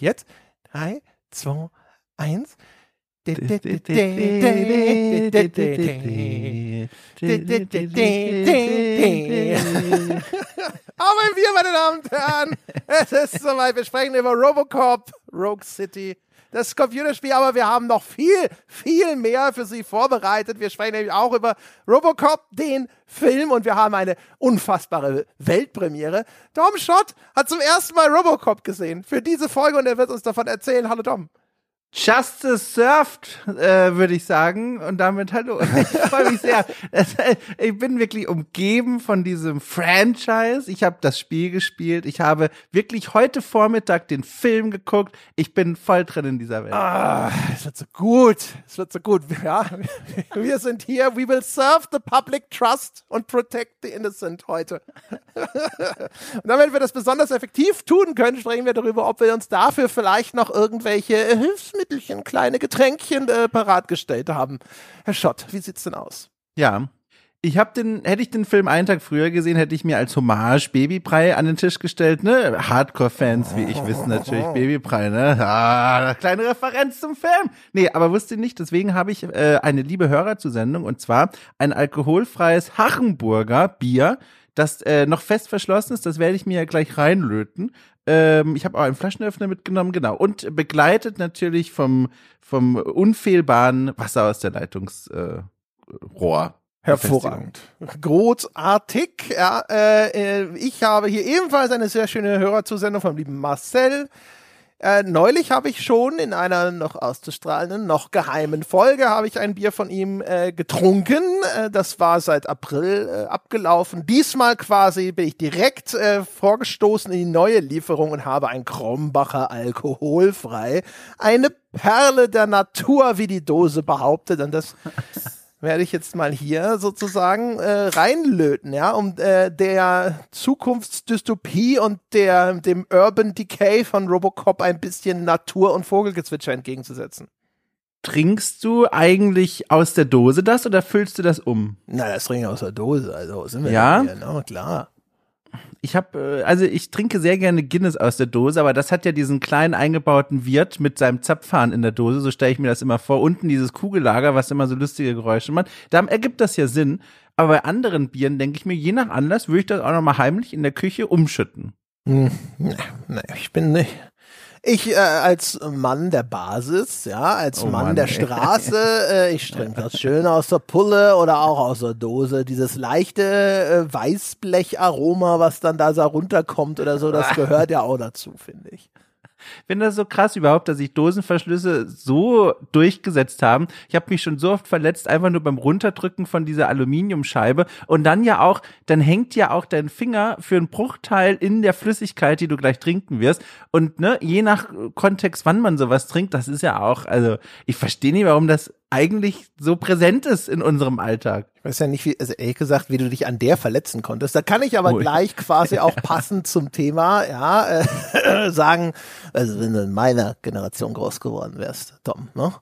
Jetzt drei, zwei, eins. Aber wir, meine Damen und Herren, es ist soweit. Wir sprechen über Robocop, Rogue City das Computerspiel, aber wir haben noch viel, viel mehr für Sie vorbereitet. Wir sprechen nämlich auch über Robocop, den Film, und wir haben eine unfassbare Weltpremiere. Tom Schott hat zum ersten Mal Robocop gesehen für diese Folge und er wird uns davon erzählen. Hallo Tom. Justice served, äh, würde ich sagen. Und damit hallo. Ich freue mich sehr. ich bin wirklich umgeben von diesem Franchise. Ich habe das Spiel gespielt. Ich habe wirklich heute Vormittag den Film geguckt. Ich bin voll drin in dieser Welt. Ah, es wird so gut. Es wird so gut. Ja, wir sind hier. We will serve the public trust and protect the innocent heute. und damit wir das besonders effektiv tun können, sprechen wir darüber, ob wir uns dafür vielleicht noch irgendwelche Hilfsmittel Hilfsmittelchen, kleine Getränkchen äh, parat gestellt haben. Herr Schott, wie sieht's denn aus? Ja. Ich habe den, hätte ich den Film einen Tag früher gesehen, hätte ich mir als Hommage Babybrei an den Tisch gestellt, ne? Hardcore-Fans, wie ich wissen natürlich Babybrei, ne? Ah, kleine Referenz zum Film. Nee, aber wusste nicht, deswegen habe ich äh, eine liebe Hörerzusendung und zwar ein alkoholfreies Hachenburger Bier, das äh, noch fest verschlossen ist, das werde ich mir ja gleich reinlöten. Ähm, ich habe auch einen Flaschenöffner mitgenommen, genau. Und begleitet natürlich vom, vom unfehlbaren Wasser aus der Leitungsrohr. Äh, Hervorragend. Großartig. Ja, äh, äh, ich habe hier ebenfalls eine sehr schöne Hörerzusendung vom lieben Marcel. Äh, neulich habe ich schon in einer noch auszustrahlenden, noch geheimen Folge habe ich ein Bier von ihm äh, getrunken. Äh, das war seit April äh, abgelaufen. Diesmal quasi bin ich direkt äh, vorgestoßen in die neue Lieferung und habe ein Krombacher alkoholfrei. Eine Perle der Natur, wie die Dose behauptet. Und das werde ich jetzt mal hier sozusagen äh, reinlöten, ja, um äh, der Zukunftsdystopie und der dem Urban Decay von Robocop ein bisschen Natur- und Vogelgezwitscher entgegenzusetzen. Trinkst du eigentlich aus der Dose das oder füllst du das um? Na, das trinke ich aus der Dose, also sind wir ja, hier, ne? klar ich habe, äh, also ich trinke sehr gerne Guinness aus der Dose, aber das hat ja diesen kleinen eingebauten Wirt mit seinem Zapfhahn in der Dose, so stelle ich mir das immer vor. Unten dieses Kugellager, was immer so lustige Geräusche macht. Da ergibt das ja Sinn. Aber bei anderen Bieren denke ich mir, je nach Anlass würde ich das auch nochmal heimlich in der Küche umschütten. Hm, ne, ich bin nicht. Ich äh, als Mann der Basis, ja, als oh Mann, Mann, der ey. Straße, äh, ich trinke das schön aus der Pulle oder auch aus der Dose. Dieses leichte äh, Weißblecharoma, was dann da so runterkommt oder so, das gehört ja auch dazu, finde ich finde das so krass überhaupt, dass sich Dosenverschlüsse so durchgesetzt haben. Ich habe mich schon so oft verletzt, einfach nur beim Runterdrücken von dieser Aluminiumscheibe. Und dann ja auch, dann hängt ja auch dein Finger für einen Bruchteil in der Flüssigkeit, die du gleich trinken wirst. Und ne, je nach Kontext, wann man sowas trinkt, das ist ja auch, also ich verstehe nicht, warum das eigentlich so präsent ist in unserem Alltag. Ich weiß ja nicht, wie, also ehrlich gesagt, wie du dich an der verletzen konntest. Da kann ich aber oh, gleich quasi auch passend zum Thema, ja, äh, sagen, also wenn du in meiner Generation groß geworden wärst, Tom, ne?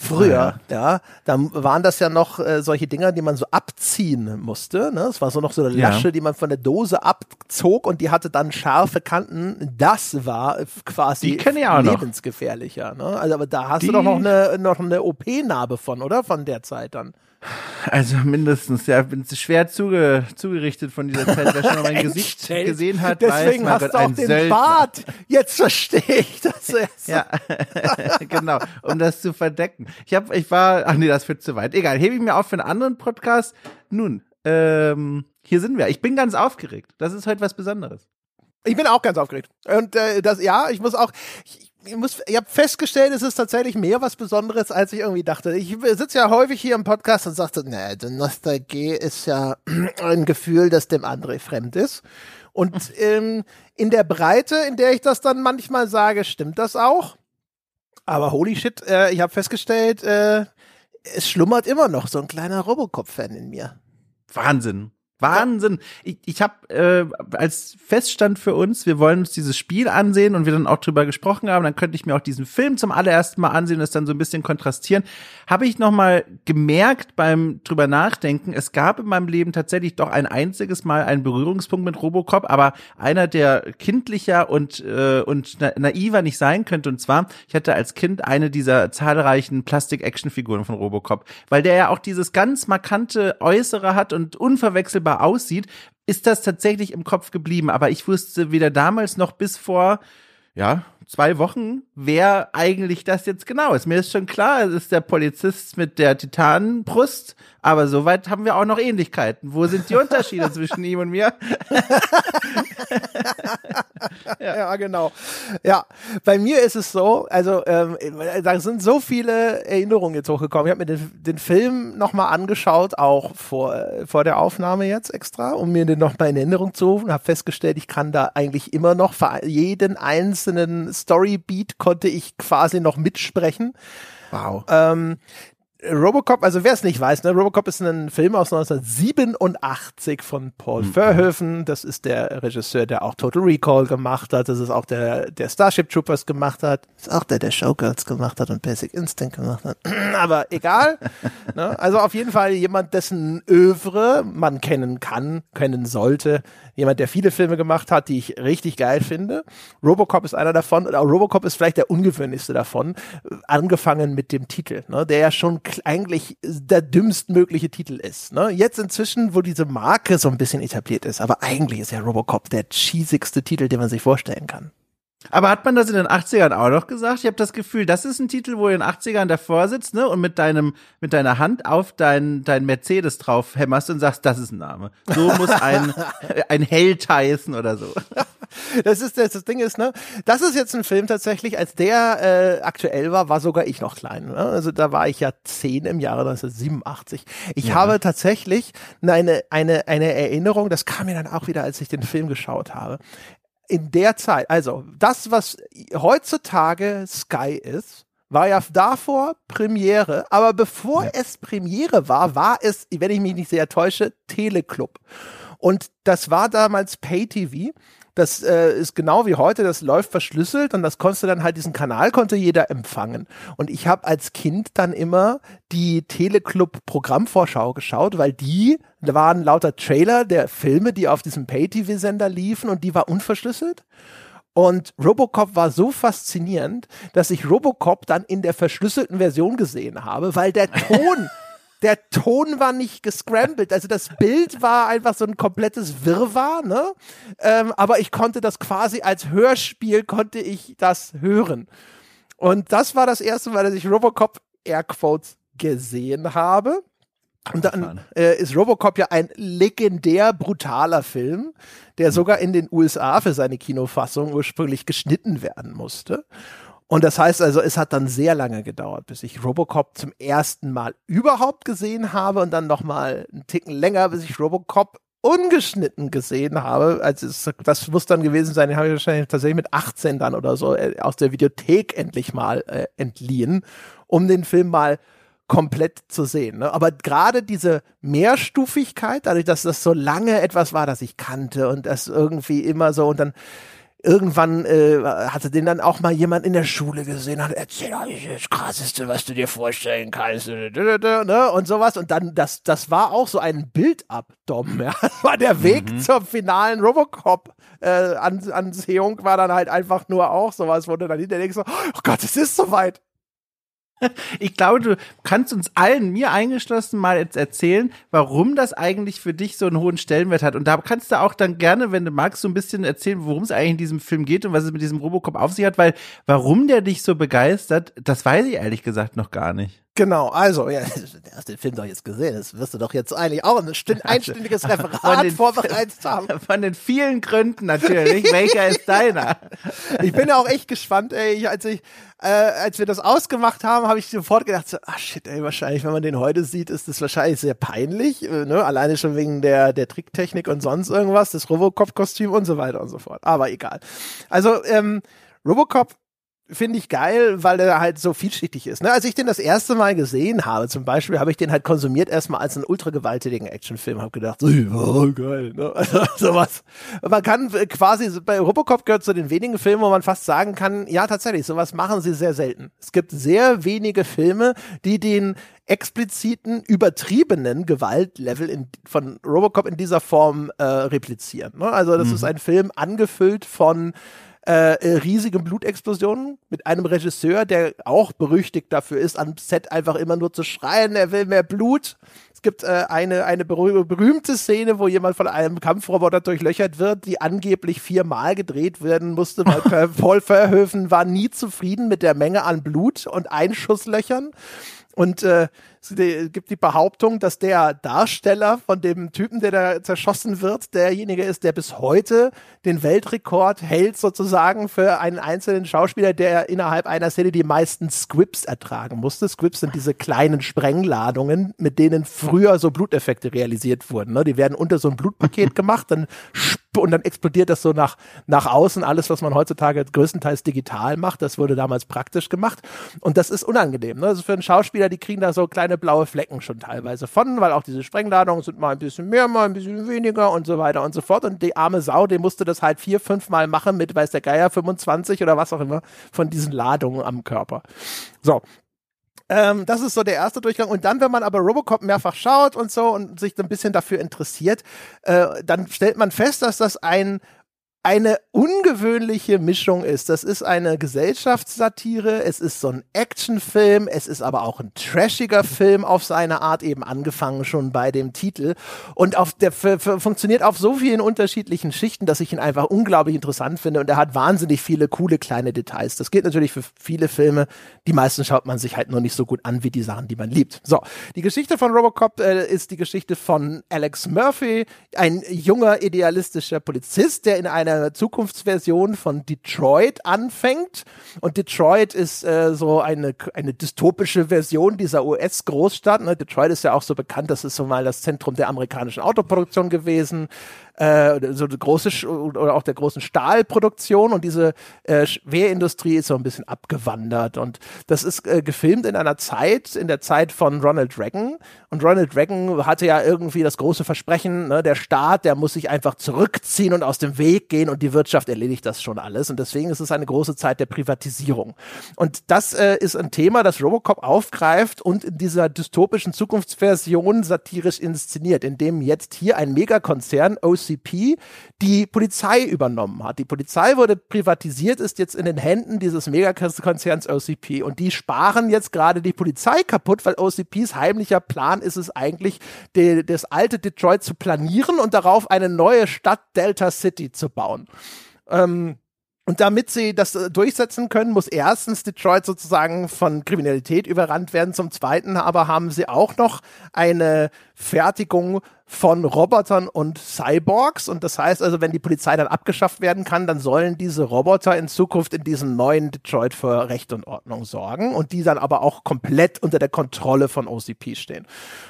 Früher, ja, ja dann waren das ja noch äh, solche Dinger, die man so abziehen musste. Ne? Es war so noch so eine Lasche, ja. die man von der Dose abzog und die hatte dann scharfe Kanten. Das war quasi lebensgefährlicher. Ne? Also, aber da hast die, du doch noch eine, noch eine OP-Narbe von, oder? Von der Zeit dann. Also mindestens, ja, bin schwer zuge, zugerichtet von dieser Zeit, wer schon mal mein Gesicht gesehen hat. Deswegen weiß, hast du auch den Söldner. Bart. Jetzt verstehe ich das erst. Ja, genau, um das zu verdecken. Ich hab, ich war, ach nee, das führt zu weit. Egal, hebe ich mir auf für einen anderen Podcast. Nun, ähm, hier sind wir. Ich bin ganz aufgeregt. Das ist heute was Besonderes. Ich bin auch ganz aufgeregt. Und äh, das, ja, ich muss auch, ich, ich, muss, ich habe festgestellt, es ist tatsächlich mehr was Besonderes, als ich irgendwie dachte. Ich sitze ja häufig hier im Podcast und sagte, nee, Nostalgie ist ja ein Gefühl, das dem André fremd ist. Und ähm, in der Breite, in der ich das dann manchmal sage, stimmt das auch. Aber holy shit, äh, ich habe festgestellt, äh, es schlummert immer noch so ein kleiner Robocop-Fan in mir. Wahnsinn. Wahnsinn. Ich, ich habe äh, als Feststand für uns, wir wollen uns dieses Spiel ansehen und wir dann auch drüber gesprochen haben, dann könnte ich mir auch diesen Film zum allerersten Mal ansehen und es dann so ein bisschen kontrastieren. Habe ich noch mal gemerkt beim drüber nachdenken, es gab in meinem Leben tatsächlich doch ein einziges Mal einen Berührungspunkt mit Robocop, aber einer, der kindlicher und äh, und na naiver nicht sein könnte. Und zwar, ich hatte als Kind eine dieser zahlreichen Plastik-Action-Figuren von Robocop, weil der ja auch dieses ganz markante Äußere hat und unverwechselbar unvorstellbar aussieht, ist das tatsächlich im Kopf geblieben. Aber ich wusste weder damals noch bis vor, ja, zwei Wochen, wer eigentlich das jetzt genau ist. Mir ist schon klar, es ist der Polizist mit der Titanenbrust, aber soweit haben wir auch noch Ähnlichkeiten. Wo sind die Unterschiede zwischen ihm und mir? ja. ja. genau. Ja, bei mir ist es so, also ähm, da sind so viele Erinnerungen jetzt hochgekommen. Ich habe mir den, den Film nochmal angeschaut, auch vor, vor der Aufnahme jetzt extra, um mir den nochmal in Erinnerung zu rufen. Habe festgestellt, ich kann da eigentlich immer noch für jeden einzelnen Storybeat konnte ich quasi noch mitsprechen. Wow. Ähm, Robocop, also wer es nicht weiß, ne, Robocop ist ein Film aus 1987 von Paul mhm. Verhoeven. Das ist der Regisseur, der auch Total Recall gemacht hat. Das ist auch der, der Starship Troopers gemacht hat. Das ist auch der, der Showgirls gemacht hat und Basic Instinct gemacht hat. Aber egal. ne? Also auf jeden Fall jemand, dessen Övre man kennen kann, kennen sollte. Jemand, der viele Filme gemacht hat, die ich richtig geil finde. Robocop ist einer davon. Und auch Robocop ist vielleicht der ungewöhnlichste davon. Angefangen mit dem Titel, ne, der ja schon eigentlich der dümmstmögliche Titel ist. Ne? Jetzt inzwischen, wo diese Marke so ein bisschen etabliert ist, aber eigentlich ist ja Robocop der cheesigste Titel, den man sich vorstellen kann. Aber hat man das in den 80ern auch noch gesagt? Ich habe das Gefühl, das ist ein Titel, wo du in den 80ern davor sitzt, ne, und mit deinem mit deiner Hand auf dein dein Mercedes drauf hämmerst und sagst, das ist ein Name. So muss ein ein Held heißen oder so. Das ist das, das Ding ist, ne, das ist jetzt ein Film tatsächlich, als der äh, aktuell war, war sogar ich noch klein. Ne? Also da war ich ja zehn im Jahre 1987. Ich ja. habe tatsächlich eine eine eine Erinnerung, das kam mir dann auch wieder, als ich den Film geschaut habe in der Zeit, also das, was heutzutage Sky ist, war ja davor Premiere, aber bevor ja. es Premiere war, war es, wenn ich mich nicht sehr täusche, Teleclub. Und das war damals Pay TV das äh, ist genau wie heute, das läuft verschlüsselt und das konntest du dann halt, diesen Kanal konnte jeder empfangen. Und ich habe als Kind dann immer die Teleclub-Programmvorschau geschaut, weil die, da waren lauter Trailer der Filme, die auf diesem Pay-TV-Sender liefen und die war unverschlüsselt. Und Robocop war so faszinierend, dass ich Robocop dann in der verschlüsselten Version gesehen habe, weil der Ton der Ton war nicht gescrambled. Also das Bild war einfach so ein komplettes Wirrwarr, ne? Ähm, aber ich konnte das quasi als Hörspiel, konnte ich das hören. Und das war das erste Mal, dass ich Robocop Airquotes gesehen habe. Und dann äh, ist Robocop ja ein legendär brutaler Film, der sogar in den USA für seine Kinofassung ursprünglich geschnitten werden musste. Und das heißt also, es hat dann sehr lange gedauert, bis ich Robocop zum ersten Mal überhaupt gesehen habe und dann noch mal einen Ticken länger, bis ich Robocop ungeschnitten gesehen habe. Also es, das muss dann gewesen sein, den habe ich wahrscheinlich tatsächlich mit 18 dann oder so äh, aus der Videothek endlich mal äh, entliehen, um den Film mal komplett zu sehen. Ne? Aber gerade diese Mehrstufigkeit, dadurch, dass das so lange etwas war, das ich kannte und das irgendwie immer so und dann irgendwann äh, hatte den dann auch mal jemand in der Schule gesehen, hat erzählt, das krasseste, was du dir vorstellen kannst, ne? und sowas. Und dann, das, das war auch so ein Bild-up, Dom. Ja? Das war der Weg mhm. zur finalen Robocop-Ansehung, äh, war dann halt einfach nur auch sowas, wo du dann hinterher denkst, oh Gott, es ist soweit. Ich glaube, du kannst uns allen, mir eingeschlossen, mal jetzt erzählen, warum das eigentlich für dich so einen hohen Stellenwert hat. Und da kannst du auch dann gerne, wenn du magst, so ein bisschen erzählen, worum es eigentlich in diesem Film geht und was es mit diesem Robocop auf sich hat, weil warum der dich so begeistert, das weiß ich ehrlich gesagt noch gar nicht. Genau, also, ja, du hast den Film doch jetzt gesehen, das wirst du doch jetzt eigentlich auch ein einstündiges Referat den, vorbereitet haben. Von den vielen Gründen natürlich, welcher ist deiner? Ich bin ja auch echt gespannt, ey, als ich, äh, als wir das ausgemacht haben, habe ich sofort gedacht, so, ah shit, ey, wahrscheinlich, wenn man den heute sieht, ist das wahrscheinlich sehr peinlich, äh, ne? alleine schon wegen der, der Tricktechnik und sonst irgendwas, das Robocop-Kostüm und so weiter und so fort, aber egal. Also, ähm, Robocop finde ich geil, weil er halt so vielschichtig ist. Ne? Als ich den das erste Mal gesehen habe, zum Beispiel, habe ich den halt konsumiert erstmal als einen ultra gewalttätigen Actionfilm. Habe gedacht, oh geil, ne? also sowas. Man kann quasi bei Robocop gehört zu den wenigen Filmen, wo man fast sagen kann, ja tatsächlich, sowas machen sie sehr selten. Es gibt sehr wenige Filme, die den expliziten, übertriebenen Gewaltlevel in, von Robocop in dieser Form äh, replizieren. Ne? Also das mhm. ist ein Film angefüllt von äh, äh, riesigen Blutexplosionen mit einem Regisseur, der auch berüchtigt dafür ist, am Set einfach immer nur zu schreien, er will mehr Blut. Es gibt äh, eine, eine berüh berühmte Szene, wo jemand von einem Kampfroboter durchlöchert wird, die angeblich viermal gedreht werden musste, weil Paul Verhoeven war nie zufrieden mit der Menge an Blut und Einschusslöchern. Und äh, es gibt die Behauptung, dass der Darsteller von dem Typen, der da zerschossen wird, derjenige ist, der bis heute den Weltrekord hält, sozusagen für einen einzelnen Schauspieler, der innerhalb einer Szene die meisten Squibs ertragen musste. Squibs sind diese kleinen Sprengladungen, mit denen früher so Bluteffekte realisiert wurden. Ne? Die werden unter so ein Blutpaket gemacht, dann und dann explodiert das so nach, nach außen. Alles, was man heutzutage größtenteils digital macht, das wurde damals praktisch gemacht. Und das ist unangenehm. Ne? Also für einen Schauspieler, die kriegen da so kleine blaue Flecken schon teilweise von, weil auch diese Sprengladungen sind mal ein bisschen mehr, mal ein bisschen weniger und so weiter und so fort. Und die arme Sau, die musste das halt vier, fünf Mal machen mit, weiß der Geier, 25 oder was auch immer von diesen Ladungen am Körper. So, ähm, das ist so der erste Durchgang. Und dann, wenn man aber Robocop mehrfach schaut und so und sich ein bisschen dafür interessiert, äh, dann stellt man fest, dass das ein eine ungewöhnliche Mischung ist. Das ist eine Gesellschaftssatire, es ist so ein Actionfilm, es ist aber auch ein trashiger Film auf seine Art, eben angefangen schon bei dem Titel. Und auf der funktioniert auf so vielen unterschiedlichen Schichten, dass ich ihn einfach unglaublich interessant finde. Und er hat wahnsinnig viele coole kleine Details. Das geht natürlich für viele Filme. Die meisten schaut man sich halt nur nicht so gut an wie die Sachen, die man liebt. So, die Geschichte von Robocop äh, ist die Geschichte von Alex Murphy, ein junger idealistischer Polizist, der in einer Zukunftsversion von Detroit anfängt. Und Detroit ist äh, so eine, eine dystopische Version dieser US-Großstadt. Ne? Detroit ist ja auch so bekannt, das ist so mal das Zentrum der amerikanischen Autoproduktion gewesen äh, so große oder auch der großen Stahlproduktion und diese äh, Schwerindustrie ist so ein bisschen abgewandert. Und das ist äh, gefilmt in einer Zeit, in der Zeit von Ronald Reagan. Und Ronald Reagan hatte ja irgendwie das große Versprechen, ne, der Staat, der muss sich einfach zurückziehen und aus dem Weg gehen und die Wirtschaft erledigt das schon alles. Und deswegen ist es eine große Zeit der Privatisierung. Und das äh, ist ein Thema, das Robocop aufgreift und in dieser dystopischen Zukunftsversion satirisch inszeniert, in dem jetzt hier ein Megakonzern OC OCP die Polizei übernommen hat. Die Polizei wurde privatisiert, ist jetzt in den Händen dieses Megakonzerns OCP und die sparen jetzt gerade die Polizei kaputt, weil OCPs heimlicher Plan ist es eigentlich, die, das alte Detroit zu planieren und darauf eine neue Stadt Delta City zu bauen. Ähm, und damit sie das äh, durchsetzen können, muss erstens Detroit sozusagen von Kriminalität überrannt werden. Zum Zweiten aber haben sie auch noch eine Fertigung von Robotern und Cyborgs. Und das heißt also, wenn die Polizei dann abgeschafft werden kann, dann sollen diese Roboter in Zukunft in diesem neuen Detroit für Recht und Ordnung sorgen und die dann aber auch komplett unter der Kontrolle von OCP stehen.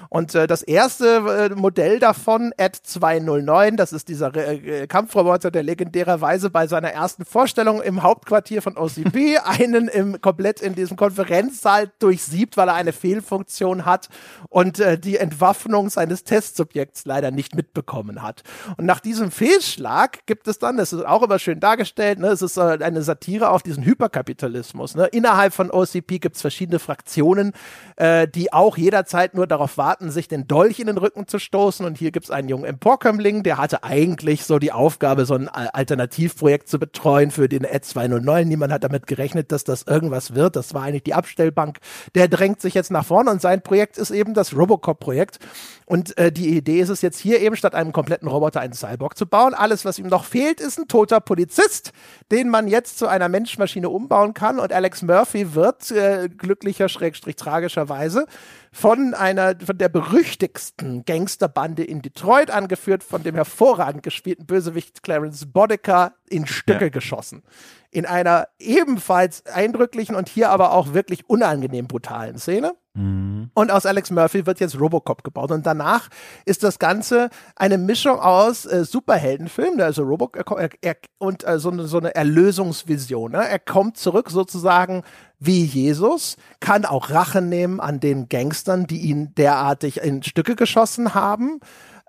Und äh, das erste äh, Modell davon, Ad 209, das ist dieser äh, Kampfroboter, der legendärerweise bei seiner ersten Vorstellung im Hauptquartier von OCP einen im, komplett in diesem Konferenzsaal durchsiebt, weil er eine Fehlfunktion hat und äh, die Entwaffnung seines Testsubjekts Projects leider nicht mitbekommen hat. Und nach diesem Fehlschlag gibt es dann, das ist auch immer schön dargestellt, ne, es ist eine Satire auf diesen Hyperkapitalismus. Ne. Innerhalb von OCP gibt es verschiedene Fraktionen, äh, die auch jederzeit nur darauf warten, sich den Dolch in den Rücken zu stoßen. Und hier gibt es einen jungen Emporkömmling, der hatte eigentlich so die Aufgabe, so ein Alternativprojekt zu betreuen für den Ad 209. Niemand hat damit gerechnet, dass das irgendwas wird. Das war eigentlich die Abstellbank. Der drängt sich jetzt nach vorne und sein Projekt ist eben das Robocop-Projekt. Und äh, die Idee ist es jetzt hier eben statt einem kompletten Roboter einen Cyborg zu bauen. Alles, was ihm noch fehlt, ist ein toter Polizist, den man jetzt zu einer Menschmaschine umbauen kann. Und Alex Murphy wird äh, glücklicher, schrägstrich tragischerweise von einer, von der berüchtigsten Gangsterbande in Detroit, angeführt von dem hervorragend gespielten Bösewicht Clarence Boddicker, in Stücke ja. geschossen. In einer ebenfalls eindrücklichen und hier aber auch wirklich unangenehm brutalen Szene. Mhm. Und aus Alex Murphy wird jetzt Robocop gebaut. Und danach ist das Ganze eine Mischung aus äh, Superheldenfilm, also Robocop er, er, und äh, so, eine, so eine Erlösungsvision. Ne? Er kommt zurück sozusagen wie Jesus, kann auch Rache nehmen an den Gangstern, die ihn derartig in Stücke geschossen haben.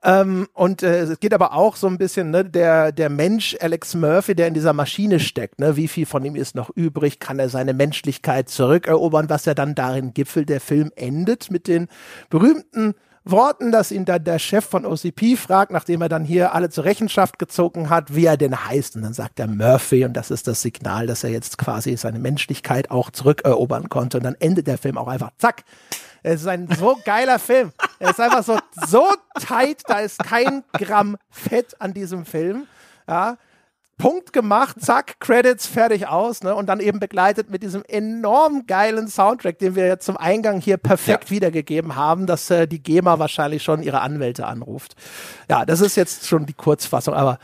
Ähm, und äh, es geht aber auch so ein bisschen, ne, der, der Mensch Alex Murphy, der in dieser Maschine steckt, ne, wie viel von ihm ist noch übrig, kann er seine Menschlichkeit zurückerobern, was ja dann darin gipfelt. Der Film endet mit den berühmten Worten, dass ihn dann der Chef von OCP fragt, nachdem er dann hier alle zur Rechenschaft gezogen hat, wie er denn heißt. Und dann sagt er Murphy und das ist das Signal, dass er jetzt quasi seine Menschlichkeit auch zurückerobern konnte. Und dann endet der Film auch einfach, zack. Es ist ein so geiler Film. Er ist einfach so, so tight, da ist kein Gramm Fett an diesem Film. Ja. Punkt gemacht, zack, Credits, fertig aus, ne? Und dann eben begleitet mit diesem enorm geilen Soundtrack, den wir jetzt zum Eingang hier perfekt ja. wiedergegeben haben, dass äh, die GEMA wahrscheinlich schon ihre Anwälte anruft. Ja, das ist jetzt schon die Kurzfassung, aber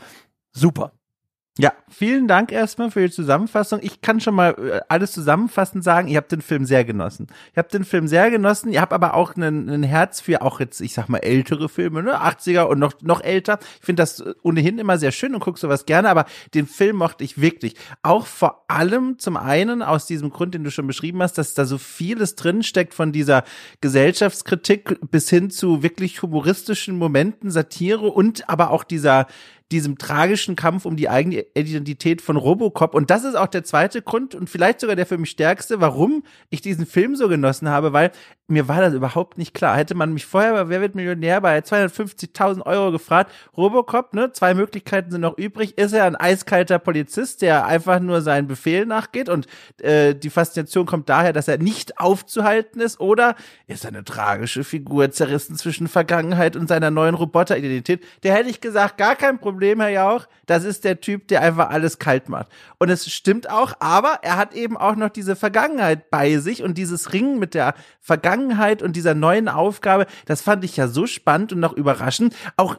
super. Ja, vielen Dank erstmal für die Zusammenfassung. Ich kann schon mal äh, alles zusammenfassend sagen, ihr habt den Film sehr genossen. Ihr habt den Film sehr genossen, ihr habt aber auch ein Herz für auch jetzt, ich sag mal, ältere Filme, ne? 80er und noch, noch älter. Ich finde das ohnehin immer sehr schön und guck sowas gerne, aber den Film mochte ich wirklich. Auch vor allem zum einen aus diesem Grund, den du schon beschrieben hast, dass da so vieles drinsteckt von dieser Gesellschaftskritik bis hin zu wirklich humoristischen Momenten, Satire und aber auch dieser diesem tragischen Kampf um die eigene Identität von Robocop. Und das ist auch der zweite Grund und vielleicht sogar der für mich stärkste, warum ich diesen Film so genossen habe, weil mir war das überhaupt nicht klar. Hätte man mich vorher bei Wer wird Millionär bei 250.000 Euro gefragt, Robocop, ne, zwei Möglichkeiten sind noch übrig. Ist er ein eiskalter Polizist, der einfach nur seinen Befehl nachgeht und äh, die Faszination kommt daher, dass er nicht aufzuhalten ist oder ist er eine tragische Figur, zerrissen zwischen Vergangenheit und seiner neuen Roboteridentität? Der hätte ich gesagt, gar kein Problem Problem, Herr Jauch. Das ist der Typ, der einfach alles kalt macht. Und es stimmt auch, aber er hat eben auch noch diese Vergangenheit bei sich und dieses Ringen mit der Vergangenheit und dieser neuen Aufgabe, das fand ich ja so spannend und noch überraschend. Auch,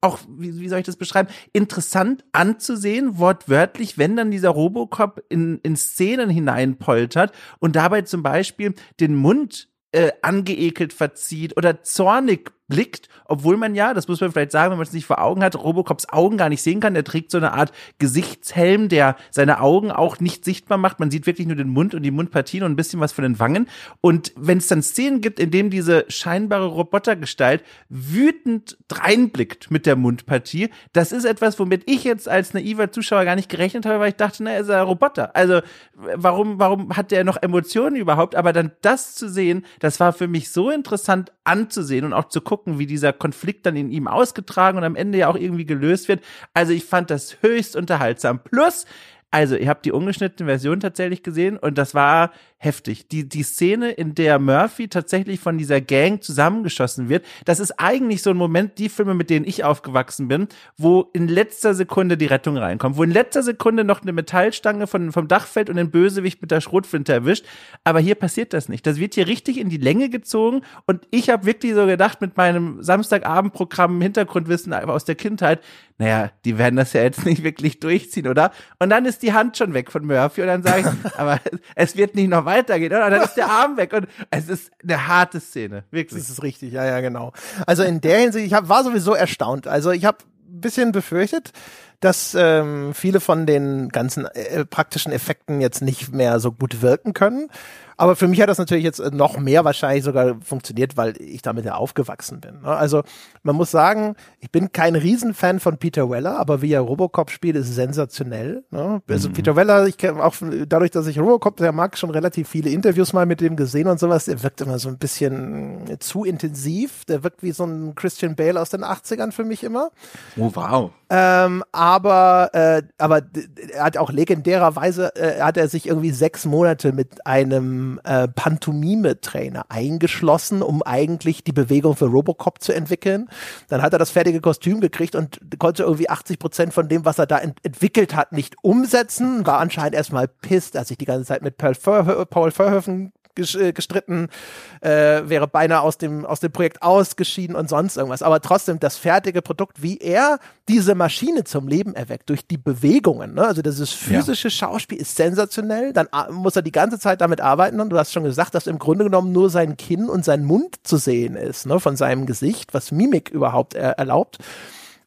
auch, wie, wie soll ich das beschreiben? Interessant anzusehen, wortwörtlich, wenn dann dieser Robocop in, in Szenen hineinpoltert und dabei zum Beispiel den Mund äh, angeekelt verzieht oder zornig blickt, obwohl man ja, das muss man vielleicht sagen, wenn man es nicht vor Augen hat, Robocops Augen gar nicht sehen kann. Der trägt so eine Art Gesichtshelm, der seine Augen auch nicht sichtbar macht. Man sieht wirklich nur den Mund und die Mundpartien und ein bisschen was von den Wangen. Und wenn es dann Szenen gibt, in dem diese scheinbare Robotergestalt wütend dreinblickt mit der Mundpartie, das ist etwas, womit ich jetzt als naiver Zuschauer gar nicht gerechnet habe, weil ich dachte, na, er ist ein Roboter. Also warum, warum hat der noch Emotionen überhaupt? Aber dann das zu sehen, das war für mich so interessant anzusehen und auch zu gucken, gucken, wie dieser Konflikt dann in ihm ausgetragen und am Ende ja auch irgendwie gelöst wird. Also ich fand das höchst unterhaltsam. Plus, also, ihr habt die ungeschnittene Version tatsächlich gesehen und das war heftig. Die, die Szene, in der Murphy tatsächlich von dieser Gang zusammengeschossen wird, das ist eigentlich so ein Moment, die Filme, mit denen ich aufgewachsen bin, wo in letzter Sekunde die Rettung reinkommt, wo in letzter Sekunde noch eine Metallstange von, vom Dach fällt und den Bösewicht mit der Schrotflinte erwischt. Aber hier passiert das nicht. Das wird hier richtig in die Länge gezogen und ich habe wirklich so gedacht mit meinem Samstagabendprogramm Hintergrundwissen aus der Kindheit, naja, die werden das ja jetzt nicht wirklich durchziehen, oder? Und dann ist die Hand schon weg von Murphy und dann sage ich, aber es wird nicht noch weitergehen, oder? Und dann ist der Arm weg und es ist eine harte Szene, wirklich. Das ist richtig, ja, ja, genau. Also in der Hinsicht, ich hab, war sowieso erstaunt. Also ich habe ein bisschen befürchtet, dass ähm, viele von den ganzen äh, praktischen Effekten jetzt nicht mehr so gut wirken können. Aber für mich hat das natürlich jetzt äh, noch mehr wahrscheinlich sogar funktioniert, weil ich damit ja aufgewachsen bin. Ne? Also man muss sagen, ich bin kein Riesenfan von Peter Weller, aber wie er Robocop spielt, ist sensationell. Ne? Also mhm. Peter Weller, ich kenne auch dadurch, dass ich Robocop sehr mag, schon relativ viele Interviews mal mit dem gesehen und sowas. Der wirkt immer so ein bisschen zu intensiv. Der wirkt wie so ein Christian Bale aus den 80ern für mich immer. Oh wow. Ähm, aber äh, aber er hat auch legendärerweise äh, hat er sich irgendwie sechs Monate mit einem äh, Pantomime-Trainer eingeschlossen, um eigentlich die Bewegung für Robocop zu entwickeln. Dann hat er das fertige Kostüm gekriegt und konnte irgendwie 80 Prozent von dem, was er da ent entwickelt hat, nicht umsetzen. War anscheinend erstmal pisst, als ich die ganze Zeit mit Paul, Verhoeven äh, gestritten, äh, wäre beinahe aus dem, aus dem Projekt ausgeschieden und sonst irgendwas. Aber trotzdem das fertige Produkt, wie er diese Maschine zum Leben erweckt, durch die Bewegungen. Ne? Also dieses physische ja. Schauspiel ist sensationell. Dann muss er die ganze Zeit damit arbeiten und du hast schon gesagt, dass im Grunde genommen nur sein Kinn und sein Mund zu sehen ist, ne? von seinem Gesicht, was Mimik überhaupt äh, erlaubt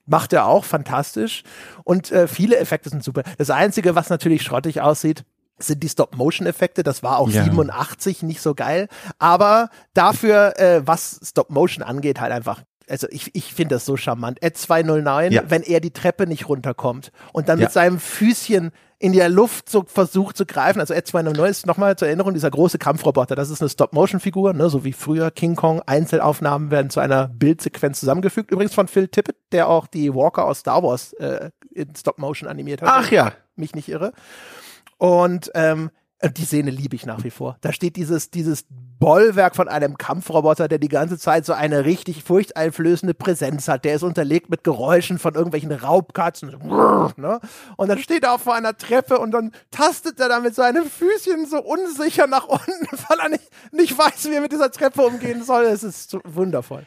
macht er auch fantastisch und äh, viele Effekte sind super. Das einzige, was natürlich schrottig aussieht, sind die Stop-Motion-Effekte. Das war auch ja. 87 nicht so geil. Aber dafür, äh, was Stop-Motion angeht, halt einfach also ich, ich finde das so charmant. Ed 209, ja. wenn er die Treppe nicht runterkommt und dann ja. mit seinem Füßchen in der Luft so versucht zu greifen. Also Ed 209 ist nochmal zur Erinnerung dieser große Kampfroboter. Das ist eine Stop-Motion-Figur, ne? so wie früher King Kong. Einzelaufnahmen werden zu einer Bildsequenz zusammengefügt. Übrigens von Phil Tippett, der auch die Walker aus Star Wars äh, in Stop-Motion animiert hat. Ach ja. Mich nicht irre. Und ähm, die Szene liebe ich nach wie vor. Da steht dieses, dieses Bollwerk von einem Kampfroboter, der die ganze Zeit so eine richtig furchteinflößende Präsenz hat. Der ist unterlegt mit Geräuschen von irgendwelchen Raubkatzen. Ne? Und dann steht er auf vor einer Treppe und dann tastet er da mit seinen Füßchen so unsicher nach unten, weil er nicht, nicht weiß, wie er mit dieser Treppe umgehen soll. Es ist so wundervoll.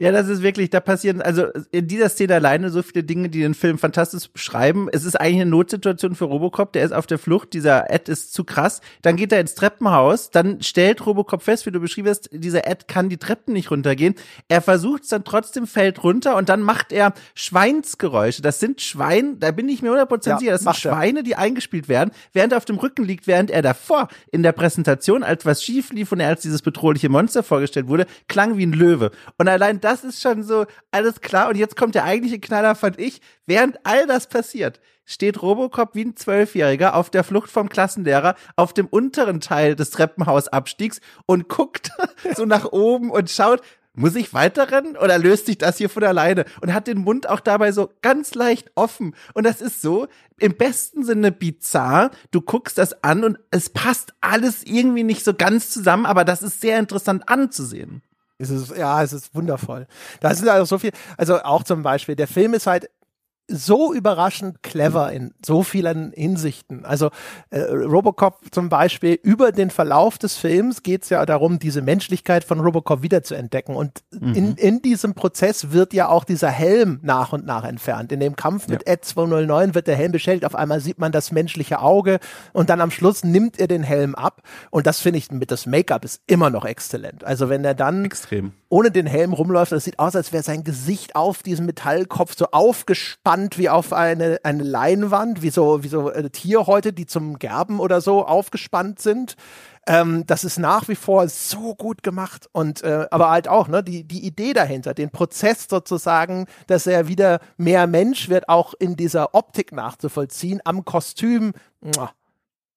Ja, das ist wirklich, da passieren, also in dieser Szene alleine so viele Dinge, die den Film fantastisch beschreiben. Es ist eigentlich eine Notsituation für Robocop, der ist auf der Flucht, dieser Ed ist zu krass. Dann geht er ins Treppenhaus, dann stellt Robocop fest, wie du beschrieben hast, dieser Ed kann die Treppen nicht runtergehen. Er versucht es dann trotzdem, fällt runter und dann macht er Schweinsgeräusche. Das sind Schwein, da bin ich mir 100% ja, sicher, das sind Schweine, die eingespielt werden, während er auf dem Rücken liegt, während er davor in der Präsentation, als was schief lief und er als dieses bedrohliche Monster vorgestellt wurde, klang wie ein Löwe. Und allein das das ist schon so alles klar. Und jetzt kommt der eigentliche Knaller, fand ich. Während all das passiert, steht Robocop wie ein Zwölfjähriger auf der Flucht vom Klassenlehrer auf dem unteren Teil des Treppenhausabstiegs und guckt so nach oben und schaut, muss ich weiterrennen oder löst sich das hier von alleine? Und hat den Mund auch dabei so ganz leicht offen. Und das ist so im besten Sinne bizarr. Du guckst das an und es passt alles irgendwie nicht so ganz zusammen, aber das ist sehr interessant anzusehen. Es ist, ja, es ist wundervoll. Da sind also so viel, also auch zum Beispiel, der Film ist halt so überraschend clever in so vielen Hinsichten. Also äh, Robocop zum Beispiel, über den Verlauf des Films geht es ja darum, diese Menschlichkeit von Robocop wiederzuentdecken. Und mhm. in, in diesem Prozess wird ja auch dieser Helm nach und nach entfernt. In dem Kampf mit ja. Ed 209 wird der Helm beschädigt. Auf einmal sieht man das menschliche Auge und dann am Schluss nimmt er den Helm ab. Und das finde ich mit das Make-up ist immer noch exzellent. Also wenn er dann Extrem. Ohne den Helm rumläuft, das sieht aus, als wäre sein Gesicht auf diesem Metallkopf so aufgespannt gespannt wie auf eine, eine Leinwand, wie so, wie so äh, Tierhäute, die zum Gerben oder so aufgespannt sind. Ähm, das ist nach wie vor so gut gemacht und äh, aber halt auch ne die die Idee dahinter, den Prozess sozusagen, dass er wieder mehr Mensch wird, auch in dieser Optik nachzuvollziehen, am Kostüm. Muah,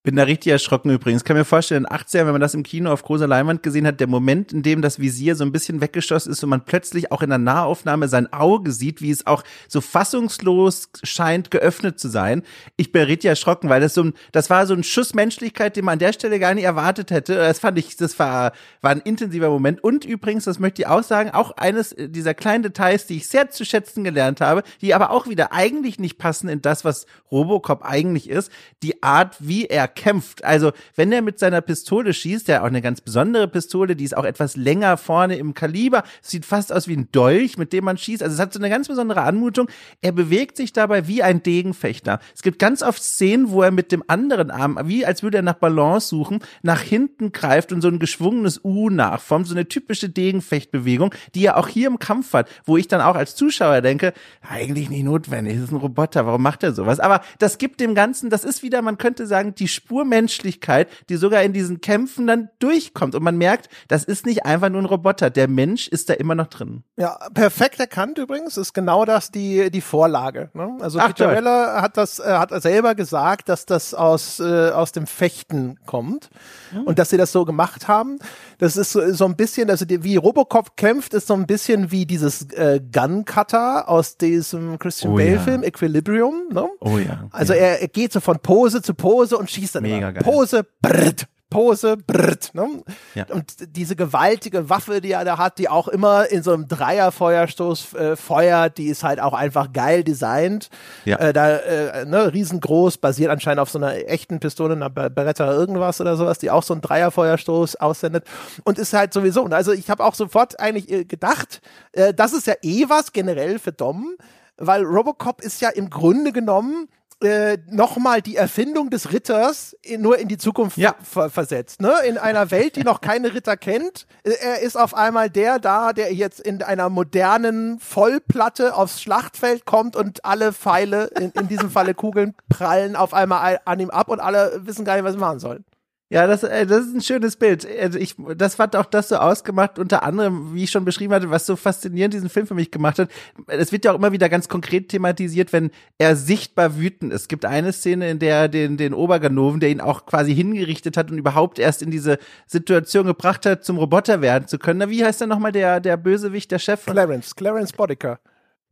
bin da richtig erschrocken übrigens. Kann mir vorstellen, in 80 wenn man das im Kino auf großer Leinwand gesehen hat, der Moment, in dem das Visier so ein bisschen weggeschossen ist und man plötzlich auch in der Nahaufnahme sein Auge sieht, wie es auch so fassungslos scheint, geöffnet zu sein. Ich bin richtig erschrocken, weil das so ein, das war so ein Schuss Menschlichkeit, den man an der Stelle gar nicht erwartet hätte. Das fand ich, das war, war ein intensiver Moment. Und übrigens, das möchte ich auch sagen, auch eines dieser kleinen Details, die ich sehr zu schätzen gelernt habe, die aber auch wieder eigentlich nicht passen in das, was Robocop eigentlich ist, die Art, wie er kämpft. Also, wenn er mit seiner Pistole schießt, der auch eine ganz besondere Pistole, die ist auch etwas länger vorne im Kaliber, sieht fast aus wie ein Dolch, mit dem man schießt. Also, es hat so eine ganz besondere Anmutung. Er bewegt sich dabei wie ein Degenfechter. Es gibt ganz oft Szenen, wo er mit dem anderen Arm, wie als würde er nach Balance suchen, nach hinten greift und so ein geschwungenes U nachformt, so eine typische Degenfechtbewegung, die er auch hier im Kampf hat, wo ich dann auch als Zuschauer denke, eigentlich nicht notwendig, das ist ein Roboter, warum macht er sowas? Aber das gibt dem Ganzen, das ist wieder, man könnte sagen, die Spur Menschlichkeit, die sogar in diesen Kämpfen dann durchkommt. Und man merkt, das ist nicht einfach nur ein Roboter. Der Mensch ist da immer noch drin. Ja, perfekt erkannt übrigens, ist genau das die, die Vorlage. Ne? Also Ach, Peter Weller hat das, äh, hat selber gesagt, dass das aus, äh, aus dem Fechten kommt mhm. und dass sie das so gemacht haben. Das ist so, so ein bisschen, also die, wie Robocop kämpft, ist so ein bisschen wie dieses äh, Gun Cutter aus diesem Christian oh, Bale Film, ja. Equilibrium. Ne? Oh ja. Also ja. Er, er geht so von Pose zu Pose und schießt dann Mega immer. Pose, brrt, Pose, brrt, ne? ja. Und diese gewaltige Waffe, die er da hat, die auch immer in so einem Dreierfeuerstoß äh, feuert, die ist halt auch einfach geil designt. Ja. Äh, da, äh, ne, riesengroß, basiert anscheinend auf so einer echten Pistole, einer Beretta irgendwas oder sowas, die auch so einen Dreierfeuerstoß aussendet und ist halt sowieso. Und also ich habe auch sofort eigentlich äh, gedacht, äh, das ist ja eh was generell für Dom, weil Robocop ist ja im Grunde genommen äh, nochmal die Erfindung des Ritters in, nur in die Zukunft ja. ver versetzt. Ne? In einer Welt, die noch keine Ritter kennt, äh, er ist auf einmal der da, der jetzt in einer modernen Vollplatte aufs Schlachtfeld kommt und alle Pfeile, in, in diesem Falle Kugeln, prallen auf einmal an ihm ab und alle wissen gar nicht, was sie machen sollen. Ja, das, äh, das ist ein schönes Bild. Also ich, das fand auch das so ausgemacht, unter anderem, wie ich schon beschrieben hatte, was so faszinierend diesen Film für mich gemacht hat. Es wird ja auch immer wieder ganz konkret thematisiert, wenn er sichtbar wütend ist. Es gibt eine Szene, in der er den, den Oberganoven, der ihn auch quasi hingerichtet hat und überhaupt erst in diese Situation gebracht hat, zum Roboter werden zu können. Na, wie heißt denn nochmal der, der Bösewicht, der Chef? Clarence, Clarence Bodicker.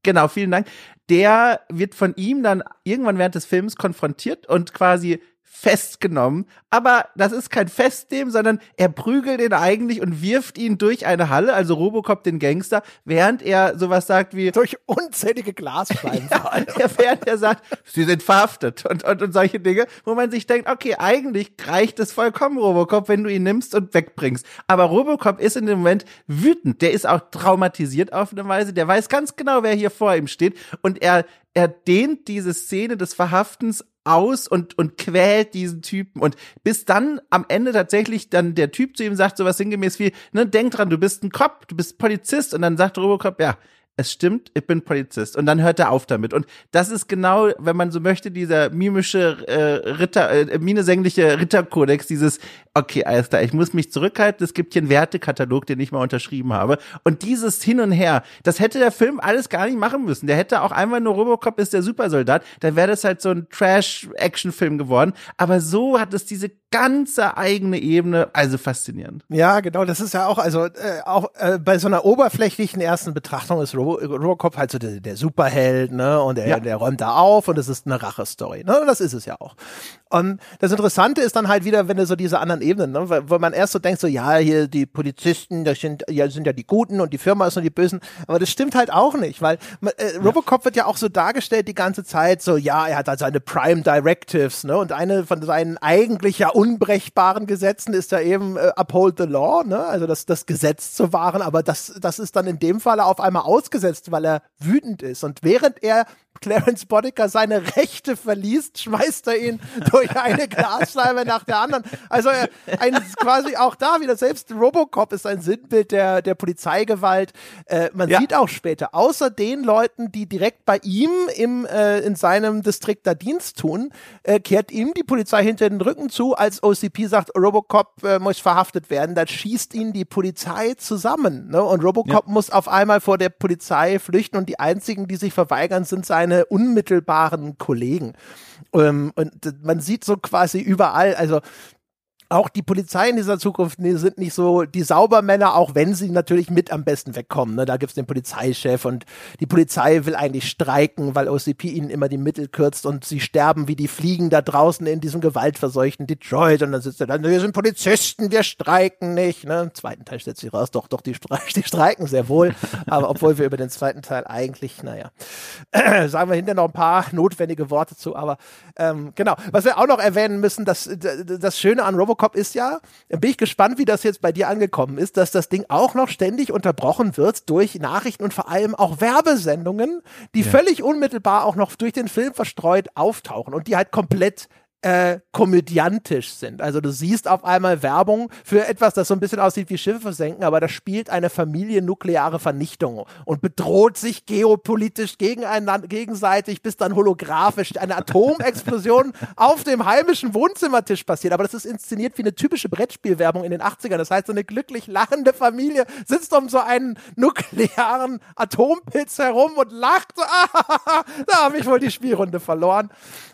Genau, vielen Dank. Der wird von ihm dann irgendwann während des Films konfrontiert und quasi festgenommen. Aber das ist kein Festnehmen, sondern er prügelt ihn eigentlich und wirft ihn durch eine Halle, also Robocop den Gangster, während er sowas sagt wie durch unzählige Glasscheiben. ja, während er sagt, sie sind verhaftet und, und, und solche Dinge, wo man sich denkt, okay, eigentlich reicht es vollkommen, Robocop, wenn du ihn nimmst und wegbringst. Aber Robocop ist in dem Moment wütend. Der ist auch traumatisiert auf eine Weise. Der weiß ganz genau, wer hier vor ihm steht und er er dehnt diese Szene des Verhaftens aus und, und quält diesen Typen. Und bis dann am Ende tatsächlich dann der Typ zu ihm sagt, sowas sinngemäß wie, ne, denk dran, du bist ein Cop, du bist Polizist. Und dann sagt Robocop, ja, es stimmt, ich bin Polizist. Und dann hört er auf damit. Und das ist genau, wenn man so möchte, dieser mimische äh, Ritter, äh, minesängliche Ritterkodex, dieses, okay, alles klar, ich muss mich zurückhalten, es gibt hier einen Wertekatalog, den ich mal unterschrieben habe. Und dieses Hin und Her, das hätte der Film alles gar nicht machen müssen. Der hätte auch einmal nur Robocop ist der Supersoldat, dann wäre das halt so ein Trash-Action-Film geworden. Aber so hat es diese ganze eigene Ebene, also faszinierend. Ja, genau, das ist ja auch, also äh, auch äh, bei so einer oberflächlichen ersten Betrachtung ist Robo Robocop halt so der, der Superheld, ne, und der, ja. der räumt da auf und es ist eine Rache-Story, ne, und das ist es ja auch. Und das Interessante ist dann halt wieder, wenn du so diese anderen Ebenen, ne, wo man erst so denkt, so, ja, hier die Polizisten, das sind ja, sind ja die Guten und die Firma ist nur die Bösen, aber das stimmt halt auch nicht, weil äh, Robocop ja. wird ja auch so dargestellt die ganze Zeit, so, ja, er hat halt seine Prime Directives, ne, und eine von seinen eigentlich ja unbrechbaren Gesetzen ist ja eben äh, uphold the law, ne? Also das, das Gesetz zu wahren, aber das, das ist dann in dem Falle auf einmal ausgesetzt, weil er wütend ist. Und während er Clarence Boddicker seine Rechte verliest, schmeißt er ihn durch eine Glasscheibe nach der anderen. Also er, ein, quasi auch da wieder, selbst Robocop ist ein Sinnbild der, der Polizeigewalt. Äh, man ja. sieht auch später, außer den Leuten, die direkt bei ihm im, äh, in seinem Distrikt da Dienst tun, äh, kehrt ihm die Polizei hinter den Rücken zu, als OCP sagt, Robocop äh, muss verhaftet werden. Dann schießt ihn die Polizei zusammen. Ne? Und Robocop ja. muss auf einmal vor der Polizei flüchten und die einzigen, die sich verweigern, sind seine seine unmittelbaren Kollegen. Ähm, und man sieht so quasi überall, also auch die Polizei in dieser Zukunft sind nicht so die Saubermänner, auch wenn sie natürlich mit am besten wegkommen. Ne? Da gibt's den Polizeichef und die Polizei will eigentlich streiken, weil OCP ihnen immer die Mittel kürzt und sie sterben wie die Fliegen da draußen in diesem gewaltverseuchten Detroit und dann sitzt er da, wir sind Polizisten, wir streiken nicht. Ne? Im zweiten Teil stellt sich raus, doch, doch, die, die streiken sehr wohl, aber obwohl wir über den zweiten Teil eigentlich, naja, sagen wir hinterher noch ein paar notwendige Worte zu, aber ähm, genau. Was wir auch noch erwähnen müssen, das, das Schöne an Robocop Robocop ist ja, bin ich gespannt, wie das jetzt bei dir angekommen ist, dass das Ding auch noch ständig unterbrochen wird durch Nachrichten und vor allem auch Werbesendungen, die ja. völlig unmittelbar auch noch durch den Film verstreut auftauchen und die halt komplett äh, komödiantisch sind. Also du siehst auf einmal Werbung für etwas, das so ein bisschen aussieht wie Schiffe versenken, aber da spielt eine Familie nukleare Vernichtung und bedroht sich geopolitisch gegeneinander, gegenseitig, bis dann holographisch eine Atomexplosion auf dem heimischen Wohnzimmertisch passiert. Aber das ist inszeniert wie eine typische Brettspielwerbung in den 80ern. Das heißt, so eine glücklich lachende Familie sitzt um so einen nuklearen Atompilz herum und lacht. Ah, da habe ich wohl die Spielrunde verloren.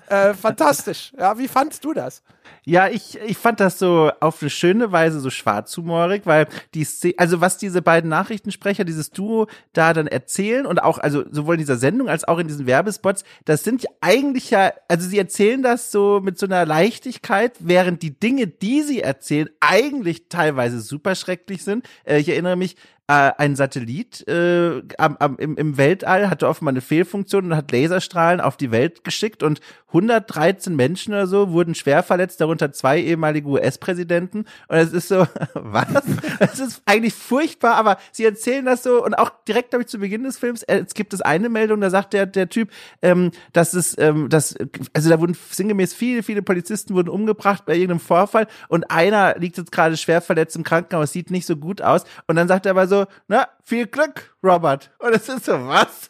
Äh, fantastisch. Ja, wie fandst du das? Ja, ich, ich fand das so auf eine schöne Weise so schwarzhumorig, weil die Szene, also was diese beiden Nachrichtensprecher, dieses Duo da dann erzählen und auch, also sowohl in dieser Sendung als auch in diesen Werbespots, das sind ja eigentlich ja, also sie erzählen das so mit so einer Leichtigkeit, während die Dinge, die sie erzählen, eigentlich teilweise super schrecklich sind. Äh, ich erinnere mich, äh, ein Satellit äh, am, am, im, im Weltall hatte offenbar eine Fehlfunktion und hat Laserstrahlen auf die Welt geschickt und 113 Menschen oder so wurden schwer verletzt, darunter zwei ehemalige US-Präsidenten. Und es ist so, was? Es ist eigentlich furchtbar, aber sie erzählen das so und auch direkt, glaube ich, zu Beginn des Films, äh, es gibt es eine Meldung, da sagt der, der Typ, ähm, dass es, ähm, dass, also da wurden sinngemäß viele, viele Polizisten wurden umgebracht bei irgendeinem Vorfall und einer liegt jetzt gerade schwer verletzt im Krankenhaus, sieht nicht so gut aus. Und dann sagt er aber so, na, viel Glück, Robert. Und es ist so, was?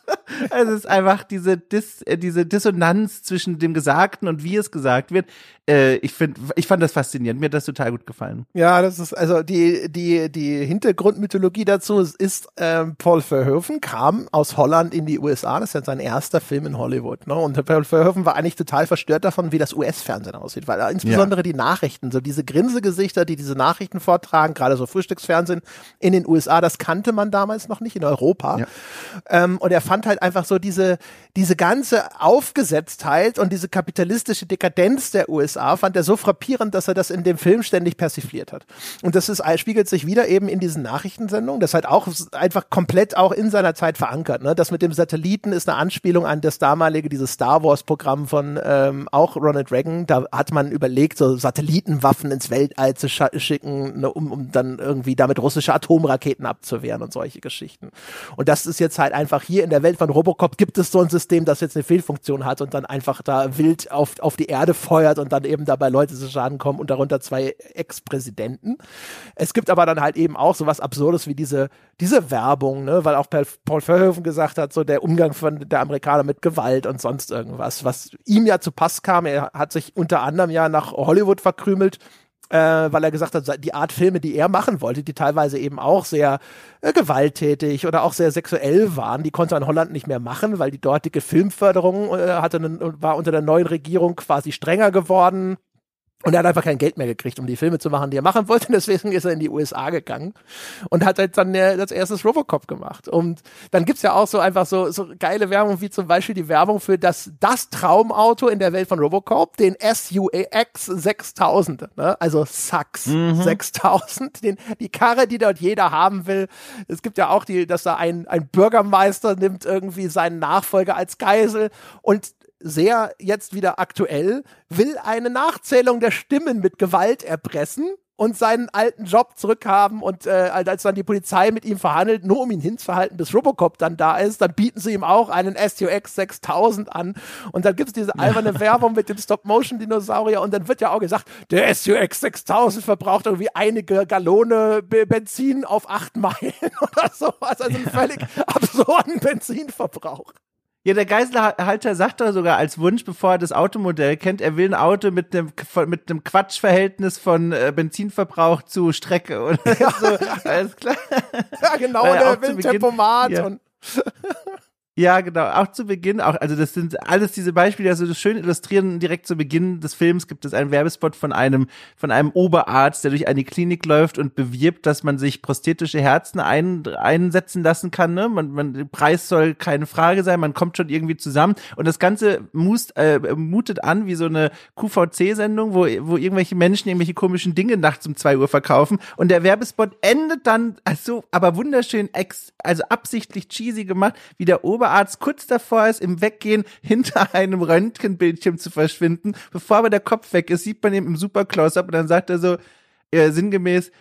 Es ist einfach diese, Dis, äh, diese Dissonanz zwischen dem Gesagten und wie es gesagt wird. Äh, ich finde, ich fand das faszinierend. Mir hat das total gut gefallen. Ja, das ist, also die, die, die Hintergrundmythologie dazu ist, ähm, Paul Verhoeven kam aus Holland in die USA. Das ist ja sein erster Film in Hollywood. Ne? Und Paul Verhoeven war eigentlich total verstört davon, wie das US-Fernsehen aussieht. Weil insbesondere ja. die Nachrichten, so diese Grinsegesichter, die diese Nachrichten vortragen, gerade so Frühstücksfernsehen in den USA, das kannte man damals noch nicht in Europa. Ja. Ähm, und er fand halt einfach so diese, diese ganze Aufgesetztheit und diese kapitalistische Dekadenz der USA fand er so frappierend, dass er das in dem Film ständig persifliert hat. Und das ist, spiegelt sich wieder eben in diesen Nachrichtensendungen. Das halt auch einfach komplett auch in seiner Zeit verankert. Ne? Das mit dem Satelliten ist eine Anspielung an das damalige, dieses Star Wars Programm von ähm, auch Ronald Reagan. Da hat man überlegt, so Satellitenwaffen ins Weltall zu schicken, ne, um, um dann irgendwie damit russische Atomraketen abzuwehren und solche Geschichten. Und das ist jetzt halt einfach hier in der Welt von Robocop gibt es so ein System, das jetzt eine Fehlfunktion hat und dann einfach da wild auf, auf die Erde feuert und dann eben dabei Leute zu Schaden kommen und darunter zwei Ex-Präsidenten. Es gibt aber dann halt eben auch so was Absurdes wie diese, diese Werbung, ne, weil auch Paul Verhoeven gesagt hat, so der Umgang von der Amerikaner mit Gewalt und sonst irgendwas, was ihm ja zu Pass kam. Er hat sich unter anderem ja nach Hollywood verkrümelt äh, weil er gesagt hat, die Art Filme, die er machen wollte, die teilweise eben auch sehr äh, gewalttätig oder auch sehr sexuell waren, die konnte er in Holland nicht mehr machen, weil die dortige Filmförderung äh, hatte, war unter der neuen Regierung quasi strenger geworden. Und er hat einfach kein Geld mehr gekriegt, um die Filme zu machen, die er machen wollte. Deswegen ist er in die USA gegangen und hat halt dann als erstes Robocop gemacht. Und dann gibt's ja auch so einfach so, so geile Werbung, wie zum Beispiel die Werbung für das, das Traumauto in der Welt von Robocop, den SUAX 6000, ne? also Sachs mhm. 6000, den, die Karre, die dort jeder haben will. Es gibt ja auch die, dass da ein, ein Bürgermeister nimmt irgendwie seinen Nachfolger als Geisel und sehr jetzt wieder aktuell, will eine Nachzählung der Stimmen mit Gewalt erpressen und seinen alten Job zurückhaben und äh, als dann die Polizei mit ihm verhandelt, nur um ihn hinzuhalten, bis Robocop dann da ist, dann bieten sie ihm auch einen SUX 6000 an und dann gibt es diese alberne Werbung mit dem Stop-Motion-Dinosaurier und dann wird ja auch gesagt, der SUX 6000 verbraucht irgendwie einige Gallone Benzin auf acht Meilen oder sowas, also einen völlig absurden Benzinverbrauch. Ja, der Geiselhalter sagt doch sogar als Wunsch, bevor er das Automodell kennt, er will ein Auto mit einem mit einem Quatschverhältnis von äh, Benzinverbrauch zu Strecke und ja. so, alles klar. Ja, genau, und er will Tempomat ja. und ja, genau. Auch zu Beginn, auch, also das sind alles diese Beispiele, also das schön illustrieren. Direkt zu Beginn des Films gibt es einen Werbespot von einem, von einem Oberarzt, der durch eine Klinik läuft und bewirbt, dass man sich prosthetische Herzen ein, einsetzen lassen kann. Ne? Man, man, der Preis soll keine Frage sein, man kommt schon irgendwie zusammen. Und das Ganze must, äh, mutet an wie so eine QVC-Sendung, wo, wo irgendwelche Menschen irgendwelche komischen Dinge nachts um zwei Uhr verkaufen. Und der Werbespot endet dann, also, aber wunderschön, ex, also absichtlich cheesy gemacht, wie der Oberarzt Oberarzt kurz davor ist, im Weggehen hinter einem Röntgenbildschirm zu verschwinden. Bevor aber der Kopf weg ist, sieht man ihn im Super Close-Up und dann sagt er so, äh, sinngemäß,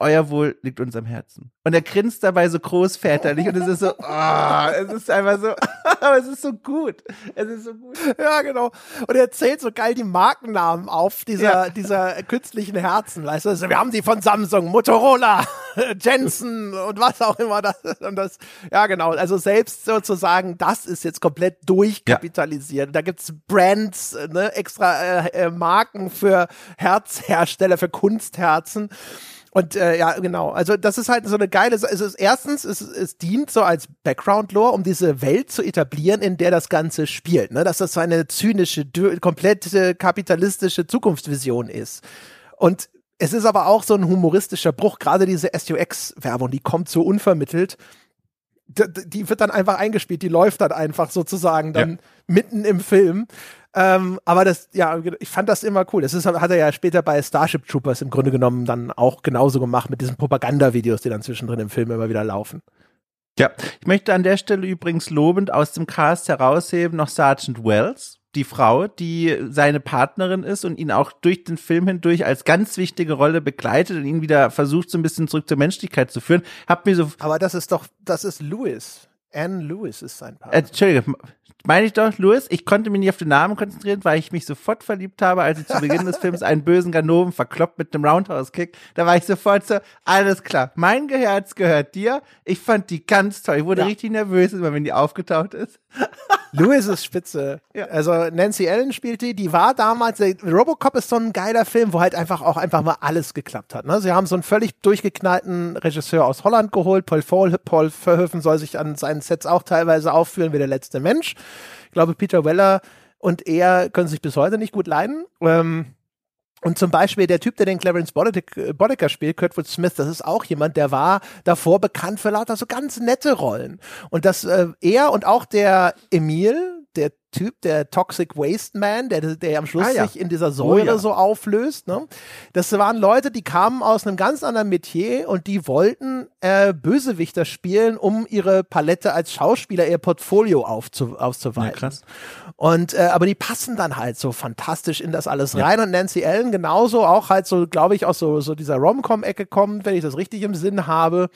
euer Wohl liegt uns am Herzen. Und er grinst dabei so großväterlich und es ist so, oh, es ist einfach so, aber es ist so gut. Es ist so gut. Ja, genau. Und er zählt so geil die Markennamen auf dieser, ja. dieser künstlichen Herzen, weißt du? Also wir haben die von Samsung, Motorola, Jensen und was auch immer das und das. Ja, genau. Also selbst sozusagen, das ist jetzt komplett durchkapitalisiert. Ja. Da gibt's Brands, ne, extra äh, äh Marken für Herzhersteller, für Kunstherzen. Und äh, ja, genau. Also das ist halt so eine geile. Es ist erstens, es, es dient so als Background-Lore, um diese Welt zu etablieren, in der das Ganze spielt. Ne? Dass das so eine zynische, komplett kapitalistische Zukunftsvision ist. Und es ist aber auch so ein humoristischer Bruch. Gerade diese SUX-Werbung, die kommt so unvermittelt. Die, die, wird dann einfach eingespielt, die läuft dann einfach sozusagen dann ja. mitten im Film. Ähm, aber das, ja, ich fand das immer cool. Das ist, hat er ja später bei Starship Troopers im Grunde genommen dann auch genauso gemacht mit diesen Propagandavideos, die dann zwischendrin im Film immer wieder laufen. Ja, ich möchte an der Stelle übrigens lobend aus dem Cast herausheben noch Sergeant Wells, die Frau, die seine Partnerin ist und ihn auch durch den Film hindurch als ganz wichtige Rolle begleitet und ihn wieder versucht, so ein bisschen zurück zur Menschlichkeit zu führen. Hab mir so. Aber das ist doch, das ist Louis. Anne Lewis ist sein Partner. Äh, Entschuldigung, meine ich doch, Louis, ich konnte mich nicht auf den Namen konzentrieren, weil ich mich sofort verliebt habe, als ich zu Beginn des Films einen bösen Ganoven verkloppt mit dem Roundhouse-Kick. Da war ich sofort so, alles klar, mein Herz gehört dir. Ich fand die ganz toll. Ich wurde ja. richtig nervös, immer wenn die aufgetaucht ist. Louis ist spitze. Ja. Also Nancy Ellen spielt die, die war damals, Robocop ist so ein geiler Film, wo halt einfach auch einfach mal alles geklappt hat. Ne? Sie haben so einen völlig durchgeknallten Regisseur aus Holland geholt, Paul, Paul Verhoeven soll sich an seinen Sets auch teilweise aufführen wie der letzte Mensch. Ich glaube, Peter Weller und er können sich bis heute nicht gut leiden. Ähm, und zum Beispiel der Typ, der den Clarence Boddicker spielt, Kurtwood Smith, das ist auch jemand, der war davor bekannt für lauter so ganz nette Rollen. Und dass äh, er und auch der Emil, Typ, der Toxic Waste Man, der, der am Schluss ah, ja. sich in dieser Säure oh, ja. so auflöst. Ne? Das waren Leute, die kamen aus einem ganz anderen Metier und die wollten äh, Bösewichter spielen, um ihre Palette als Schauspieler, ihr Portfolio aufzu auszuweiten. Ja, krass. Und äh, aber die passen dann halt so fantastisch in das alles rein. Und Nancy Ellen genauso auch halt so, glaube ich, aus so, so dieser Rom-Com-Ecke kommt, wenn ich das richtig im Sinn habe.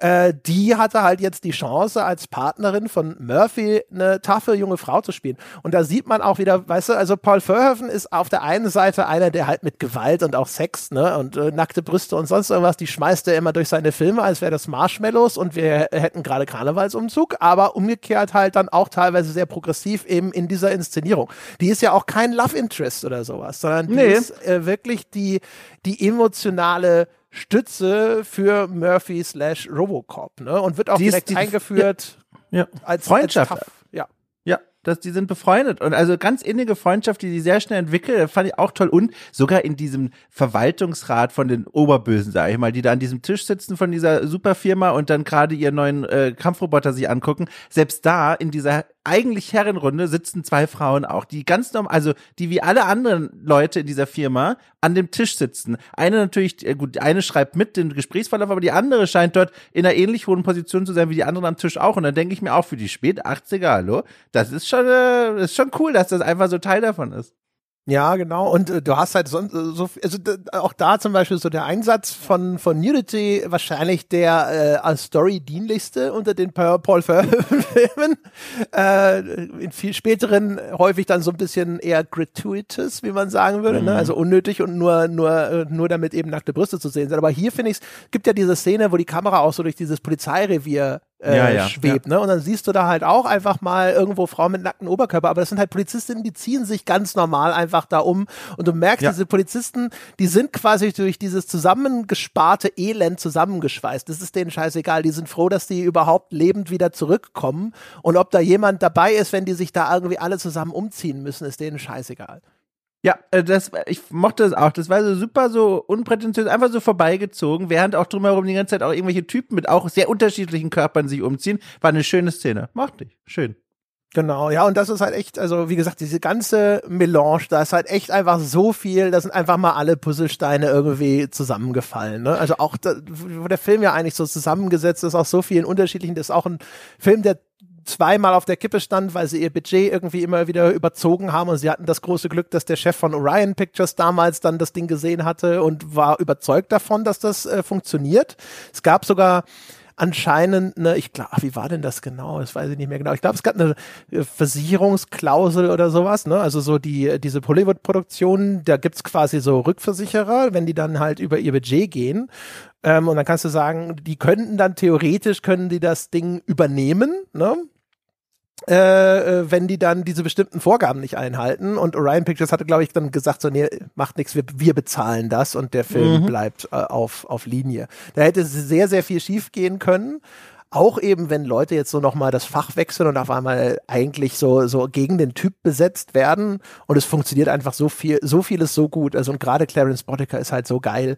Äh, die hatte halt jetzt die Chance, als Partnerin von Murphy eine taffe junge Frau zu spielen. Und da sieht man auch wieder, weißt du, also Paul Verhoeven ist auf der einen Seite einer, der halt mit Gewalt und auch Sex, ne, und äh, nackte Brüste und sonst irgendwas, die schmeißt er immer durch seine Filme, als wäre das Marshmallows und wir hätten gerade Karnevalsumzug, aber umgekehrt halt dann auch teilweise sehr progressiv eben in dieser Inszenierung. Die ist ja auch kein Love Interest oder sowas, sondern die nee. ist äh, wirklich die, die emotionale Stütze für Murphy slash Robocop, ne? Und wird auch die direkt ist, eingeführt ja, ja. als Freundschaft. Als ja. Ja, dass die sind befreundet und also ganz innige Freundschaft, die die sehr schnell entwickelt, fand ich auch toll und sogar in diesem Verwaltungsrat von den Oberbösen, sage ich mal, die da an diesem Tisch sitzen von dieser Superfirma und dann gerade ihren neuen äh, Kampfroboter sich angucken, selbst da in dieser eigentlich Herrenrunde sitzen zwei Frauen auch, die ganz normal, also die wie alle anderen Leute in dieser Firma an dem Tisch sitzen. Eine natürlich, äh, gut, eine schreibt mit den Gesprächsverlauf, aber die andere scheint dort in einer ähnlich hohen Position zu sein wie die anderen am Tisch auch. Und dann denke ich mir auch für die spät 80er, hallo, das ist schon, äh, ist schon cool, dass das einfach so Teil davon ist. Ja, genau. Und äh, du hast halt sonst äh, so, also auch da zum Beispiel so der Einsatz von von Nudity wahrscheinlich der äh, als Story dienlichste unter den Paul Verhoeven-Filmen. Äh, in viel späteren häufig dann so ein bisschen eher gratuitous, wie man sagen würde, ne? mhm. ne? also unnötig und nur nur äh, nur damit eben nackte Brüste zu sehen sind. Aber hier finde ich, es gibt ja diese Szene, wo die Kamera auch so durch dieses Polizeirevier äh, ja, ja, schwebt. Ja. Ne? Und dann siehst du da halt auch einfach mal irgendwo Frauen mit nackten Oberkörper, aber das sind halt Polizistinnen, die ziehen sich ganz normal einfach da um und du merkst, diese Polizisten, die sind quasi durch dieses zusammengesparte Elend zusammengeschweißt. Das ist denen scheißegal. Die sind froh, dass die überhaupt lebend wieder zurückkommen und ob da jemand dabei ist, wenn die sich da irgendwie alle zusammen umziehen müssen, ist denen scheißegal. Ja, äh, das, ich mochte es auch. Das war so super so unprätentiös, einfach so vorbeigezogen, während auch drumherum die ganze Zeit auch irgendwelche Typen mit auch sehr unterschiedlichen Körpern sich umziehen. War eine schöne Szene. Mochte ich. Schön. Genau, ja, und das ist halt echt, also wie gesagt, diese ganze Melange, da ist halt echt einfach so viel, da sind einfach mal alle Puzzlesteine irgendwie zusammengefallen. Ne? Also auch, da, wo der Film ja eigentlich so zusammengesetzt ist, aus so vielen unterschiedlichen, das ist auch ein Film, der zweimal auf der Kippe stand, weil sie ihr Budget irgendwie immer wieder überzogen haben und sie hatten das große Glück, dass der Chef von Orion Pictures damals dann das Ding gesehen hatte und war überzeugt davon, dass das äh, funktioniert. Es gab sogar anscheinend eine, ich glaube, wie war denn das genau? Das weiß ich nicht mehr genau. Ich glaube, es gab eine äh, Versicherungsklausel oder sowas, ne? Also so die, diese Hollywood-Produktionen, da gibt's quasi so Rückversicherer, wenn die dann halt über ihr Budget gehen. Ähm, und dann kannst du sagen, die könnten dann theoretisch, können die das Ding übernehmen, ne? Äh, äh, wenn die dann diese bestimmten Vorgaben nicht einhalten. Und Orion Pictures hatte, glaube ich, dann gesagt, so, nee, macht nichts, wir, wir bezahlen das und der Film mhm. bleibt äh, auf, auf Linie. Da hätte sehr, sehr viel schief gehen können. Auch eben, wenn Leute jetzt so nochmal das Fach wechseln und auf einmal eigentlich so, so gegen den Typ besetzt werden und es funktioniert einfach so viel, so vieles so gut. Also und gerade Clarence Boddicker ist halt so geil.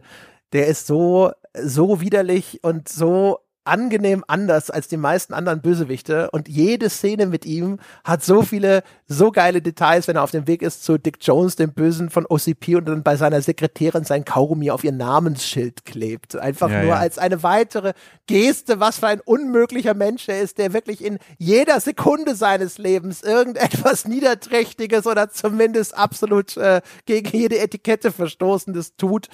Der ist so, so widerlich und so angenehm anders als die meisten anderen Bösewichte und jede Szene mit ihm hat so viele so geile Details, wenn er auf dem Weg ist zu Dick Jones, dem Bösen von OCP und dann bei seiner Sekretärin sein Kaugummi auf ihr Namensschild klebt. Einfach ja, nur ja. als eine weitere Geste, was für ein unmöglicher Mensch er ist, der wirklich in jeder Sekunde seines Lebens irgendetwas Niederträchtiges oder zumindest absolut äh, gegen jede Etikette Verstoßendes tut.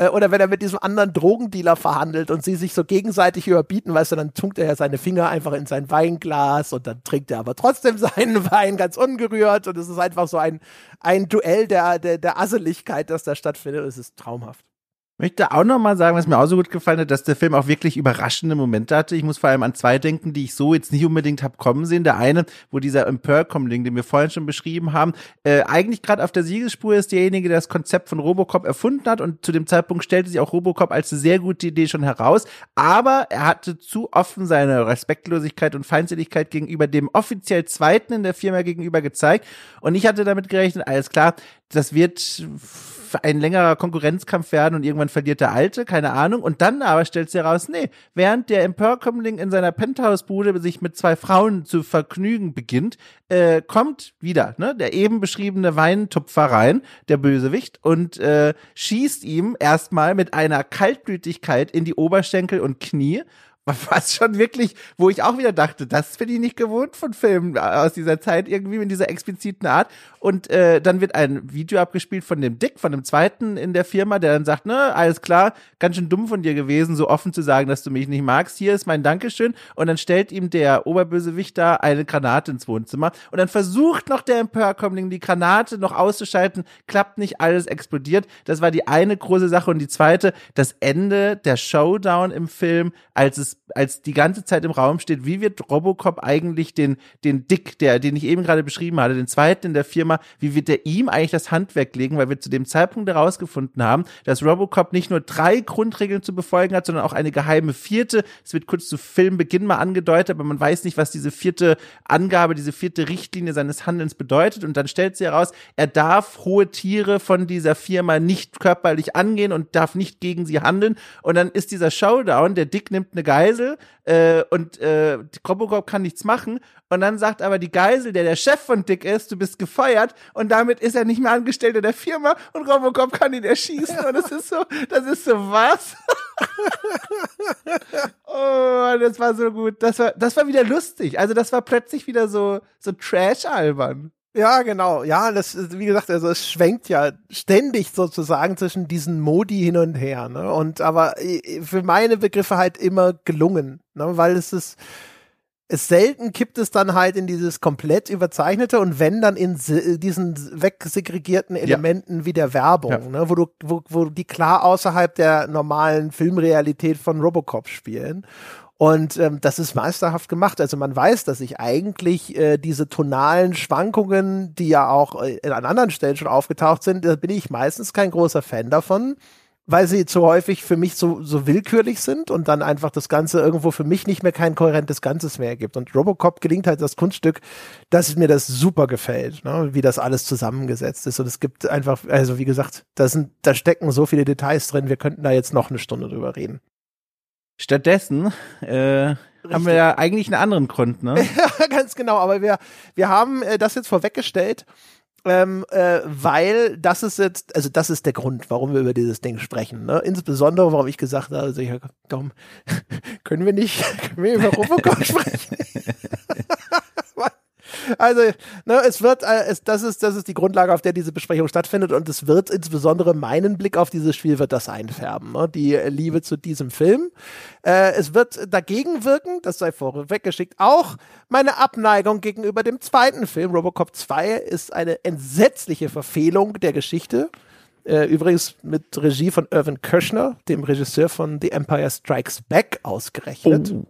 Äh, oder wenn er mit diesem anderen Drogendealer verhandelt und sie sich so gegenseitig überbieten, weißt du, dann tunkt er ja seine Finger einfach in sein Weinglas und dann trinkt er aber trotzdem seinen Wein ganz ungerührt und es ist einfach so ein, ein Duell der, der, der Asseligkeit, das da stattfindet. Es ist traumhaft möchte auch noch mal sagen, was mir auch so gut gefallen hat, dass der Film auch wirklich überraschende Momente hatte. Ich muss vor allem an zwei denken, die ich so jetzt nicht unbedingt hab kommen sehen. Der eine, wo dieser Impercom-Ding, den wir vorhin schon beschrieben haben, äh, eigentlich gerade auf der Siegesspur ist derjenige, der das Konzept von Robocop erfunden hat und zu dem Zeitpunkt stellte sich auch Robocop als eine sehr gute Idee schon heraus. Aber er hatte zu offen seine Respektlosigkeit und Feindseligkeit gegenüber dem offiziell Zweiten in der Firma gegenüber gezeigt. Und ich hatte damit gerechnet, alles klar, das wird ein längerer Konkurrenzkampf werden und irgendwann verliert der Alte, keine Ahnung. Und dann aber stellt sie heraus, nee, während der Emperkömmling in seiner Penthouse-Bude sich mit zwei Frauen zu vergnügen beginnt, äh, kommt wieder ne, der eben beschriebene Weintupfer rein, der Bösewicht, und äh, schießt ihm erstmal mit einer Kaltblütigkeit in die Oberschenkel und Knie was schon wirklich, wo ich auch wieder dachte, das bin ich nicht gewohnt von Filmen aus dieser Zeit irgendwie in dieser expliziten Art. Und äh, dann wird ein Video abgespielt von dem Dick, von dem zweiten in der Firma, der dann sagt, ne, alles klar, ganz schön dumm von dir gewesen, so offen zu sagen, dass du mich nicht magst. Hier ist mein Dankeschön. Und dann stellt ihm der Oberbösewicht da eine Granate ins Wohnzimmer. Und dann versucht noch der Emperkömmling die Granate noch auszuschalten, klappt nicht, alles explodiert. Das war die eine große Sache. Und die zweite, das Ende der Showdown im Film, als es als die ganze Zeit im Raum steht, wie wird Robocop eigentlich den, den Dick, der, den ich eben gerade beschrieben hatte, den zweiten in der Firma, wie wird er ihm eigentlich das Handwerk legen, weil wir zu dem Zeitpunkt herausgefunden haben, dass Robocop nicht nur drei Grundregeln zu befolgen hat, sondern auch eine geheime vierte. Es wird kurz zu Filmbeginn mal angedeutet, aber man weiß nicht, was diese vierte Angabe, diese vierte Richtlinie seines Handelns bedeutet. Und dann stellt sie heraus, er darf hohe Tiere von dieser Firma nicht körperlich angehen und darf nicht gegen sie handeln. Und dann ist dieser Showdown, der Dick nimmt eine Geisel, Geisel äh, und äh, Robocop kann nichts machen. Und dann sagt aber die Geisel, der der Chef von Dick ist, du bist gefeuert und damit ist er nicht mehr Angestellter der Firma und Robocop kann ihn erschießen. Und das ist so, das ist so was. oh, das war so gut. Das war, das war wieder lustig. Also das war plötzlich wieder so, so trash-albern. Ja, genau. Ja, das, wie gesagt, also es schwenkt ja ständig sozusagen zwischen diesen Modi hin und her, ne? Und aber äh, für meine Begriffe halt immer gelungen, ne? Weil es ist, es selten kippt es dann halt in dieses komplett überzeichnete und wenn dann in diesen wegsegregierten Elementen ja. wie der Werbung, ja. ne, wo du, wo, wo die klar außerhalb der normalen Filmrealität von Robocop spielen. Und ähm, das ist meisterhaft gemacht. Also man weiß, dass sich eigentlich äh, diese tonalen Schwankungen, die ja auch äh, an anderen Stellen schon aufgetaucht sind, da bin ich meistens kein großer Fan davon, weil sie zu häufig für mich so, so willkürlich sind und dann einfach das Ganze irgendwo für mich nicht mehr kein kohärentes Ganzes mehr ergibt. Und Robocop gelingt halt das Kunststück, dass mir das super gefällt, ne? wie das alles zusammengesetzt ist. Und es gibt einfach, also wie gesagt, da sind, da stecken so viele Details drin, wir könnten da jetzt noch eine Stunde drüber reden. Stattdessen äh, haben wir ja eigentlich einen anderen Grund, ne? Ja, ganz genau. Aber wir, wir haben äh, das jetzt vorweggestellt, ähm, äh, weil das ist jetzt, also das ist der Grund, warum wir über dieses Ding sprechen. Ne? Insbesondere, warum ich gesagt habe, also ich, komm, können wir nicht, können wir über Robocop sprechen? Also, ne, es wird, äh, es, das ist, das ist die Grundlage, auf der diese Besprechung stattfindet und es wird insbesondere meinen Blick auf dieses Spiel wird das einfärben, ne? die Liebe zu diesem Film. Äh, es wird dagegen wirken, das sei vorweggeschickt, auch meine Abneigung gegenüber dem zweiten Film. Robocop 2 ist eine entsetzliche Verfehlung der Geschichte. Äh, übrigens mit Regie von Irvin Kirschner, dem Regisseur von The Empire Strikes Back, ausgerechnet. Oh.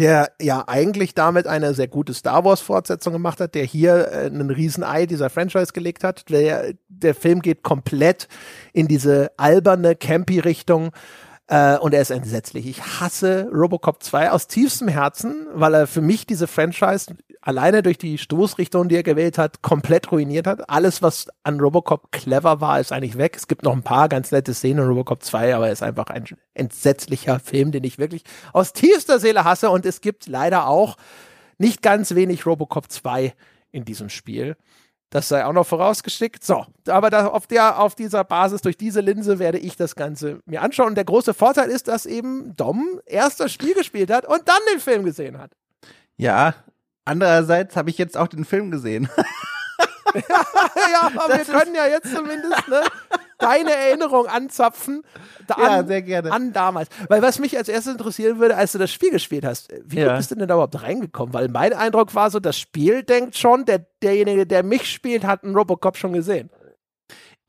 Der ja eigentlich damit eine sehr gute Star Wars Fortsetzung gemacht hat, der hier äh, einen Riesenei dieser Franchise gelegt hat. Der, der Film geht komplett in diese alberne Campy-Richtung. Äh, und er ist entsetzlich. Ich hasse Robocop 2 aus tiefstem Herzen, weil er für mich diese Franchise alleine durch die Stoßrichtung, die er gewählt hat, komplett ruiniert hat. Alles, was an Robocop clever war, ist eigentlich weg. Es gibt noch ein paar ganz nette Szenen in Robocop 2, aber er ist einfach ein entsetzlicher Film, den ich wirklich aus tiefster Seele hasse. Und es gibt leider auch nicht ganz wenig Robocop 2 in diesem Spiel. Das sei auch noch vorausgeschickt. So, aber da, auf, der, auf dieser Basis, durch diese Linse werde ich das Ganze mir anschauen. Und der große Vorteil ist, dass eben Dom erst das Spiel gespielt hat und dann den Film gesehen hat. Ja, andererseits habe ich jetzt auch den Film gesehen. ja, aber das wir können ja jetzt zumindest ne, deine Erinnerung anzapfen. Da ja, sehr gerne. An damals. Weil was mich als erstes interessieren würde, als du das Spiel gespielt hast, wie ja. bist du denn da überhaupt reingekommen? Weil mein Eindruck war so, das Spiel denkt schon, der, derjenige, der mich spielt, hat einen Robocop schon gesehen.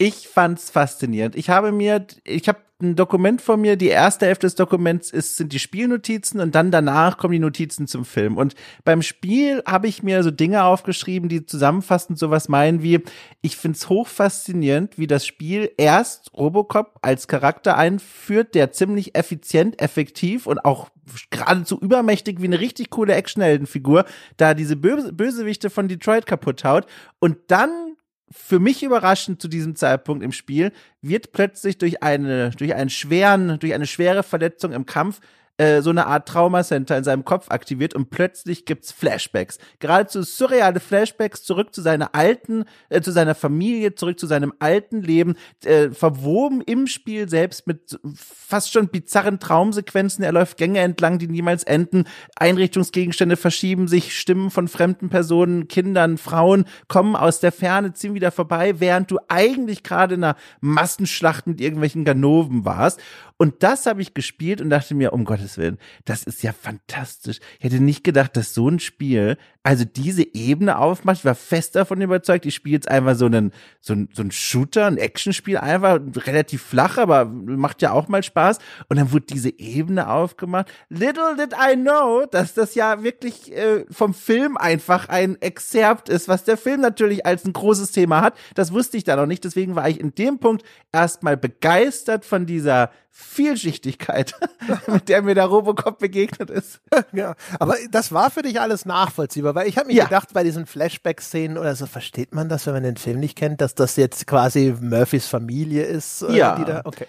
Ich fand's faszinierend. Ich habe mir, ich habe ein Dokument von mir, die erste Hälfte des Dokuments ist, sind die Spielnotizen und dann danach kommen die Notizen zum Film. Und beim Spiel habe ich mir so Dinge aufgeschrieben, die zusammenfassend sowas meinen wie, ich find's hoch faszinierend, wie das Spiel erst Robocop als Charakter einführt, der ziemlich effizient, effektiv und auch geradezu übermächtig wie eine richtig coole Actionheldenfigur, da diese Böse Bösewichte von Detroit kaputt haut und dann für mich überraschend zu diesem Zeitpunkt im Spiel wird plötzlich durch eine durch einen schweren durch eine schwere Verletzung im Kampf äh, so eine Art Traumacenter in seinem Kopf aktiviert und plötzlich gibt's Flashbacks. Geradezu surreale Flashbacks zurück zu seiner alten, äh, zu seiner Familie, zurück zu seinem alten Leben, äh, verwoben im Spiel selbst mit fast schon bizarren Traumsequenzen. Er läuft Gänge entlang, die niemals enden. Einrichtungsgegenstände verschieben sich, Stimmen von fremden Personen, Kindern, Frauen kommen aus der Ferne, ziehen wieder vorbei, während du eigentlich gerade in einer Massenschlacht mit irgendwelchen Ganoven warst. Und das habe ich gespielt und dachte mir, um Gottes Willen, das ist ja fantastisch. Ich hätte nicht gedacht, dass so ein Spiel also diese Ebene aufmacht. Ich war fest davon überzeugt, ich spiele jetzt einfach so einen, so ein, so ein Shooter, ein Actionspiel, einfach relativ flach, aber macht ja auch mal Spaß. Und dann wurde diese Ebene aufgemacht. Little did I know, dass das ja wirklich äh, vom Film einfach ein Exzerpt ist, was der Film natürlich als ein großes Thema hat. Das wusste ich da noch nicht. Deswegen war ich in dem Punkt erstmal begeistert von dieser Vielschichtigkeit, mit der mir der Robocop begegnet ist. Ja, aber das war für dich alles nachvollziehbar, weil ich habe mir ja. gedacht, bei diesen Flashback-Szenen oder so, versteht man das, wenn man den Film nicht kennt, dass das jetzt quasi Murphys Familie ist? Ja. Die da, okay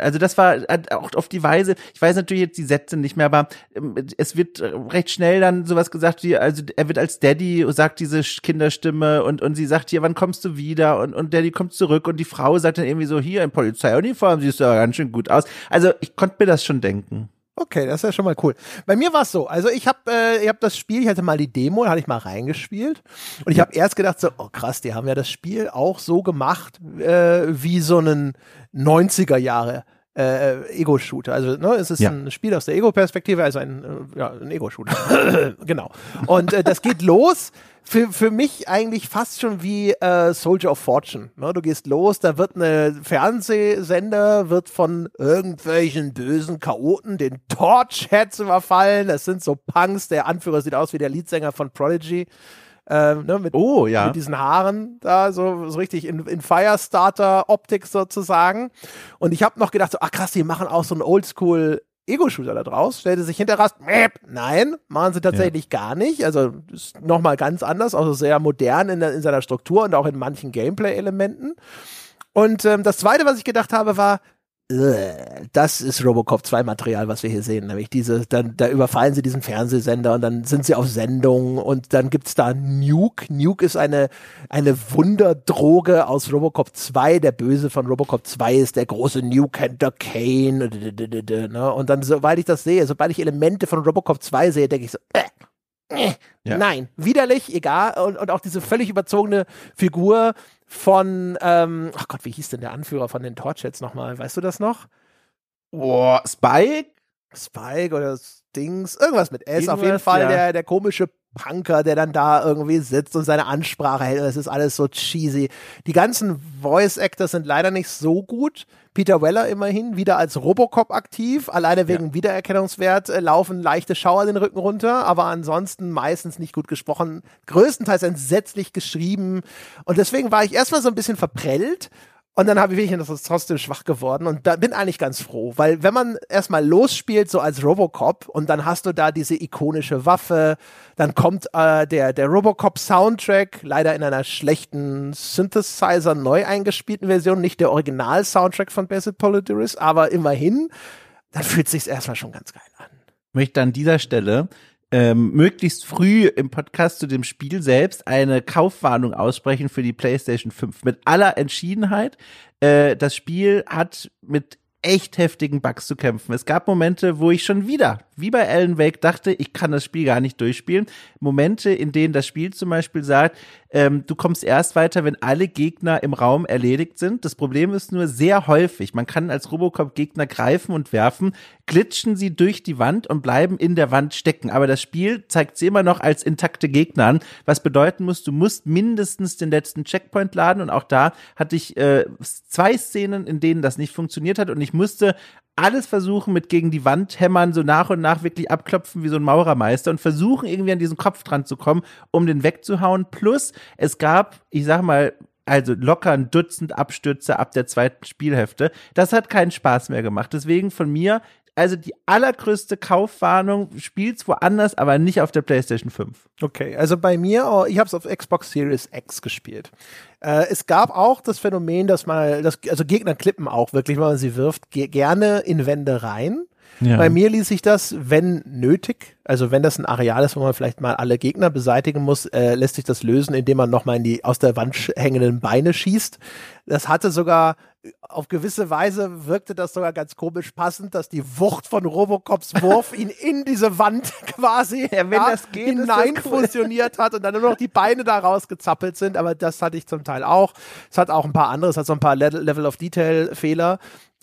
also das war äh, auch auf die Weise, ich weiß natürlich jetzt die Sätze nicht mehr, aber ähm, es wird recht schnell dann sowas gesagt wie, also er wird als Daddy, sagt diese Kinderstimme und, und sie sagt hier, wann kommst du wieder? Und, und Daddy kommt zurück und die Frau sagt dann irgendwie so, hier in Polizeiuniform, siehst du ja ganz schön gut aus. Also ich konnte mir das schon denken. Okay, das ist ja schon mal cool. Bei mir war es so, also ich habe äh, ich hab das Spiel, ich hatte mal die Demo, hatte ich mal reingespielt und ich habe erst gedacht so, oh krass, die haben ja das Spiel auch so gemacht äh, wie so einen 90er Jahre äh, Ego-Shooter. Also ne, es ist ja. ein Spiel aus der Ego-Perspektive, also ein, äh, ja, ein Ego-Shooter. genau. Und äh, das geht los für, für mich eigentlich fast schon wie äh, Soldier of Fortune. Ne? Du gehst los, da wird eine Fernsehsender, wird von irgendwelchen bösen Chaoten den Torch-Heads überfallen. Das sind so Punks. Der Anführer sieht aus wie der Leadsänger von Prodigy. Ähm, ne, mit, oh, ja. mit diesen Haaren da, so, so richtig in, in Firestarter-Optik sozusagen. Und ich habe noch gedacht, so, ach krass, die machen auch so einen Oldschool Ego-Shooter da draus, stellte sich hinter Rast, nein, machen sie tatsächlich ja. gar nicht. Also ist nochmal ganz anders, also sehr modern in, der, in seiner Struktur und auch in manchen Gameplay-Elementen. Und ähm, das zweite, was ich gedacht habe, war, das ist Robocop 2 Material, was wir hier sehen. Nämlich diese, dann, da überfallen sie diesen Fernsehsender und dann sind sie auf Sendung und dann gibt's da Nuke. Nuke ist eine, eine Wunderdroge aus Robocop 2. Der Böse von Robocop 2 ist der große Nuke-Händler Kane. Ne? Und dann, sobald ich das sehe, sobald ich Elemente von Robocop 2 sehe, denke ich so, äh, äh, ja. nein, widerlich, egal. Und, und auch diese völlig überzogene Figur von, ähm, ach Gott, wie hieß denn der Anführer von den Torchheads nochmal? Weißt du das noch? Boah, Spike? Spike oder Dings, irgendwas mit S. Irgendwas, Auf jeden Fall ja. der, der komische Punker, der dann da irgendwie sitzt und seine Ansprache hält. Das ist alles so cheesy. Die ganzen Voice Actors sind leider nicht so gut. Peter Weller immerhin wieder als Robocop aktiv. Alleine wegen ja. Wiedererkennungswert äh, laufen leichte Schauer den Rücken runter, aber ansonsten meistens nicht gut gesprochen. Größtenteils entsetzlich geschrieben. Und deswegen war ich erstmal so ein bisschen verprellt und dann habe ich das ist trotzdem schwach geworden und da bin eigentlich ganz froh, weil wenn man erstmal losspielt, so als Robocop und dann hast du da diese ikonische Waffe, dann kommt äh, der, der Robocop-Soundtrack, leider in einer schlechten Synthesizer neu eingespielten Version, nicht der Original-Soundtrack von Basil Polidoris, aber immerhin, dann fühlt sich's erstmal schon ganz geil an. Ich möchte an dieser Stelle ähm, möglichst früh im Podcast zu dem Spiel selbst eine Kaufwarnung aussprechen für die PlayStation 5 mit aller Entschiedenheit. Äh, das Spiel hat mit echt heftigen Bugs zu kämpfen. Es gab Momente, wo ich schon wieder, wie bei Alan Wake, dachte, ich kann das Spiel gar nicht durchspielen. Momente, in denen das Spiel zum Beispiel sagt, ähm, du kommst erst weiter, wenn alle Gegner im Raum erledigt sind. Das Problem ist nur sehr häufig. Man kann als Robocop Gegner greifen und werfen, glitschen sie durch die Wand und bleiben in der Wand stecken. Aber das Spiel zeigt sie immer noch als intakte Gegner an, was bedeuten muss, du musst mindestens den letzten Checkpoint laden. Und auch da hatte ich äh, zwei Szenen, in denen das nicht funktioniert hat. Und ich musste alles versuchen mit gegen die Wand hämmern, so nach und nach wirklich abklopfen wie so ein Maurermeister und versuchen irgendwie an diesen Kopf dran zu kommen, um den wegzuhauen. Plus, es gab, ich sag mal, also locker ein Dutzend Abstürze ab der zweiten Spielhälfte. Das hat keinen Spaß mehr gemacht. Deswegen von mir also die allergrößte Kaufwarnung, spielt's woanders, aber nicht auf der PlayStation 5. Okay, also bei mir, oh, ich habe es auf Xbox Series X gespielt. Äh, es gab auch das Phänomen, dass man, dass, also Gegner klippen auch wirklich, wenn man sie wirft, ge gerne in Wände rein. Ja. Bei mir ließ sich das, wenn nötig, also wenn das ein Areal ist, wo man vielleicht mal alle Gegner beseitigen muss, äh, lässt sich das lösen, indem man nochmal in die aus der Wand hängenden Beine schießt. Das hatte sogar auf gewisse Weise wirkte das sogar ganz komisch passend, dass die Wucht von Robocops Wurf ihn in diese Wand quasi ja, wenn ja, das geht, hinein cool. fusioniert hat und dann nur noch die Beine da rausgezappelt sind. Aber das hatte ich zum Teil auch. Es hat auch ein paar andere, es hat so ein paar Level of Detail Fehler.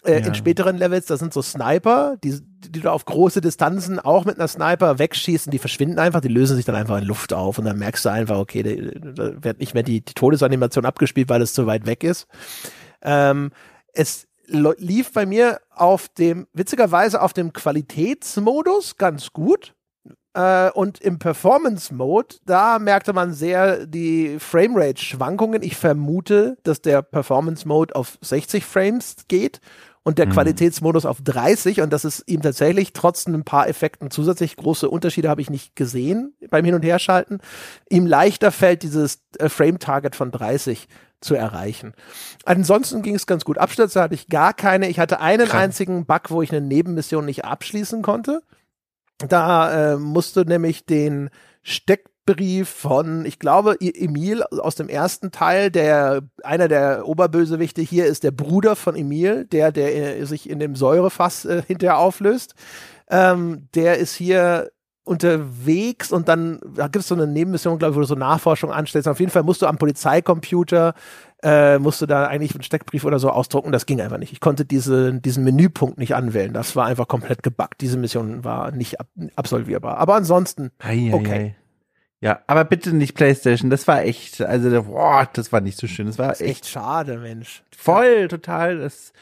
Äh, ja. In späteren Levels, da sind so Sniper, die, die du auf große Distanzen auch mit einer Sniper wegschießen, die verschwinden einfach, die lösen sich dann einfach in Luft auf und dann merkst du einfach, okay, da wird nicht mehr die, die Todesanimation abgespielt, weil es zu weit weg ist. Ähm, es lief bei mir auf dem, witzigerweise auf dem Qualitätsmodus ganz gut. Äh, und im Performance-Mode, da merkte man sehr die Framerate-Schwankungen. Ich vermute, dass der Performance-Mode auf 60 Frames geht und der mhm. Qualitätsmodus auf 30 und das ist ihm tatsächlich trotz ein paar Effekten zusätzlich große Unterschiede habe ich nicht gesehen beim Hin- und Herschalten. Ihm leichter fällt dieses äh, Frame-Target von 30 zu erreichen. Ansonsten ging es ganz gut. Abstürze hatte ich gar keine. Ich hatte einen Krank. einzigen Bug, wo ich eine Nebenmission nicht abschließen konnte. Da äh, musste nämlich den Steckbrief von, ich glaube, Emil aus dem ersten Teil, der einer der Oberbösewichte hier ist der Bruder von Emil, der, der äh, sich in dem Säurefass äh, hinterher auflöst. Ähm, der ist hier unterwegs und dann da gibt es so eine Nebenmission, glaube ich, wo du so Nachforschung anstellst. Auf jeden Fall musst du am Polizeicomputer äh, musst du da eigentlich einen Steckbrief oder so ausdrucken. Das ging einfach nicht. Ich konnte diese, diesen Menüpunkt nicht anwählen. Das war einfach komplett gebackt. Diese Mission war nicht ab absolvierbar. Aber ansonsten, okay. Ei, Ja, aber bitte nicht PlayStation. Das war echt, also, boah, das war nicht so schön. Das war das echt, echt, schade, Mensch. Voll, ja. total. Das,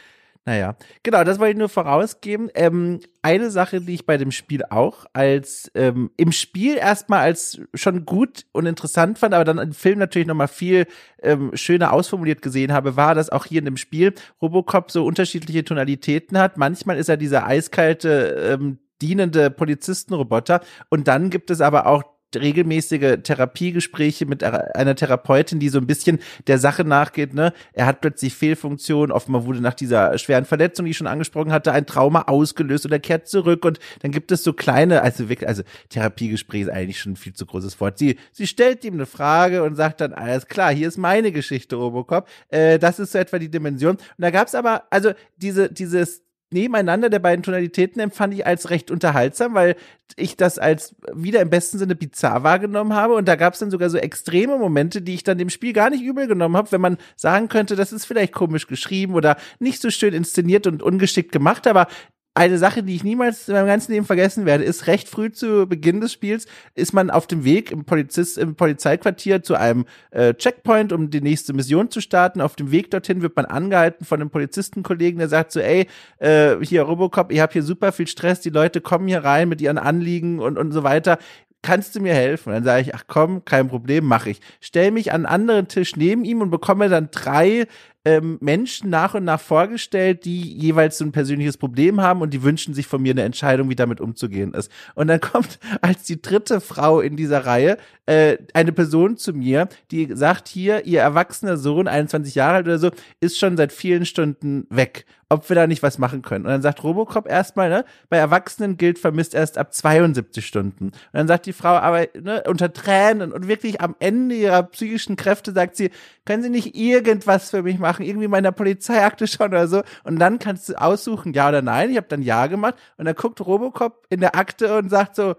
naja, genau, das wollte ich nur vorausgeben. Ähm, eine Sache, die ich bei dem Spiel auch als ähm, im Spiel erstmal als schon gut und interessant fand, aber dann im Film natürlich nochmal viel ähm, schöner ausformuliert gesehen habe, war, dass auch hier in dem Spiel Robocop so unterschiedliche Tonalitäten hat. Manchmal ist er dieser eiskalte, ähm, dienende Polizistenroboter und dann gibt es aber auch regelmäßige Therapiegespräche mit einer Therapeutin, die so ein bisschen der Sache nachgeht, ne? Er hat plötzlich Fehlfunktionen, offenbar wurde nach dieser schweren Verletzung, die ich schon angesprochen hatte, ein Trauma ausgelöst und er kehrt zurück und dann gibt es so kleine, also wirklich, also Therapiegespräch ist eigentlich schon ein viel zu großes Wort. Sie, sie stellt ihm eine Frage und sagt dann, alles klar, hier ist meine Geschichte, Robocop. Äh, das ist so etwa die Dimension. Und da gab's aber, also diese, dieses Nebeneinander der beiden Tonalitäten empfand ich als recht unterhaltsam, weil ich das als wieder im besten Sinne bizarr wahrgenommen habe. Und da gab es dann sogar so extreme Momente, die ich dann dem Spiel gar nicht übel genommen habe, wenn man sagen könnte, das ist vielleicht komisch geschrieben oder nicht so schön inszeniert und ungeschickt gemacht, aber eine Sache, die ich niemals in meinem ganzen Leben vergessen werde, ist recht früh zu Beginn des Spiels ist man auf dem Weg im Polizist im Polizeiquartier zu einem äh, Checkpoint, um die nächste Mission zu starten. Auf dem Weg dorthin wird man angehalten von einem Polizistenkollegen, der sagt so, ey, äh, hier Robocop, ich habe hier super viel Stress, die Leute kommen hier rein mit ihren Anliegen und und so weiter kannst du mir helfen? Dann sage ich, ach komm, kein Problem, mache ich. Stell mich an einen anderen Tisch neben ihm und bekomme dann drei ähm, Menschen nach und nach vorgestellt, die jeweils so ein persönliches Problem haben und die wünschen sich von mir eine Entscheidung, wie damit umzugehen ist. Und dann kommt als die dritte Frau in dieser Reihe äh, eine Person zu mir, die sagt hier, ihr erwachsener Sohn, 21 Jahre alt oder so, ist schon seit vielen Stunden weg ob wir da nicht was machen können. Und dann sagt Robocop erstmal, ne, bei Erwachsenen gilt vermisst erst ab 72 Stunden. Und dann sagt die Frau aber ne, unter Tränen und wirklich am Ende ihrer psychischen Kräfte sagt sie, können Sie nicht irgendwas für mich machen, irgendwie meiner Polizeiakte schauen oder so. Und dann kannst du aussuchen, ja oder nein. Ich habe dann ja gemacht. Und dann guckt Robocop in der Akte und sagt so,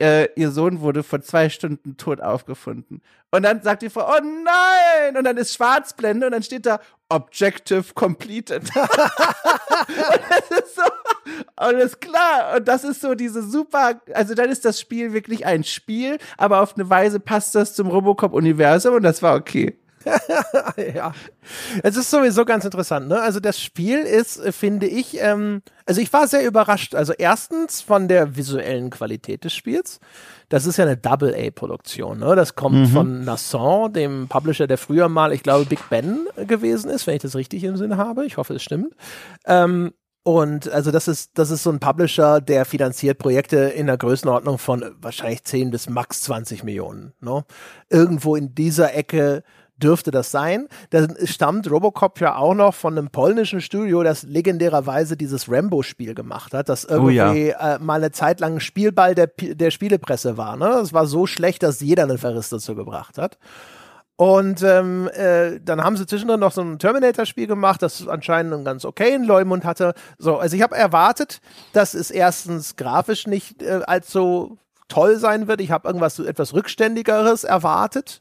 äh, ihr Sohn wurde vor zwei Stunden tot aufgefunden. Und dann sagt die Frau, oh nein! Und dann ist Schwarzblende und dann steht da Objective completed. und das ist so, alles klar. Und das ist so diese super, also dann ist das Spiel wirklich ein Spiel, aber auf eine Weise passt das zum Robocop-Universum und das war okay. Ja. Es ist sowieso ganz interessant, ne? Also das Spiel ist, äh, finde ich, ähm, also ich war sehr überrascht. Also erstens von der visuellen Qualität des Spiels. Das ist ja eine Double-A-Produktion, ne? Das kommt mhm. von Nasson, dem Publisher, der früher mal, ich glaube, Big Ben gewesen ist, wenn ich das richtig im Sinn habe. Ich hoffe, es stimmt. Ähm, und also das ist, das ist so ein Publisher, der finanziert Projekte in der Größenordnung von wahrscheinlich 10 bis max 20 Millionen. Ne? Irgendwo in dieser Ecke dürfte das sein. Da stammt Robocop ja auch noch von einem polnischen Studio, das legendärerweise dieses Rambo-Spiel gemacht hat, das irgendwie oh ja. äh, mal eine Zeit lang Spielball der, der Spielepresse war. Ne? Das war so schlecht, dass jeder einen Verriss dazu gebracht hat. Und ähm, äh, dann haben sie zwischendrin noch so ein Terminator-Spiel gemacht, das anscheinend einen ganz okayen Leumund hatte. So, also ich habe erwartet, dass es erstens grafisch nicht äh, allzu toll sein wird. Ich habe irgendwas etwas rückständigeres erwartet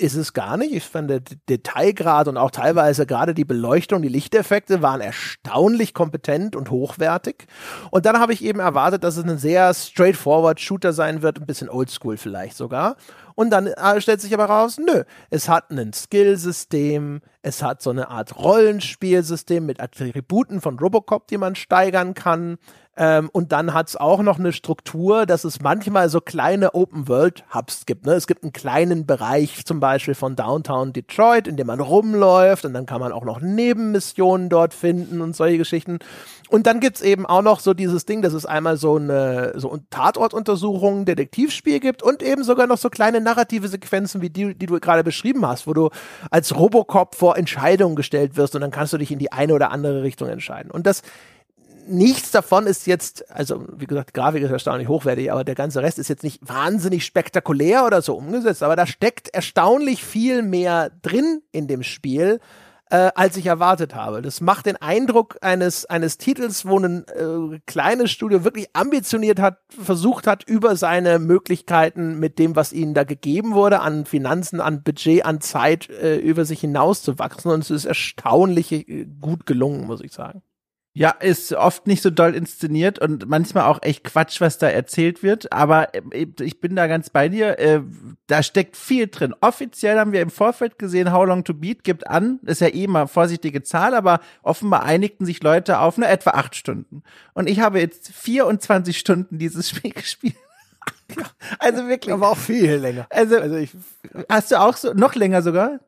ist es gar nicht. Ich fand der Detailgrad und auch teilweise gerade die Beleuchtung, die Lichteffekte waren erstaunlich kompetent und hochwertig. Und dann habe ich eben erwartet, dass es ein sehr straightforward Shooter sein wird, ein bisschen oldschool vielleicht sogar. Und dann äh, stellt sich aber raus, nö, es hat ein Skillsystem, es hat so eine Art Rollenspielsystem mit Attributen von Robocop, die man steigern kann. Ähm, und dann hat es auch noch eine Struktur, dass es manchmal so kleine Open-World-Hubs gibt. Ne? Es gibt einen kleinen Bereich zum Beispiel von Downtown Detroit, in dem man rumläuft und dann kann man auch noch Nebenmissionen dort finden und solche Geschichten. Und dann gibt's eben auch noch so dieses Ding, dass es einmal so eine so Tatortuntersuchung, Detektivspiel gibt und eben sogar noch so kleine narrative Sequenzen wie die, die du gerade beschrieben hast, wo du als Robocop vor Entscheidungen gestellt wirst und dann kannst du dich in die eine oder andere Richtung entscheiden. Und das nichts davon ist jetzt, also wie gesagt, die Grafik ist erstaunlich hochwertig, aber der ganze Rest ist jetzt nicht wahnsinnig spektakulär oder so umgesetzt, aber da steckt erstaunlich viel mehr drin in dem Spiel, äh, als ich erwartet habe. Das macht den Eindruck eines, eines Titels, wo ein äh, kleines Studio wirklich ambitioniert hat, versucht hat, über seine Möglichkeiten mit dem, was ihnen da gegeben wurde, an Finanzen, an Budget, an Zeit, äh, über sich hinauszuwachsen. Und es ist erstaunlich äh, gut gelungen, muss ich sagen. Ja, ist oft nicht so doll inszeniert und manchmal auch echt Quatsch, was da erzählt wird. Aber äh, ich bin da ganz bei dir. Äh, da steckt viel drin. Offiziell haben wir im Vorfeld gesehen, How Long to Beat gibt an. Ist ja eh mal vorsichtige Zahl, aber offenbar einigten sich Leute auf nur etwa acht Stunden. Und ich habe jetzt 24 Stunden dieses Spiel gespielt. also wirklich. Aber auch viel länger. Also, also ich, hast du auch so, noch länger sogar?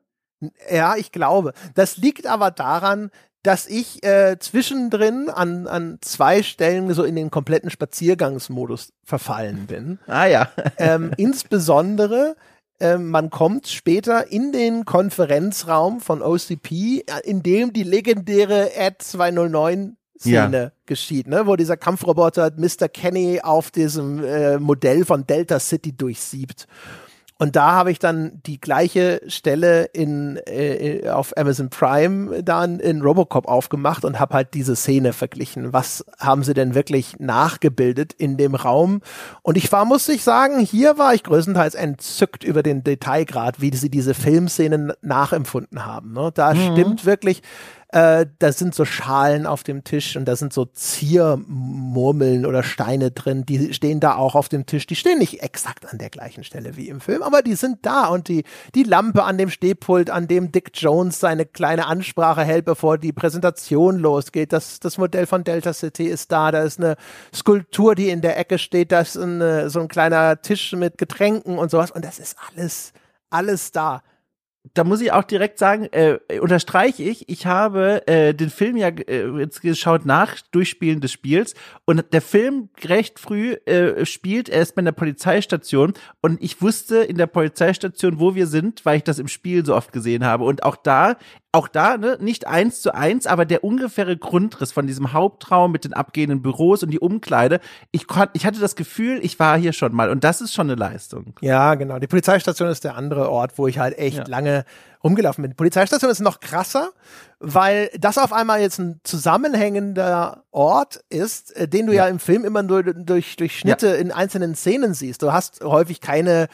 Ja, ich glaube. Das liegt aber daran, dass ich äh, zwischendrin an, an zwei Stellen so in den kompletten Spaziergangsmodus verfallen bin. Ah ja. ähm, insbesondere äh, man kommt später in den Konferenzraum von OCP, äh, in dem die legendäre Ad 209 Szene ja. geschieht, ne? wo dieser Kampfroboter Mr. Kenny auf diesem äh, Modell von Delta City durchsiebt. Und da habe ich dann die gleiche Stelle in, äh, auf Amazon Prime dann in Robocop aufgemacht und habe halt diese Szene verglichen. Was haben sie denn wirklich nachgebildet in dem Raum? Und ich war, muss ich sagen, hier war ich größtenteils entzückt über den Detailgrad, wie sie diese Filmszenen nachempfunden haben. Ne? Da mhm. stimmt wirklich Äh, da sind so Schalen auf dem Tisch und da sind so Ziermurmeln oder Steine drin. Die stehen da auch auf dem Tisch. Die stehen nicht exakt an der gleichen Stelle wie im Film, aber die sind da und die, die Lampe an dem Stehpult, an dem Dick Jones seine kleine Ansprache hält, bevor die Präsentation losgeht. Das, das Modell von Delta City ist da. Da ist eine Skulptur, die in der Ecke steht. Da ist eine, so ein kleiner Tisch mit Getränken und sowas. Und das ist alles, alles da da muss ich auch direkt sagen, äh, unterstreiche ich, ich habe äh, den Film ja äh, jetzt geschaut nach Durchspielen des Spiels und der Film recht früh äh, spielt erst bei einer Polizeistation und ich wusste in der Polizeistation, wo wir sind, weil ich das im Spiel so oft gesehen habe und auch da auch da, ne, nicht eins zu eins, aber der ungefähre Grundriss von diesem Hauptraum mit den abgehenden Büros und die Umkleide. Ich, kon ich hatte das Gefühl, ich war hier schon mal und das ist schon eine Leistung. Ja, genau. Die Polizeistation ist der andere Ort, wo ich halt echt ja. lange rumgelaufen bin. Die Polizeistation ist noch krasser, weil das auf einmal jetzt ein zusammenhängender Ort ist, äh, den du ja, ja im Film immer nur durch, durch Schnitte ja. in einzelnen Szenen siehst. Du hast häufig keine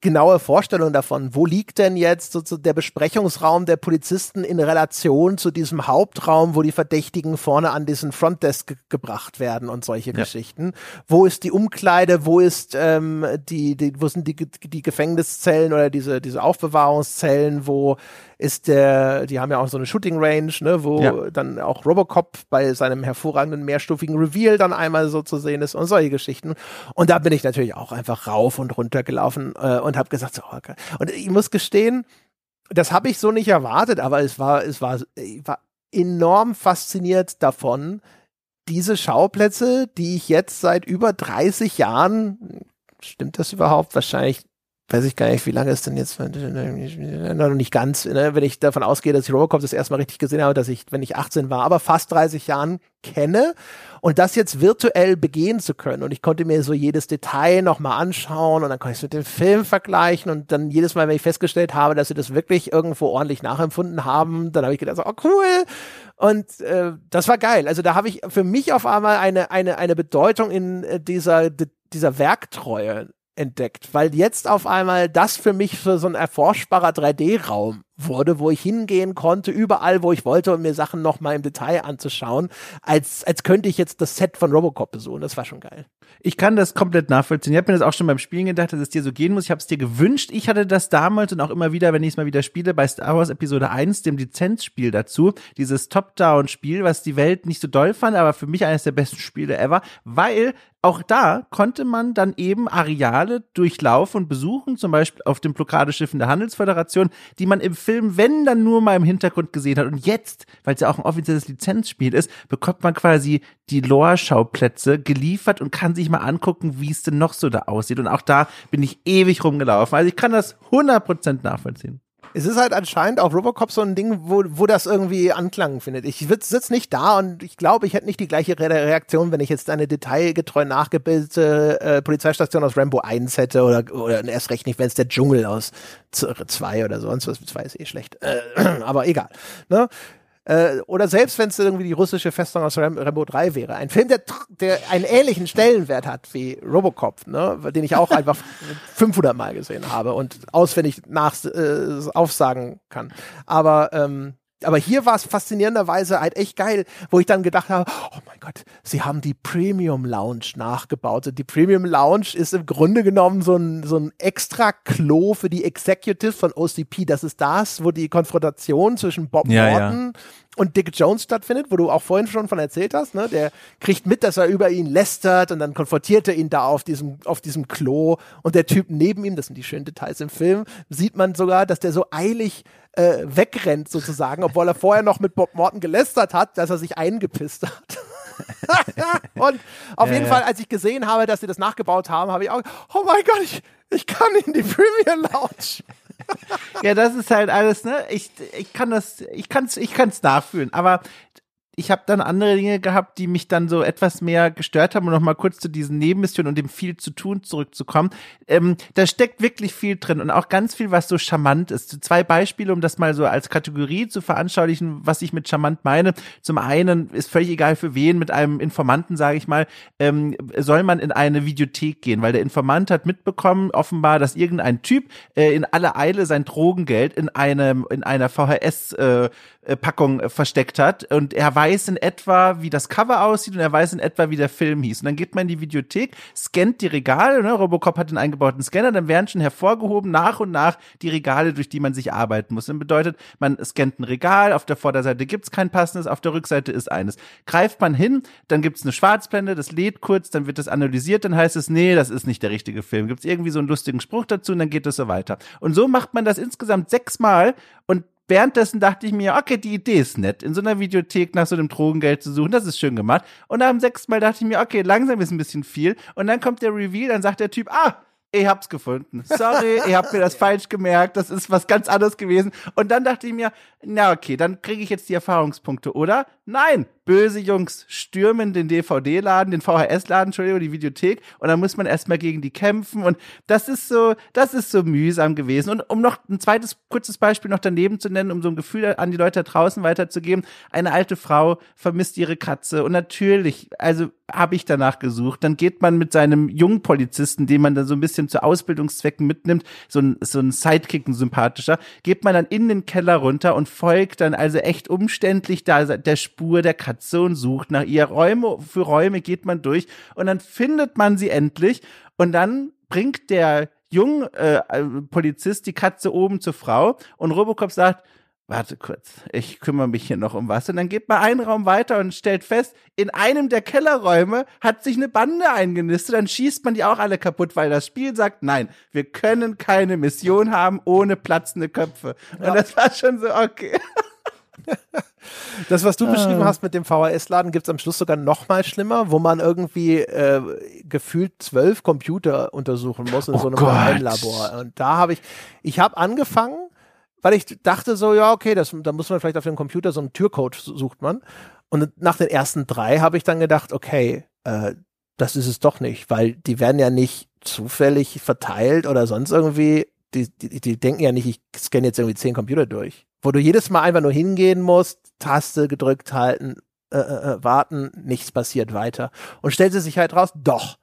genaue Vorstellung davon, wo liegt denn jetzt so, so der Besprechungsraum der Polizisten in Relation zu diesem Hauptraum, wo die Verdächtigen vorne an diesen Frontdesk ge gebracht werden und solche ja. Geschichten. Wo ist die Umkleide, wo ist ähm, die, die, wo sind die, die Gefängniszellen oder diese, diese Aufbewahrungszellen, wo ist der, die haben ja auch so eine Shooting Range, ne, wo ja. dann auch Robocop bei seinem hervorragenden mehrstufigen Reveal dann einmal so zu sehen ist und solche Geschichten. Und da bin ich natürlich auch einfach rauf und runter gelaufen äh, und habe gesagt, so, okay. und ich muss gestehen, das habe ich so nicht erwartet, aber es war, es war, ich war enorm fasziniert davon, diese Schauplätze, die ich jetzt seit über 30 Jahren, stimmt das überhaupt? Wahrscheinlich weiß ich gar nicht, wie lange ist denn jetzt, noch nicht ganz, ne? wenn ich davon ausgehe, dass ich Robocop das erstmal richtig gesehen habe, dass ich, wenn ich 18 war, aber fast 30 Jahren kenne und das jetzt virtuell begehen zu können und ich konnte mir so jedes Detail nochmal anschauen und dann konnte ich es mit dem Film vergleichen und dann jedes Mal, wenn ich festgestellt habe, dass sie das wirklich irgendwo ordentlich nachempfunden haben, dann habe ich gedacht, so, oh cool und äh, das war geil. Also da habe ich für mich auf einmal eine, eine, eine Bedeutung in äh, dieser, dieser Werktreue entdeckt, weil jetzt auf einmal das für mich für so ein erforschbarer 3D-Raum wurde, wo ich hingehen konnte, überall, wo ich wollte, um mir Sachen nochmal im Detail anzuschauen, als, als könnte ich jetzt das Set von Robocop besuchen. Das war schon geil. Ich kann das komplett nachvollziehen. Ich habe mir das auch schon beim Spielen gedacht, dass es dir so gehen muss. Ich habe es dir gewünscht. Ich hatte das damals und auch immer wieder, wenn ich es mal wieder spiele, bei Star Wars Episode 1, dem Lizenzspiel dazu. Dieses Top-Down-Spiel, was die Welt nicht so doll fand, aber für mich eines der besten Spiele ever, weil auch da konnte man dann eben Areale durchlaufen und besuchen, zum Beispiel auf dem Blockadeschiffen der Handelsföderation, die man im Film, wenn dann nur mal im Hintergrund gesehen hat. Und jetzt, weil es ja auch ein offizielles Lizenzspiel ist, bekommt man quasi die Lore-Schauplätze geliefert und kann sich mal angucken, wie es denn noch so da aussieht. Und auch da bin ich ewig rumgelaufen. Also ich kann das 100% nachvollziehen. Es ist halt anscheinend auf Robocop so ein Ding, wo, wo das irgendwie Anklang findet. Ich sitze nicht da und ich glaube, ich hätte nicht die gleiche Reaktion, wenn ich jetzt eine detailgetreu nachgebildete äh, Polizeistation aus Rambo 1 hätte oder, oder erst recht nicht, wenn es der Dschungel aus 2 oder sonst was, 2 ist eh schlecht. Äh, aber egal. Ne? Äh, oder selbst wenn es irgendwie die russische Festung aus Ram Rambo 3 wäre. Ein Film, der, der einen ähnlichen Stellenwert hat wie Robocop, ne? den ich auch einfach 500 Mal gesehen habe und auswendig nach, äh, aufsagen kann. Aber ähm, aber hier war es faszinierenderweise halt echt geil, wo ich dann gedacht habe, oh mein Gott, sie haben die Premium Lounge nachgebaut. Und die Premium Lounge ist im Grunde genommen so ein, so ein extra Klo für die Executives von OCP. Das ist das, wo die Konfrontation zwischen Bob ja, Morton ja und Dick Jones stattfindet, wo du auch vorhin schon von erzählt hast, ne? Der kriegt mit, dass er über ihn lästert und dann konfrontiert er ihn da auf diesem, auf diesem Klo und der Typ neben ihm, das sind die schönen Details im Film, sieht man sogar, dass der so eilig äh, wegrennt sozusagen, obwohl er vorher noch mit Bob Morton gelästert hat, dass er sich eingepisst hat. und auf ja, jeden ja. Fall, als ich gesehen habe, dass sie das nachgebaut haben, habe ich auch, oh mein Gott, ich, ich kann in die Premium Lounge. Ja, das ist halt alles, ne? Ich, ich kann das, ich kann's, ich kann's nachfühlen. Aber ich habe dann andere Dinge gehabt, die mich dann so etwas mehr gestört haben, um noch mal kurz zu diesen Nebenmissionen und dem viel zu tun zurückzukommen. Ähm, da steckt wirklich viel drin und auch ganz viel, was so charmant ist. Zwei Beispiele, um das mal so als Kategorie zu veranschaulichen, was ich mit charmant meine. Zum einen ist völlig egal für wen, mit einem Informanten, sage ich mal, ähm, soll man in eine Videothek gehen, weil der Informant hat mitbekommen, offenbar, dass irgendein Typ äh, in aller Eile sein Drogengeld in einem in einer VHS äh, Packung versteckt hat und er weiß in etwa, wie das Cover aussieht und er weiß in etwa, wie der Film hieß. Und dann geht man in die Videothek, scannt die Regale, ne? Robocop hat einen eingebauten Scanner, dann werden schon hervorgehoben nach und nach die Regale, durch die man sich arbeiten muss. Das bedeutet, man scannt ein Regal, auf der Vorderseite gibt's kein passendes, auf der Rückseite ist eines. Greift man hin, dann gibt's eine Schwarzblende, das lädt kurz, dann wird das analysiert, dann heißt es, nee, das ist nicht der richtige Film. Gibt's irgendwie so einen lustigen Spruch dazu und dann geht es so weiter. Und so macht man das insgesamt sechsmal und währenddessen dachte ich mir, okay, die Idee ist nett, in so einer Videothek nach so einem Drogengeld zu suchen, das ist schön gemacht. Und am sechsten Mal dachte ich mir, okay, langsam ist ein bisschen viel. Und dann kommt der Reveal, dann sagt der Typ, ah, ich hab's gefunden. Sorry, ihr habt mir das falsch gemerkt. Das ist was ganz anderes gewesen. Und dann dachte ich mir, na okay, dann kriege ich jetzt die Erfahrungspunkte, oder? Nein, böse Jungs stürmen den DVD-Laden, den VHS-Laden, Entschuldigung, die Videothek und dann muss man erstmal gegen die kämpfen und das ist so, das ist so mühsam gewesen. Und um noch ein zweites kurzes Beispiel noch daneben zu nennen, um so ein Gefühl an die Leute da draußen weiterzugeben, eine alte Frau vermisst ihre Katze und natürlich, also habe ich danach gesucht, dann geht man mit seinem jungen Polizisten, den man dann so ein bisschen zu Ausbildungszwecken mitnimmt, so ein, so ein Sidekick, ein sympathischer, geht man dann in den Keller runter und folgt dann also echt umständlich da der Spur der Katze Und sucht nach ihr. Räume für Räume geht man durch und dann findet man sie endlich und dann bringt der junge äh, Polizist die Katze oben zur Frau und Robocop sagt, warte kurz, ich kümmere mich hier noch um was. Und dann geht man einen Raum weiter und stellt fest, in einem der Kellerräume hat sich eine Bande eingenistet. Dann schießt man die auch alle kaputt, weil das Spiel sagt, nein, wir können keine Mission haben ohne platzende Köpfe. Ja. Und das war schon so, okay. Das, was du beschrieben ah. hast mit dem VHS-Laden, gibt es am Schluss sogar noch mal schlimmer, wo man irgendwie äh, gefühlt zwölf Computer untersuchen muss in oh so einem Geheimlabor. Und da habe ich, ich habe angefangen, weil ich dachte so, ja, okay, das, da muss man vielleicht auf dem Computer so einen Türcode sucht man. Und nach den ersten drei habe ich dann gedacht, okay, äh, das ist es doch nicht, weil die werden ja nicht zufällig verteilt oder sonst irgendwie. Die, die, die denken ja nicht, ich scanne jetzt irgendwie zehn Computer durch wo du jedes Mal einfach nur hingehen musst, Taste gedrückt halten, äh, äh, äh, warten, nichts passiert weiter. Und stellt sie sich halt raus, doch,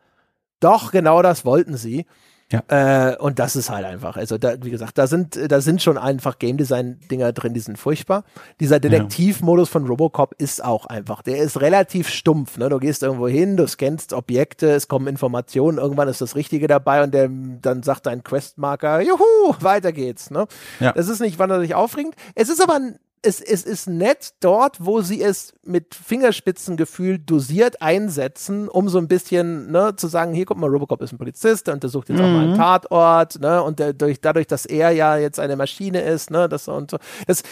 doch, genau das wollten sie. Ja. Äh, und das ist halt einfach. Also da, wie gesagt, da sind, da sind schon einfach Game Design Dinger drin, die sind furchtbar. Dieser Detektivmodus von Robocop ist auch einfach. Der ist relativ stumpf. Ne? Du gehst irgendwo hin, du scannst Objekte, es kommen Informationen, irgendwann ist das Richtige dabei und der, dann sagt dein Questmarker, juhu, weiter geht's. Ne? Ja. Das ist nicht wanderlich aufregend. Es ist aber ein es, es ist nett dort, wo sie es mit Fingerspitzengefühl dosiert einsetzen, um so ein bisschen ne, zu sagen, hier guck mal, Robocop ist ein Polizist, der untersucht jetzt mhm. auch mal einen mhm. Tatort, ne, und der, durch, dadurch, dass er ja jetzt eine Maschine ist, ne, das und so. Das,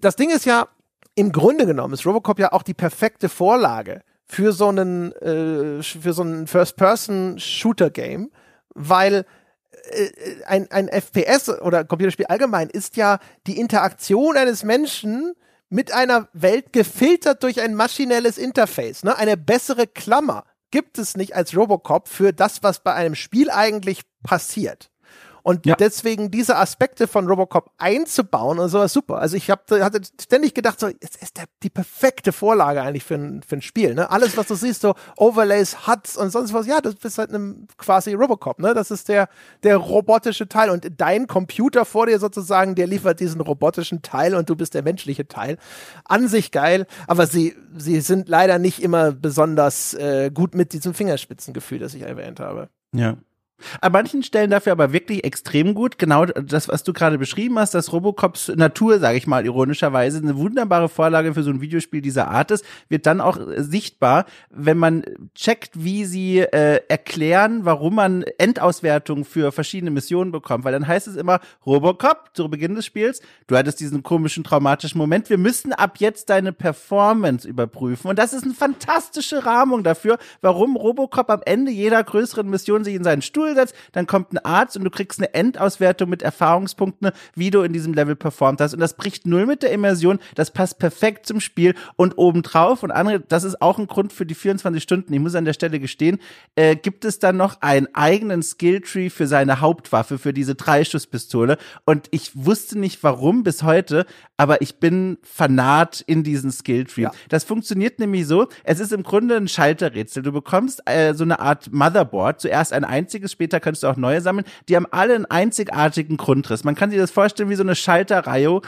das Ding ist ja, im Grunde genommen ist Robocop ja auch die perfekte Vorlage für so einen, äh, für so einen First-Person-Shooter-Game, weil ein, ein FPS oder Computerspiel allgemein ist ja die Interaktion eines Menschen mit einer Welt gefiltert durch ein maschinelles Interface. Ne? Eine bessere Klammer gibt es nicht als Robocop für das, was bei einem Spiel eigentlich passiert. Und ja. deswegen diese Aspekte von Robocop einzubauen und sowas super. Also ich hab, hatte ständig gedacht, so, es ist der, die perfekte Vorlage eigentlich für ein, für ein Spiel. Ne? Alles, was du siehst, so Overlays, Huts und sonst was, ja, das ist halt einem quasi Robocop. Ne? Das ist der, der robotische Teil. Und dein Computer vor dir sozusagen, der liefert diesen robotischen Teil und du bist der menschliche Teil. An sich geil, aber sie, sie sind leider nicht immer besonders äh, gut mit diesem Fingerspitzengefühl, das ich erwähnt habe. Ja. An manchen Stellen dafür aber wirklich extrem gut. Genau das, was du gerade beschrieben hast, dass Robocops Natur, sage ich mal ironischerweise, eine wunderbare Vorlage für so ein Videospiel dieser Art ist, wird dann auch sichtbar, wenn man checkt, wie sie äh, erklären, warum man Endauswertungen für verschiedene Missionen bekommt. Weil dann heißt es immer, Robocop, zu Beginn des Spiels, du hattest diesen komischen, traumatischen Moment, wir müssen ab jetzt deine Performance überprüfen. Und das ist eine fantastische Rahmung dafür, warum Robocop am Ende jeder größeren Mission sich in seinen Stuhl Setzt, dann kommt ein Arzt und du kriegst eine Endauswertung mit Erfahrungspunkten, wie du in diesem Level performt hast. Und das bricht null mit der Immersion, das passt perfekt zum Spiel und obendrauf und andere, das ist auch ein Grund für die 24 Stunden, ich muss an der Stelle gestehen, äh, gibt es dann noch einen eigenen Skilltree für seine Hauptwaffe, für diese Dreischusspistole und ich wusste nicht warum bis heute, aber ich bin fanat in diesen Skilltree. Ja. Das funktioniert nämlich so, es ist im Grunde ein Schalterrätsel. Du bekommst äh, so eine Art Motherboard, zuerst ein einziges, später kannst du auch neue sammeln, die haben alle einen einzigartigen Grundriss. Man kann sich das vorstellen wie so eine Schalterreihung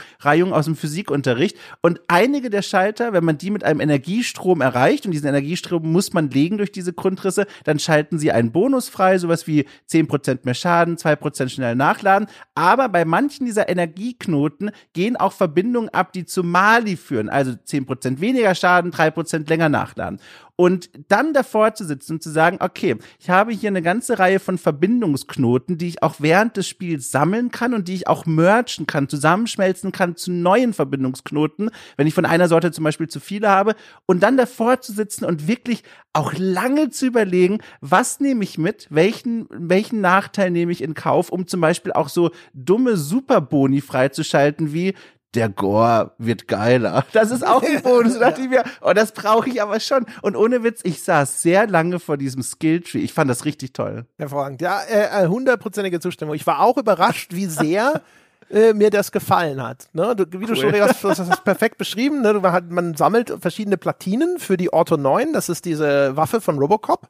aus dem Physikunterricht und einige der Schalter, wenn man die mit einem Energiestrom erreicht und diesen Energiestrom muss man legen durch diese Grundrisse, dann schalten sie einen Bonus frei, sowas wie 10% mehr Schaden, 2% schnell nachladen, aber bei manchen dieser Energieknoten gehen auch Verbindungen ab, die zu Mali führen, also 10% weniger Schaden, 3% länger nachladen. Und dann davor zu sitzen und zu sagen, okay, ich habe hier eine ganze Reihe von Verbindungsknoten, die ich auch während des Spiels sammeln kann und die ich auch merchen kann, zusammenschmelzen kann zu neuen Verbindungsknoten, wenn ich von einer Sorte zum Beispiel zu viele habe. Und dann davor zu sitzen und wirklich auch lange zu überlegen, was nehme ich mit, welchen, welchen Nachteil nehme ich in Kauf, um zum Beispiel auch so dumme Superboni freizuschalten wie der Gore wird geiler. Das ist auch ein Bonus. Da dachte ich mir, oh, das brauche ich aber schon. Und ohne Witz, ich saß sehr lange vor diesem Skilltree. Ich fand das richtig toll. Hervorragend. Ja, äh, hundertprozentige Zustimmung. Ich war auch überrascht, wie sehr äh, mir das gefallen hat. Ne? Du, wie cool. du schon hast, das hast perfekt beschrieben. Ne? Man, hat, man sammelt verschiedene Platinen für die Orto 9. Das ist diese Waffe von Robocop.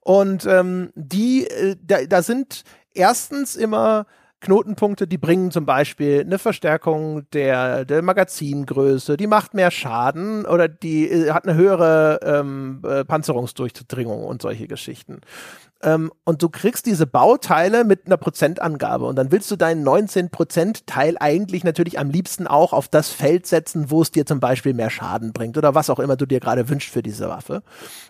Und ähm, die, äh, da, da sind erstens immer Knotenpunkte, die bringen zum Beispiel eine Verstärkung der, der Magazingröße, die macht mehr Schaden oder die äh, hat eine höhere ähm, äh, Panzerungsdurchdringung und solche Geschichten. Ähm, und du kriegst diese Bauteile mit einer Prozentangabe und dann willst du deinen 19% Teil eigentlich natürlich am liebsten auch auf das Feld setzen, wo es dir zum Beispiel mehr Schaden bringt oder was auch immer du dir gerade wünschst für diese Waffe.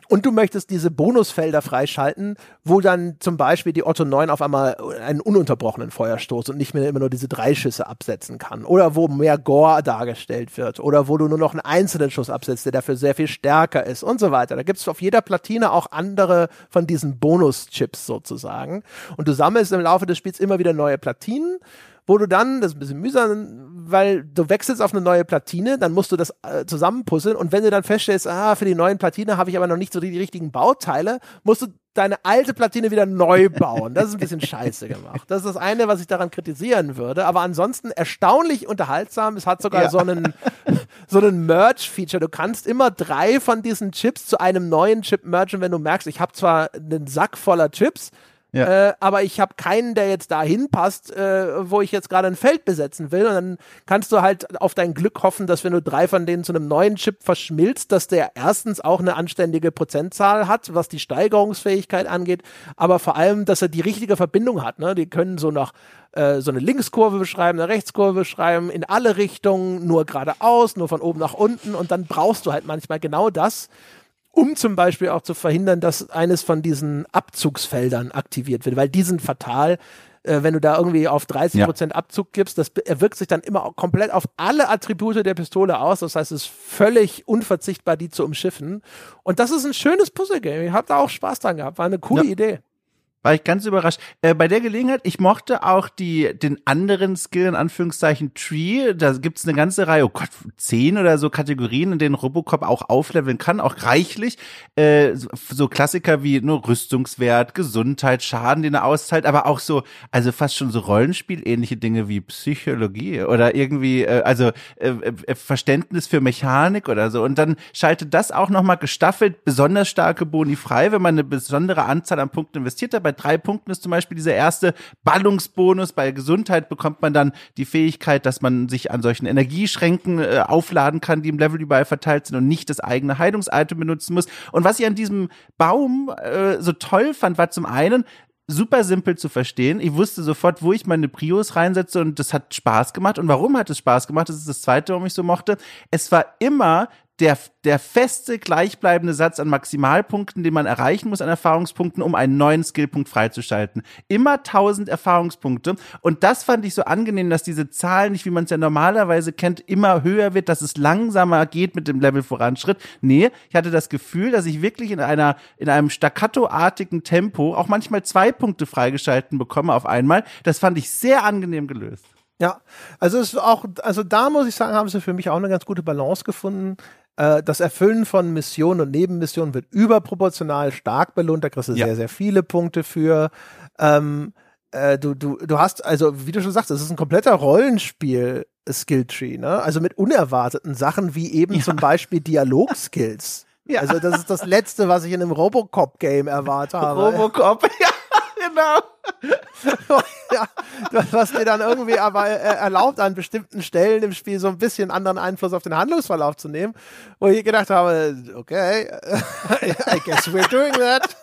Und du möchtest diese Bonusfelder freischalten, wo dann zum Beispiel die Otto 9 auf einmal einen ununterbrochenen Feuerstoß und nicht mehr immer nur diese drei Schüsse absetzen kann. Oder wo mehr Gore dargestellt wird. Oder wo du nur noch einen einzelnen Schuss absetzt, der dafür sehr viel stärker ist und so weiter. Da gibt es auf jeder Platine auch andere von diesen Bonus-Chips sozusagen. Und du sammelst im Laufe des Spiels immer wieder neue Platinen wo du dann, das ist ein bisschen mühsam, weil du wechselst auf eine neue Platine, dann musst du das äh, zusammenpuzzeln und wenn du dann feststellst, ah, für die neuen Platine habe ich aber noch nicht so die, die richtigen Bauteile, musst du deine alte Platine wieder neu bauen. Das ist ein bisschen scheiße gemacht. Das ist das eine, was ich daran kritisieren würde. Aber ansonsten erstaunlich unterhaltsam. Es hat sogar ja. so einen, so einen Merch-Feature. Du kannst immer drei von diesen Chips zu einem neuen Chip mergen, wenn du merkst, ich habe zwar einen Sack voller Chips, ja. Äh, aber ich habe keinen, der jetzt da hinpasst, äh, wo ich jetzt gerade ein Feld besetzen will. Und dann kannst du halt auf dein Glück hoffen, dass wenn du drei von denen zu einem neuen Chip verschmilzt, dass der erstens auch eine anständige Prozentzahl hat, was die Steigerungsfähigkeit angeht, aber vor allem, dass er die richtige Verbindung hat. Ne? Die können so nach äh, so eine Linkskurve beschreiben, eine Rechtskurve beschreiben, in alle Richtungen, nur geradeaus, nur von oben nach unten. Und dann brauchst du halt manchmal genau das um zum Beispiel auch zu verhindern, dass eines von diesen Abzugsfeldern aktiviert wird, weil die sind fatal. Äh, wenn du da irgendwie auf 30 Prozent ja. Abzug gibst, das wirkt sich dann immer komplett auf alle Attribute der Pistole aus. Das heißt, es ist völlig unverzichtbar, die zu umschiffen. Und das ist ein schönes Puzzle-Game. Ich habe da auch Spaß dran gehabt. War eine coole ja. Idee. War ich ganz überrascht. Äh, bei der Gelegenheit, ich mochte auch die, den anderen Skill, in Anführungszeichen Tree. Da gibt's eine ganze Reihe, oh Gott, zehn oder so Kategorien, in denen Robocop auch aufleveln kann, auch reichlich. Äh, so, Klassiker wie nur Rüstungswert, Gesundheit, Schaden, den er auszahlt, aber auch so, also fast schon so Rollenspiel-ähnliche Dinge wie Psychologie oder irgendwie, äh, also äh, äh, Verständnis für Mechanik oder so. Und dann schaltet das auch nochmal gestaffelt besonders starke Boni frei, wenn man eine besondere Anzahl an Punkten investiert hat. Bei drei Punkten ist zum Beispiel dieser erste Ballungsbonus. Bei Gesundheit bekommt man dann die Fähigkeit, dass man sich an solchen Energieschränken äh, aufladen kann, die im Level überall verteilt sind und nicht das eigene Heilungsitem benutzen muss. Und was ich an diesem Baum äh, so toll fand, war zum einen, super simpel zu verstehen. Ich wusste sofort, wo ich meine Prios reinsetze und das hat Spaß gemacht. Und warum hat es Spaß gemacht? Das ist das zweite, warum ich so mochte. Es war immer der, der feste, gleichbleibende Satz an Maximalpunkten, den man erreichen muss an Erfahrungspunkten, um einen neuen Skillpunkt freizuschalten. Immer 1000 Erfahrungspunkte. Und das fand ich so angenehm, dass diese Zahl nicht, wie man es ja normalerweise kennt, immer höher wird, dass es langsamer geht mit dem Level-Voranschritt. Nee, ich hatte das Gefühl, dass ich wirklich in einer, in einem staccatoartigen Tempo auch manchmal zwei Punkte freigeschalten bekomme auf einmal. Das fand ich sehr angenehm gelöst. Ja, also es ist auch, also da muss ich sagen, haben sie für mich auch eine ganz gute Balance gefunden. Äh, das Erfüllen von Missionen und Nebenmissionen wird überproportional stark belohnt. Da kriegst du ja. sehr, sehr viele Punkte für. Ähm, äh, du, du, du hast, also wie du schon sagst, es ist ein kompletter Rollenspiel. Skilltree, ne? Also mit unerwarteten Sachen wie eben ja. zum Beispiel Dialogskills. Ja. Also das ist das Letzte, was ich in einem Robocop-Game erwarte habe. Robocop, ja, genau. Ja, was dir dann irgendwie aber äh, erlaubt, an bestimmten Stellen im Spiel so ein bisschen anderen Einfluss auf den Handlungsverlauf zu nehmen, wo ich gedacht habe, okay, I guess we're doing that.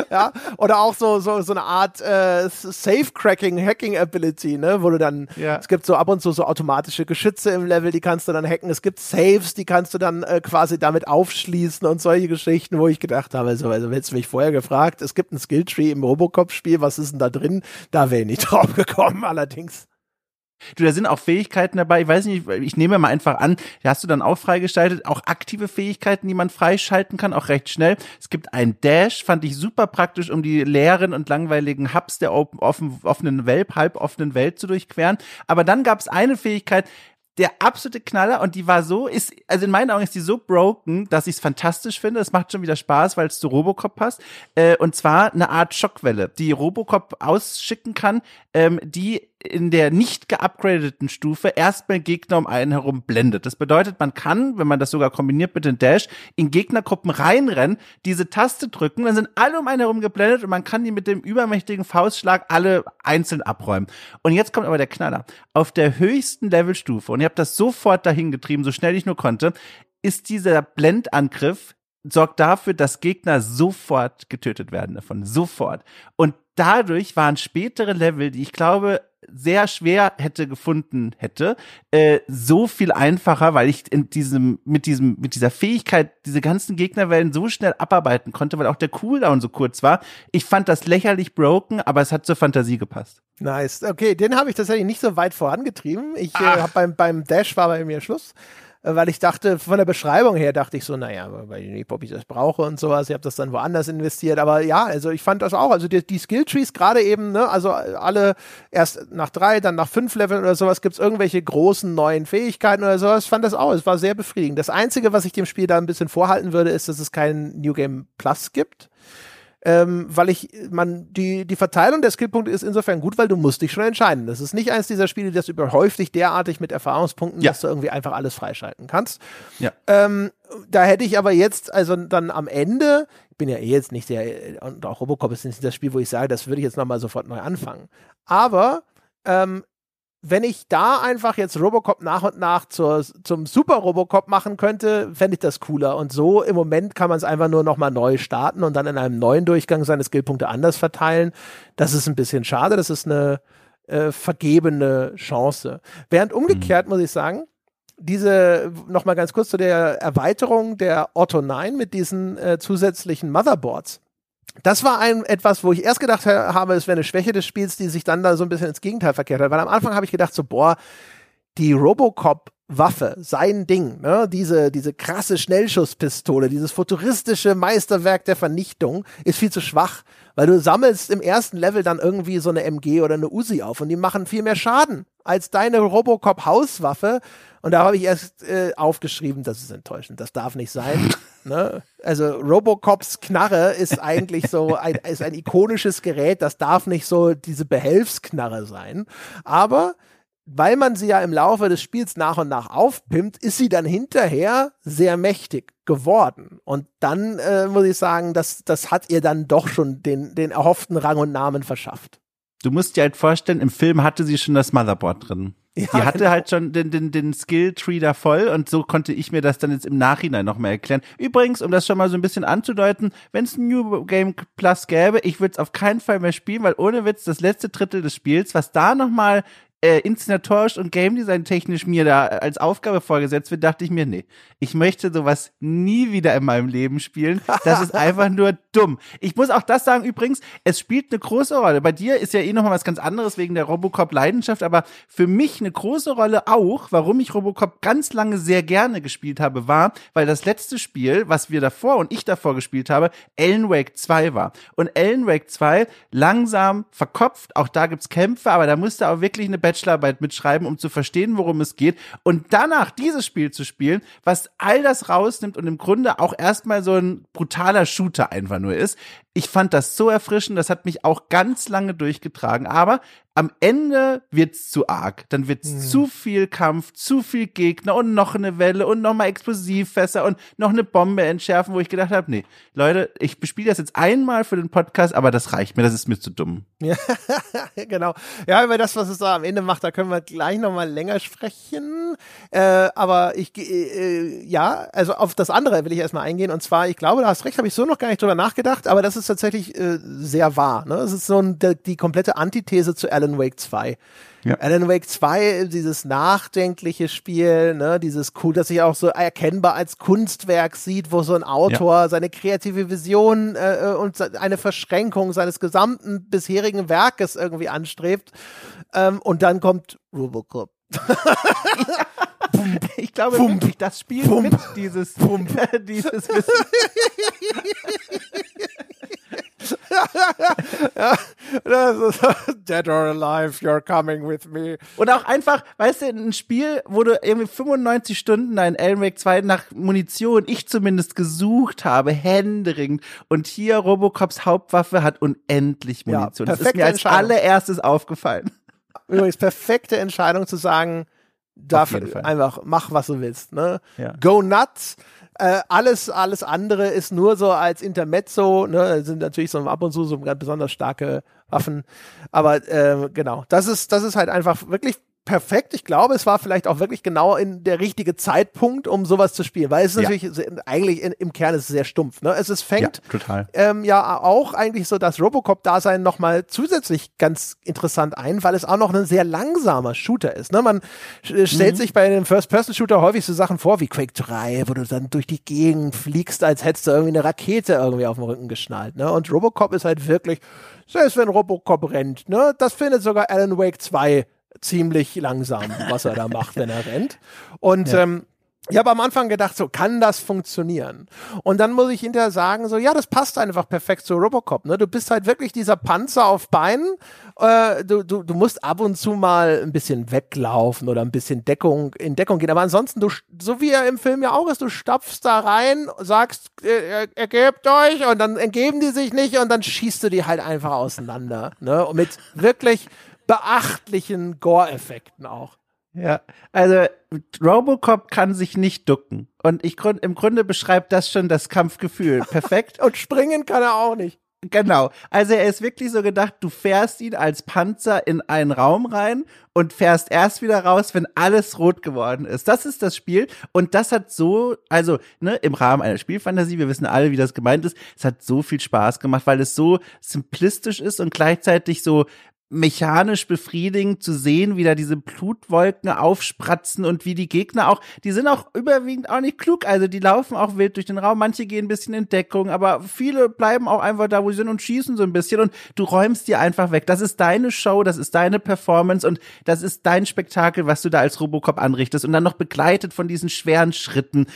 ja, oder auch so, so, so eine Art äh, Safe-Cracking, Hacking-Ability, ne, wo du dann, ja. es gibt so ab und zu so automatische Geschütze im Level, die kannst du dann hacken. Es gibt Saves, die kannst du dann äh, quasi damit aufschließen und solche Geschichten, wo ich gedacht habe, so, also hättest du mich vorher gefragt, es gibt ein Skilltree im Robocop-Spiel, was ist denn da drin? Da wäre ich nicht drauf gekommen, allerdings. Du, da sind auch Fähigkeiten dabei. Ich weiß nicht, ich nehme mal einfach an, hast du dann auch freigeschaltet. Auch aktive Fähigkeiten, die man freischalten kann, auch recht schnell. Es gibt ein Dash, fand ich super praktisch, um die leeren und langweiligen Hubs der offen, offenen Welt, halboffenen Welt zu durchqueren. Aber dann gab es eine Fähigkeit, der absolute Knaller und die war so, ist, also in meinen Augen ist die so broken, dass ich es fantastisch finde. Es macht schon wieder Spaß, weil es zu Robocop passt. Äh, und zwar eine Art Schockwelle, die Robocop ausschicken kann, ähm, die in der nicht geupgradeten Stufe erstmal Gegner um einen herum blendet. Das bedeutet, man kann, wenn man das sogar kombiniert mit den Dash, in Gegnergruppen reinrennen, diese Taste drücken, dann sind alle um einen herum geblendet und man kann die mit dem übermächtigen Faustschlag alle einzeln abräumen. Und jetzt kommt aber der Knaller. Auf der höchsten Levelstufe, und ich habe das sofort dahin getrieben, so schnell ich nur konnte, ist dieser Blendangriff sorgt dafür, dass Gegner sofort getötet werden davon. Sofort. Und dadurch waren spätere Level, die ich glaube, sehr schwer hätte gefunden hätte, äh, so viel einfacher, weil ich in diesem, mit diesem, mit dieser Fähigkeit diese ganzen Gegnerwellen so schnell abarbeiten konnte, weil auch der Cooldown so kurz war. Ich fand das lächerlich broken, aber es hat zur Fantasie gepasst. Nice. Okay, den habe ich tatsächlich nicht so weit vorangetrieben. Ich äh, habe beim, beim Dash war bei mir Schluss weil ich dachte, von der Beschreibung her dachte ich so, naja, weil ich nicht, ob ich das brauche und sowas. Ich habe das dann woanders investiert. Aber ja, also ich fand das auch. Also die, die Skilltrees gerade eben, ne, also alle erst nach drei, dann nach fünf Leveln oder sowas gibt es irgendwelche großen neuen Fähigkeiten oder sowas. Fand das auch. Es war sehr befriedigend. Das Einzige, was ich dem Spiel da ein bisschen vorhalten würde, ist, dass es kein New Game Plus gibt ähm, weil ich, man, die, die Verteilung der Skillpunkte ist insofern gut, weil du musst dich schon entscheiden. Das ist nicht eins dieser Spiele, das überhäuft dich derartig mit Erfahrungspunkten, ja. dass du irgendwie einfach alles freischalten kannst. Ja. Ähm, da hätte ich aber jetzt, also dann am Ende, ich bin ja eh jetzt nicht der, und auch Robocop ist nicht das Spiel, wo ich sage, das würde ich jetzt nochmal sofort neu anfangen. Aber ähm, wenn ich da einfach jetzt Robocop nach und nach zur, zum Super Robocop machen könnte, fände ich das cooler. Und so im Moment kann man es einfach nur nochmal neu starten und dann in einem neuen Durchgang seine Skillpunkte anders verteilen. Das ist ein bisschen schade. Das ist eine äh, vergebene Chance. Während umgekehrt mhm. muss ich sagen, diese, nochmal ganz kurz zu der Erweiterung der Otto 9 mit diesen äh, zusätzlichen Motherboards das war ein etwas, wo ich erst gedacht habe, es wäre eine Schwäche des Spiels, die sich dann da so ein bisschen ins Gegenteil verkehrt hat. Weil am Anfang habe ich gedacht, so, boah, die Robocop Waffe, sein Ding, ne? diese, diese krasse Schnellschusspistole, dieses futuristische Meisterwerk der Vernichtung ist viel zu schwach, weil du sammelst im ersten Level dann irgendwie so eine MG oder eine Uzi auf und die machen viel mehr Schaden als deine Robocop Hauswaffe und da habe ich erst äh, aufgeschrieben, das ist enttäuschend, das darf nicht sein. ne? Also Robocops Knarre ist eigentlich so ein, ist ein ikonisches Gerät, das darf nicht so diese Behelfsknarre sein. Aber weil man sie ja im Laufe des Spiels nach und nach aufpimmt, ist sie dann hinterher sehr mächtig geworden. Und dann äh, muss ich sagen, das, das hat ihr dann doch schon den, den erhofften Rang und Namen verschafft. Du musst dir halt vorstellen, im Film hatte sie schon das Motherboard drin. Ja, die hatte genau. halt schon den, den, den Skill-Tree da voll und so konnte ich mir das dann jetzt im Nachhinein noch mal erklären. Übrigens, um das schon mal so ein bisschen anzudeuten, wenn es ein New Game Plus gäbe, ich würde es auf keinen Fall mehr spielen, weil ohne Witz das letzte Drittel des Spiels, was da noch mal äh, inszenatorisch und Game Design technisch mir da als Aufgabe vorgesetzt wird, dachte ich mir, nee, ich möchte sowas nie wieder in meinem Leben spielen. Das ist einfach nur dumm. Ich muss auch das sagen, übrigens, es spielt eine große Rolle. Bei dir ist ja eh nochmal was ganz anderes wegen der Robocop-Leidenschaft, aber für mich eine große Rolle auch, warum ich Robocop ganz lange sehr gerne gespielt habe, war, weil das letzte Spiel, was wir davor und ich davor gespielt habe, Alan Wake 2 war. Und Alan Wake 2 langsam verkopft, auch da gibt's Kämpfe, aber da musste auch wirklich eine Bachelorarbeit mitschreiben, um zu verstehen, worum es geht. Und danach dieses Spiel zu spielen, was all das rausnimmt und im Grunde auch erstmal so ein brutaler Shooter einfach nur ist. Ich fand das so erfrischend, das hat mich auch ganz lange durchgetragen. Aber am Ende wird's zu arg. Dann wird's hm. zu viel Kampf, zu viel Gegner und noch eine Welle und nochmal Explosivfässer und noch eine Bombe entschärfen, wo ich gedacht habe, nee, Leute, ich bespiele das jetzt einmal für den Podcast, aber das reicht mir, das ist mir zu dumm. Ja, genau. Ja, über das, was es da am Ende macht, da können wir gleich nochmal länger sprechen. Äh, aber ich, äh, ja, also auf das andere will ich erstmal eingehen. Und zwar, ich glaube, du hast recht, habe ich so noch gar nicht drüber nachgedacht, aber das ist tatsächlich äh, sehr wahr. Ne? Es ist so ein, die, die komplette Antithese zu Alan Alan Wake 2. Ja. Alan Wake 2, dieses nachdenkliche Spiel, ne, dieses cool, das sich auch so erkennbar als Kunstwerk sieht, wo so ein Autor ja. seine kreative Vision äh, und eine Verschränkung seines gesamten bisherigen Werkes irgendwie anstrebt. Ähm, und dann kommt Robocop. ich glaube Pump. wirklich, das Spiel Pump. mit dieses, Pump. dieses Wissen. Dead or alive, you're coming with me. Und auch einfach, weißt du, ein Spiel, wo du irgendwie 95 Stunden ein Alan Wake 2 nach Munition, ich zumindest gesucht habe, händeringend. Und hier Robocops Hauptwaffe hat unendlich Munition. Ja, das ist mir als allererstes aufgefallen. Übrigens, perfekte Entscheidung zu sagen, dafür einfach mach, was du willst. Ne? Ja. Go nuts. Äh, alles, alles andere ist nur so als Intermezzo, ne, sind natürlich so ab und zu so ganz besonders starke Waffen. Aber äh, genau, das ist, das ist halt einfach wirklich perfekt. Ich glaube, es war vielleicht auch wirklich genau in der richtige Zeitpunkt, um sowas zu spielen, weil es ist ja. natürlich eigentlich in, im Kern ist es sehr stumpf. Ne? Es ist, fängt ja, total. Ähm, ja auch eigentlich so das Robocop-Dasein nochmal zusätzlich ganz interessant ein, weil es auch noch ein sehr langsamer Shooter ist. Ne? Man stellt mhm. sich bei einem First-Person-Shooter häufig so Sachen vor wie Quake 3, wo du dann durch die Gegend fliegst, als hättest du irgendwie eine Rakete irgendwie auf dem Rücken geschnallt. Ne? Und Robocop ist halt wirklich, selbst wenn Robocop rennt, ne? das findet sogar Alan Wake 2 ziemlich langsam, was er da macht, wenn er rennt. Und ja. ähm, ich habe am Anfang gedacht, so kann das funktionieren? Und dann muss ich hinterher sagen, so ja, das passt einfach perfekt zu Robocop. Ne? Du bist halt wirklich dieser Panzer auf Beinen. Äh, du, du, du musst ab und zu mal ein bisschen weglaufen oder ein bisschen Deckung in Deckung gehen. Aber ansonsten, du, so wie er im Film ja auch ist, du stapfst da rein, sagst, äh, ergebt euch und dann entgeben die sich nicht und dann schießt du die halt einfach auseinander. Ne? Und mit wirklich beachtlichen Gore-Effekten auch. Ja, also Robocop kann sich nicht ducken. Und ich im Grunde beschreibt das schon das Kampfgefühl. Perfekt. Und springen kann er auch nicht. Genau. Also er ist wirklich so gedacht, du fährst ihn als Panzer in einen Raum rein und fährst erst wieder raus, wenn alles rot geworden ist. Das ist das Spiel und das hat so, also ne, im Rahmen einer Spielfantasie, wir wissen alle, wie das gemeint ist, es hat so viel Spaß gemacht, weil es so simplistisch ist und gleichzeitig so mechanisch befriedigend zu sehen, wie da diese Blutwolken aufspratzen und wie die Gegner auch, die sind auch überwiegend auch nicht klug, also die laufen auch wild durch den Raum, manche gehen ein bisschen in Deckung, aber viele bleiben auch einfach da, wo sie sind und schießen so ein bisschen. Und du räumst die einfach weg. Das ist deine Show, das ist deine Performance und das ist dein Spektakel, was du da als Robocop anrichtest. Und dann noch begleitet von diesen schweren Schritten,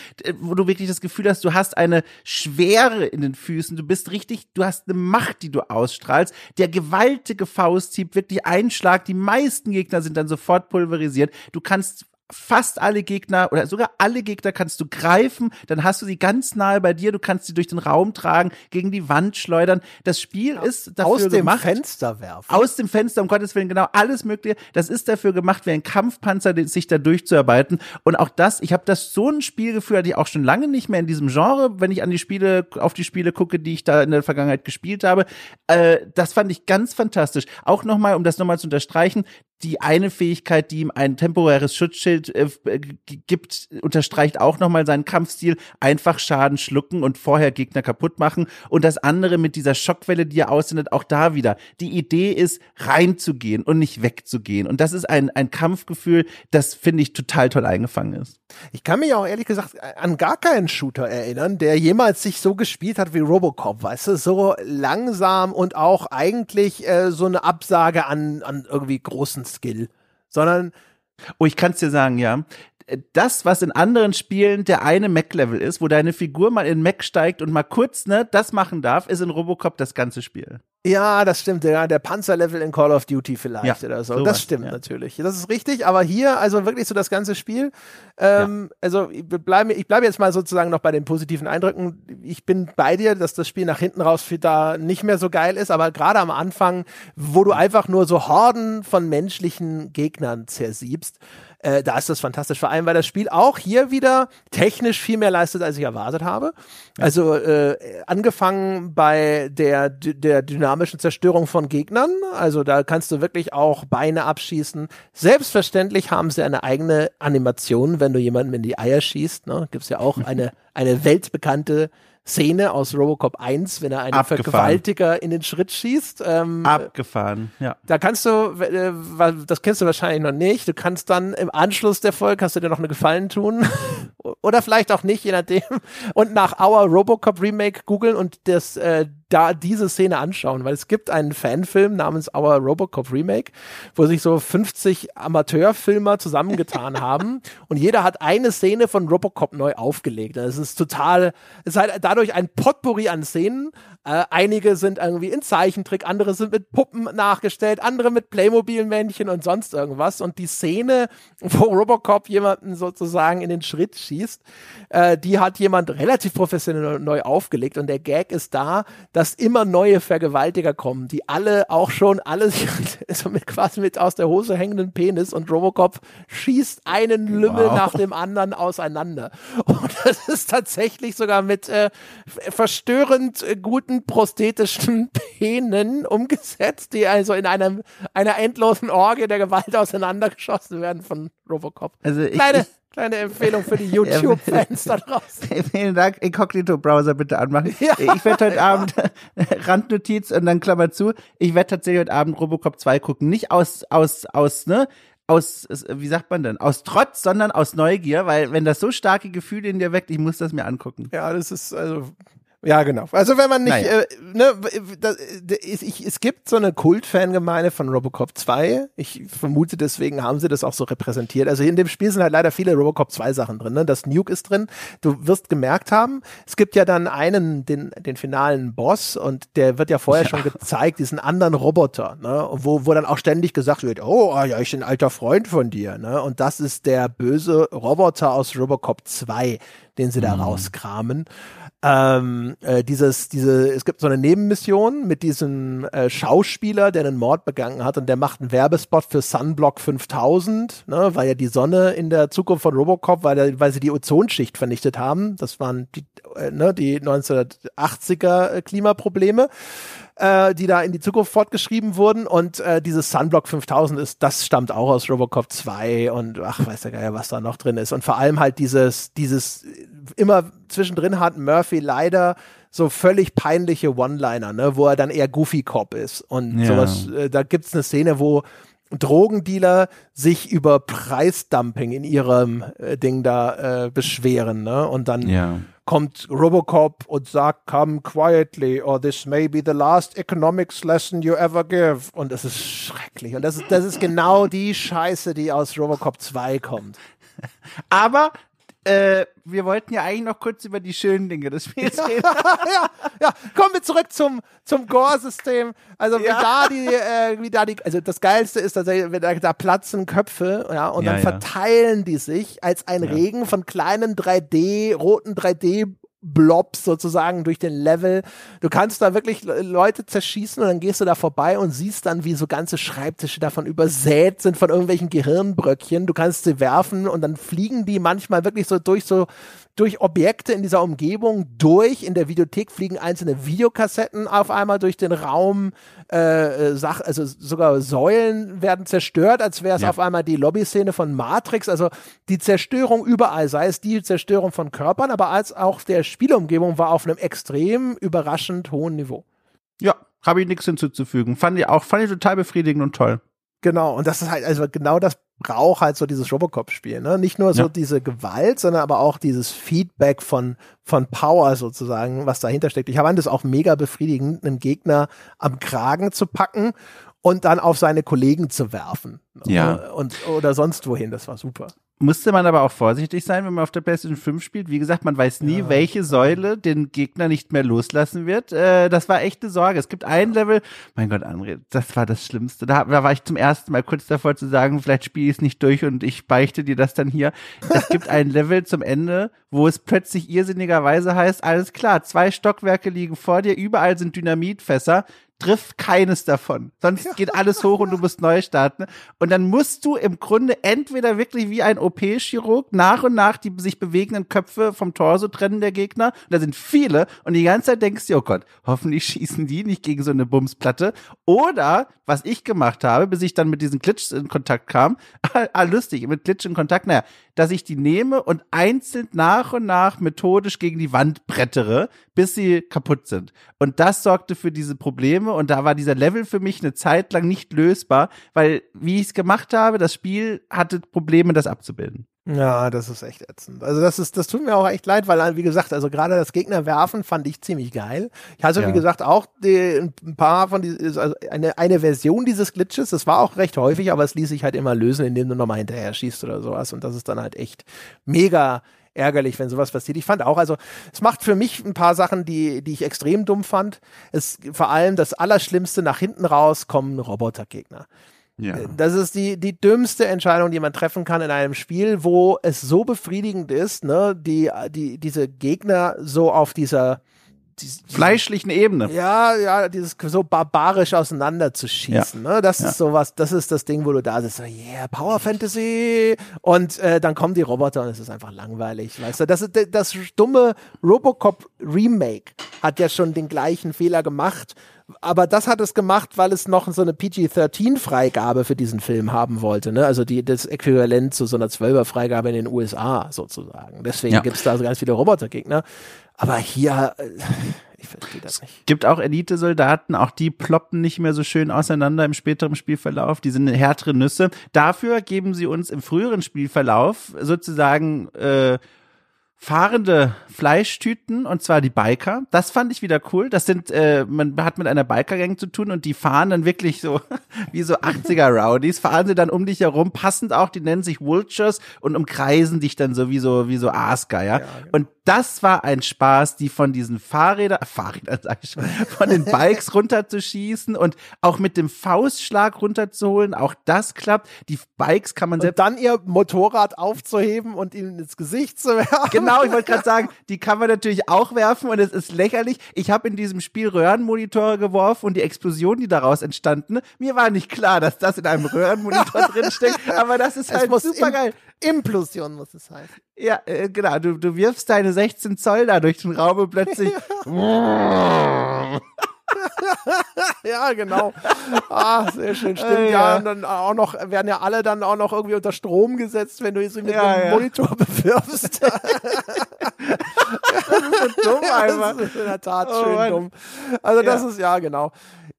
wo du wirklich das Gefühl hast, du hast eine Schwere in den Füßen, du bist richtig, du hast eine Macht, die du ausstrahlst, der gewaltige Faust Prinzip wirklich ein Schlag. Die meisten Gegner sind dann sofort pulverisiert. Du kannst fast alle Gegner oder sogar alle Gegner kannst du greifen, dann hast du sie ganz nahe bei dir, du kannst sie durch den Raum tragen, gegen die Wand schleudern. Das Spiel ja, ist dafür aus gemacht. Aus dem Fenster werfen. Aus dem Fenster, um Gottes Willen, genau, alles mögliche. Das ist dafür gemacht, wie ein Kampfpanzer sich da durchzuarbeiten. Und auch das, ich habe das so ein Spielgefühl, hatte ich auch schon lange nicht mehr in diesem Genre, wenn ich an die Spiele, auf die Spiele gucke, die ich da in der Vergangenheit gespielt habe. Äh, das fand ich ganz fantastisch. Auch nochmal, um das nochmal zu unterstreichen, die eine Fähigkeit, die ihm ein temporäres Schutzschild äh, gibt, unterstreicht auch nochmal seinen Kampfstil. Einfach Schaden schlucken und vorher Gegner kaputt machen. Und das andere mit dieser Schockwelle, die er aussendet, auch da wieder. Die Idee ist, reinzugehen und nicht wegzugehen. Und das ist ein, ein Kampfgefühl, das finde ich total toll eingefangen ist. Ich kann mich auch ehrlich gesagt an gar keinen Shooter erinnern, der jemals sich so gespielt hat wie Robocop, weißt du, so langsam und auch eigentlich äh, so eine Absage an, an irgendwie großen Skill, sondern Oh, ich kann es dir sagen, ja das, was in anderen Spielen der eine Mac-Level ist, wo deine Figur mal in Mac steigt und mal kurz, ne, das machen darf, ist in Robocop das ganze Spiel. Ja, das stimmt. Ja, der Panzerlevel in Call of Duty vielleicht ja, oder so. Sowas, das stimmt ja. natürlich. Das ist richtig. Aber hier, also wirklich so das ganze Spiel. Ähm, ja. Also ich bleibe ich bleib jetzt mal sozusagen noch bei den positiven Eindrücken. Ich bin bei dir, dass das Spiel nach hinten raus da nicht mehr so geil ist. Aber gerade am Anfang, wo du einfach nur so Horden von menschlichen Gegnern zersiebst, äh, da ist das fantastisch. Vor allem, weil das Spiel auch hier wieder technisch viel mehr leistet, als ich erwartet habe. Also äh, angefangen bei der, der dynamischen Zerstörung von Gegnern. Also da kannst du wirklich auch Beine abschießen. Selbstverständlich haben sie eine eigene Animation, wenn du jemandem in die Eier schießt. Ne? Gibt es ja auch eine, eine weltbekannte Szene aus Robocop 1, wenn er einen Abgefahren. Vergewaltiger in den Schritt schießt. Ähm, Abgefahren, ja. Da kannst du, äh, das kennst du wahrscheinlich noch nicht, du kannst dann im Anschluss der Folge, kannst du dir noch eine Gefallen tun oder vielleicht auch nicht, je nachdem, und nach Our Robocop Remake googeln und das, äh, da diese Szene anschauen, weil es gibt einen Fanfilm namens Our Robocop Remake, wo sich so 50 Amateurfilmer zusammengetan haben und jeder hat eine Szene von Robocop neu aufgelegt. Das ist total, es ist halt dadurch ein Potpourri an Szenen. Äh, einige sind irgendwie in Zeichentrick, andere sind mit Puppen nachgestellt, andere mit Playmobil-Männchen und sonst irgendwas. Und die Szene, wo Robocop jemanden sozusagen in den Schritt schießt, äh, die hat jemand relativ professionell neu aufgelegt. Und der Gag ist da, dass immer neue Vergewaltiger kommen, die alle auch schon alle so mit quasi mit aus der Hose hängenden Penis und Robocop schießt einen Lümmel wow. nach dem anderen auseinander. Und das ist tatsächlich sogar mit äh, verstörend guten prosthetischen Penen umgesetzt, die also in einem, einer endlosen Orgie der Gewalt auseinandergeschossen werden von Robocop. Also ich, Kleine, ich, Kleine Empfehlung für die YouTube-Fans da draußen. Vielen Dank. Inkognito-Browser bitte anmachen. Ja, ich werde heute ja. Abend Randnotiz und dann Klammer zu. Ich werde tatsächlich heute Abend Robocop 2 gucken. Nicht aus, aus, aus, ne? Aus, wie sagt man denn? Aus Trotz, sondern aus Neugier, weil wenn das so starke Gefühle in dir weckt, ich muss das mir angucken. Ja, das ist, also, ja, genau. Also wenn man nicht, naja. äh, ne, das, ich, es gibt so eine Kult-Fangemeinde von Robocop 2. Ich vermute, deswegen haben sie das auch so repräsentiert. Also in dem Spiel sind halt leider viele Robocop 2 Sachen drin. Ne? Das Nuke ist drin. Du wirst gemerkt haben, es gibt ja dann einen, den, den finalen Boss und der wird ja vorher ja. schon gezeigt, diesen anderen Roboter, ne? wo, wo dann auch ständig gesagt wird, oh, ah, ja, ich bin ein alter Freund von dir. Ne? Und das ist der böse Roboter aus Robocop 2, den sie da mhm. rauskramen ähm, äh, dieses, diese, es gibt so eine Nebenmission mit diesem äh, Schauspieler, der einen Mord begangen hat und der macht einen Werbespot für Sunblock 5000, ne, weil ja die Sonne in der Zukunft von Robocop, weil, weil sie die Ozonschicht vernichtet haben. Das waren die, äh, ne, die 1980er äh, Klimaprobleme äh, die da in die Zukunft fortgeschrieben wurden. Und äh, dieses Sunblock 5000 ist, das stammt auch aus Robocop 2 und ach, weiß der Geier, was da noch drin ist. Und vor allem halt dieses, dieses immer zwischendrin hat Murphy leider so völlig peinliche One-Liner, ne, wo er dann eher Goofy Cop ist. Und ja. sowas, äh, da gibt's eine Szene, wo Drogendealer sich über Preisdumping in ihrem äh, Ding da äh, beschweren, ne? Und dann ja. Kommt Robocop und sagt, come quietly or this may be the last economics lesson you ever give. Und es ist schrecklich. Und das ist, das ist genau die Scheiße, die aus Robocop 2 kommt. Aber äh, wir wollten ja eigentlich noch kurz über die schönen Dinge des Spiels reden. ja, ja, kommen wir zurück zum, zum Gore-System. Also wie ja. da die, äh, wie da die, also das Geilste ist tatsächlich, da, da platzen Köpfe, ja, und ja, dann verteilen die sich als ein Regen von kleinen 3D, roten 3D Blobs sozusagen durch den Level. Du kannst da wirklich Leute zerschießen und dann gehst du da vorbei und siehst dann, wie so ganze Schreibtische davon übersät sind von irgendwelchen Gehirnbröckchen. Du kannst sie werfen und dann fliegen die manchmal wirklich so durch so durch Objekte in dieser Umgebung durch. In der Videothek fliegen einzelne Videokassetten auf einmal durch den Raum. Äh, äh Sach also sogar Säulen werden zerstört, als wäre es ja. auf einmal die Lobby-Szene von Matrix. Also die Zerstörung überall, sei es die Zerstörung von Körpern, aber als auch der Spielumgebung war auf einem extrem überraschend hohen Niveau. Ja, habe ich nichts hinzuzufügen. Fand ich auch, fand ich total befriedigend und toll. Genau, und das ist halt, also genau das braucht halt so dieses Robocop-Spiel, ne? Nicht nur so ja. diese Gewalt, sondern aber auch dieses Feedback von, von Power sozusagen, was dahinter steckt. Ich fand es auch mega befriedigend, einen Gegner am Kragen zu packen und dann auf seine Kollegen zu werfen. Ja. Und, oder sonst wohin, das war super musste man aber auch vorsichtig sein, wenn man auf der PlayStation 5 spielt. Wie gesagt, man weiß nie, ja. welche Säule den Gegner nicht mehr loslassen wird. Äh, das war echt eine Sorge. Es gibt ein Level, mein Gott, André, das war das Schlimmste. Da, da war ich zum ersten Mal kurz davor zu sagen, vielleicht spiele ich es nicht durch und ich beichte dir das dann hier. Es gibt ein Level zum Ende, wo es plötzlich irrsinnigerweise heißt, alles klar, zwei Stockwerke liegen vor dir, überall sind Dynamitfässer, trifft keines davon. Sonst geht alles hoch und du musst neu starten. Und dann musst du im Grunde entweder wirklich wie ein OP-Chirurg nach und nach die sich bewegenden Köpfe vom Torso trennen der Gegner. Und da sind viele. Und die ganze Zeit denkst du, oh Gott, hoffentlich schießen die nicht gegen so eine Bumsplatte. Oder, was ich gemacht habe, bis ich dann mit diesen Glitch in Kontakt kam, ah, lustig, mit Glitch in Kontakt, naja, dass ich die nehme und einzeln nach und nach methodisch gegen die Wand brettere, bis sie kaputt sind. Und das sorgte für diese Probleme und da war dieser Level für mich eine Zeit lang nicht lösbar, weil wie ich es gemacht habe, das Spiel hatte Probleme, das abzubilden. Ja, das ist echt ätzend. Also das ist, das tut mir auch echt leid, weil wie gesagt, also gerade das Gegner werfen fand ich ziemlich geil. Ich hatte ja. wie gesagt auch die, ein paar von die, also eine eine Version dieses Glitches. Das war auch recht häufig, aber es ließ sich halt immer lösen, indem du nochmal hinterher schießt oder sowas. Und das ist dann halt echt mega ärgerlich, wenn sowas passiert. Ich fand auch, also es macht für mich ein paar Sachen, die, die ich extrem dumm fand. Es vor allem das Allerschlimmste nach hinten raus kommen Robotergegner. Ja. Das ist die, die dümmste Entscheidung, die man treffen kann in einem Spiel, wo es so befriedigend ist, ne, die, die, diese Gegner so auf dieser diese, fleischlichen Ebene. Ja, ja, dieses so barbarisch auseinanderzuschießen. Ja. Ne? Das ja. ist sowas, das ist das Ding, wo du da sitzt, so, yeah, Power Fantasy. Und äh, dann kommen die Roboter und es ist einfach langweilig. Weißt du, das, ist, das dumme Robocop Remake hat ja schon den gleichen Fehler gemacht. Aber das hat es gemacht, weil es noch so eine PG-13-Freigabe für diesen Film haben wollte. Ne? Also die, das Äquivalent zu so einer 12er-Freigabe in den USA sozusagen. Deswegen ja. gibt es da so ganz viele Robotergegner. Aber hier, äh, ich verstehe das nicht. Es gibt auch Elite-Soldaten, auch die ploppen nicht mehr so schön auseinander im späteren Spielverlauf. Die sind härtere Nüsse. Dafür geben sie uns im früheren Spielverlauf sozusagen äh, fahrende Fleischtüten und zwar die Biker. Das fand ich wieder cool. Das sind, äh, man hat mit einer Biker-Gang zu tun und die fahren dann wirklich so wie so 80er Rowdies, fahren sie dann um dich herum, passend auch, die nennen sich Vultures und umkreisen dich dann so wie so, wie so Aasgeier. Ja, genau. Und das war ein Spaß, die von diesen Fahrrädern, Fahrrädern sag ich schon, von den Bikes runterzuschießen und auch mit dem Faustschlag runterzuholen. Auch das klappt. Die Bikes kann man selbst. Und dann ihr Motorrad aufzuheben und ihnen ins Gesicht zu werfen. Genau genau, ich wollte gerade sagen, die kann man natürlich auch werfen und es ist lächerlich. Ich habe in diesem Spiel Röhrenmonitore geworfen und die Explosion, die daraus entstanden, mir war nicht klar, dass das in einem Röhrenmonitor drinsteckt, aber das ist halt super geil. Implosion muss es heißen. Ja, äh, genau. Du, du wirfst deine 16 Zoll da durch den Raum und plötzlich. ja, genau. Ah, sehr schön, stimmt. Äh, ja. ja. und dann auch noch, werden ja alle dann auch noch irgendwie unter Strom gesetzt, wenn du sie mit ja, dem ja. Monitor bewirfst. das ist so dumm einfach. Das ist in der Tat oh, schön Mann. dumm. Also das ist, ja, genau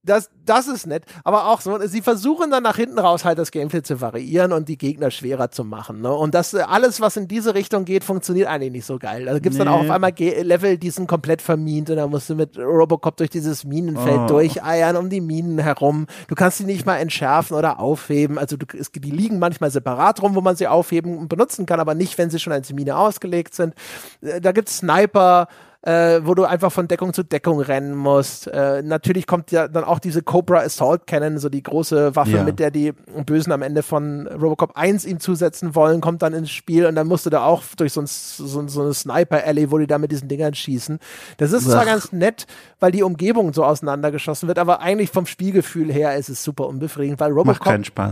das, das ist nett. Aber auch so, sie versuchen dann nach hinten raus halt das Gameplay zu variieren und die Gegner schwerer zu machen. Ne? Und das alles, was in diese Richtung geht, funktioniert eigentlich nicht so geil. Da gibt es nee. dann auch auf einmal Ge Level, die sind komplett vermint und dann musst du mit Robocop durch dieses Minenfeld oh. durcheiern um die Minen herum. Du kannst sie nicht mal entschärfen oder aufheben. Also du, es, die liegen manchmal separat rum, wo man sie aufheben und benutzen kann, aber nicht, wenn sie schon als Mine ausgelegt sind. Äh, da gibt es Sniper äh, wo du einfach von Deckung zu Deckung rennen musst. Äh, natürlich kommt ja dann auch diese Cobra Assault Cannon, so die große Waffe, Ja. mit der die Bösen am Ende von Robocop 1 ihm zusetzen wollen, kommt dann ins Spiel und dann musst du da auch durch so, ein, so, so eine Sniper-Alley, wo die da mit diesen Dingern schießen. Das ist zwar Ach. ganz nett, weil die Umgebung so auseinandergeschossen wird, aber eigentlich vom Spielgefühl her ist es super unbefriedigend, weil Robocop.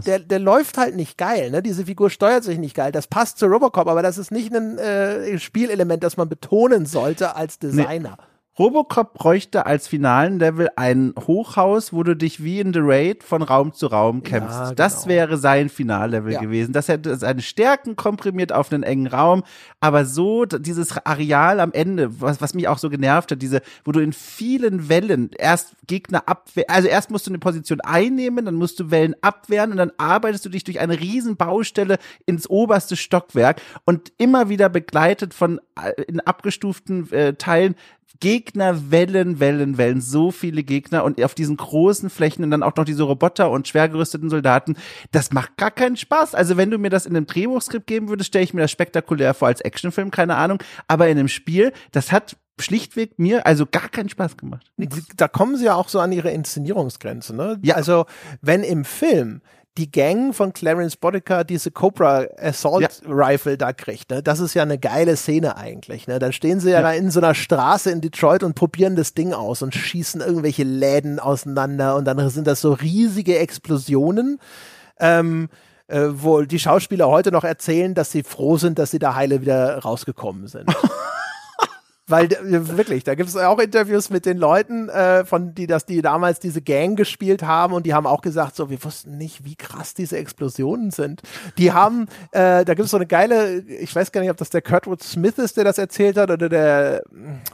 Der, der läuft halt nicht geil, ne? Diese Figur steuert sich nicht geil. Das passt zu Robocop, aber das ist nicht ein äh, Spielelement, das man betonen sollte als Designer. Robocop bräuchte als finalen Level ein Hochhaus, wo du dich wie in The Raid von Raum zu Raum kämpfst. Ja, Das genau. wäre sein Finallevel Ja. gewesen. Das hätte seine Stärken komprimiert auf einen engen Raum, aber so dieses Areal am Ende, was, was mich auch so genervt hat, diese, wo du in vielen Wellen erst Gegner abwehr, also erst musst du eine Position einnehmen, dann musst du Wellen abwehren und dann arbeitest du dich durch eine riesen Baustelle ins oberste Stockwerk und immer wieder begleitet von äh, in abgestuften äh, Teilen Gegner, Wellen, Wellen, Wellen, so viele Gegner und auf diesen großen Flächen und dann auch noch diese Roboter und schwer gerüsteten Soldaten. Das macht gar keinen Spaß. Also wenn du mir das in einem Drehbuchskript geben würdest, stelle ich mir das spektakulär vor als Actionfilm, keine Ahnung. Aber in einem Spiel, das hat schlichtweg mir also gar keinen Spaß gemacht. Die- Da kommen sie ja auch so an ihre Inszenierungsgrenze. Ne? Ja. Also, wenn im Film die Gang von Clarence Boddicker diese Cobra Assault Rifle da kriegt, ne? das ist ja eine geile Szene eigentlich. Ne? Dann stehen sie ja, da in so einer Straße in Detroit und probieren das Ding aus und schießen irgendwelche Läden auseinander und dann sind das so riesige Explosionen. Ähm, äh, wo die Schauspieler heute noch erzählen, dass sie froh sind, dass sie da heile wieder rausgekommen sind. Weil äh, wirklich, da gibt es auch Interviews mit den Leuten, äh, von die, dass die damals diese Gang gespielt haben und die haben auch gesagt, so, wir wussten nicht, wie krass diese Explosionen sind. Die haben, äh, da gibt es so eine geile, ich weiß gar nicht, ob das der Kurtwood Smith ist, der das erzählt hat, oder der,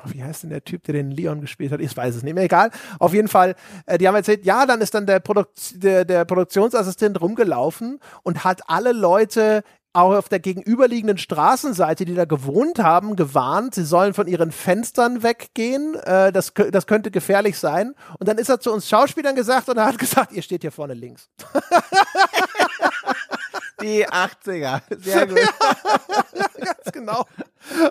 wie heißt denn der Typ, der den Leon gespielt hat? Ich weiß es nicht mehr, egal. Auf jeden Fall, äh, die haben erzählt, ja, dann ist dann der, Produkt, der, der Produktionsassistent rumgelaufen und hat alle Leute auch auf der gegenüberliegenden Straßenseite, die da gewohnt haben, gewarnt, sie sollen von ihren Fenstern weggehen. Äh, das, das könnte gefährlich sein. Und dann ist er zu uns Schauspielern gesagt und er hat gesagt, ihr steht hier vorne links. Die 80er. Sehr gut. Ganz genau.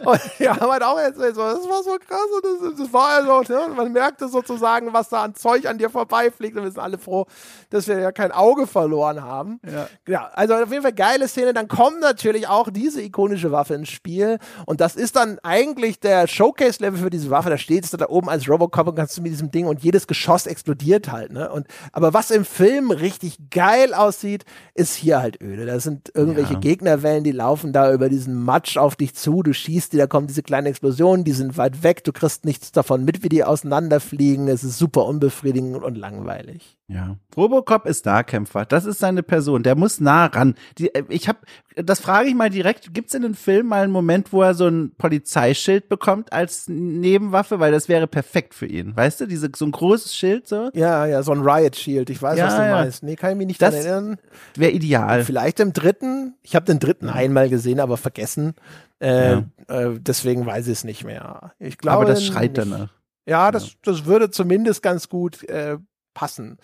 Und die haben halt auch erzählt, so, das war so krass und das, das war also, ne, man merkte sozusagen, was da an Zeug an dir vorbeifliegt und wir sind alle froh, dass wir ja kein Auge verloren haben. Ja. ja, also auf jeden Fall geile Szene. Dann kommt natürlich auch diese ikonische Waffe ins Spiel und das ist dann eigentlich der Showcase-Level für diese Waffe. Da stehst du da oben als Robocop und kannst du mit diesem Ding und jedes Geschoss explodiert halt, ne? Und, aber was im Film richtig geil aussieht, ist hier halt öde. Da sind irgendwelche Ja. Gegnerwellen, die laufen da über diesen Matsch auf dich zu. Du schießt die, da kommen diese kleinen Explosionen, die sind weit weg. Du kriegst nichts davon mit, wie die auseinanderfliegen. Es ist super unbefriedigend und langweilig. Ja. Robocop ist Nahkämpfer. Das ist seine Person. Der muss nah ran. Die, äh, ich hab, das frage ich mal direkt. Gibt es in dem Film mal einen Moment, wo er so ein Polizeischild bekommt als Nebenwaffe? Weil das wäre perfekt für ihn. Weißt du, diese, so ein großes Schild so? Ja, ja, so ein Riot Shield. Ich weiß, Ja, was du ja. meinst. Nee, kann ich mich nicht Das- dran erinnern. Wäre ideal. Vielleicht im dritten. Ich habe den dritten einmal gesehen, aber vergessen. Äh, äh, deswegen weiß ich es nicht mehr. Ich glaube, Aber das schreit nicht. danach. Ja, das, das würde zumindest ganz gut äh, passen.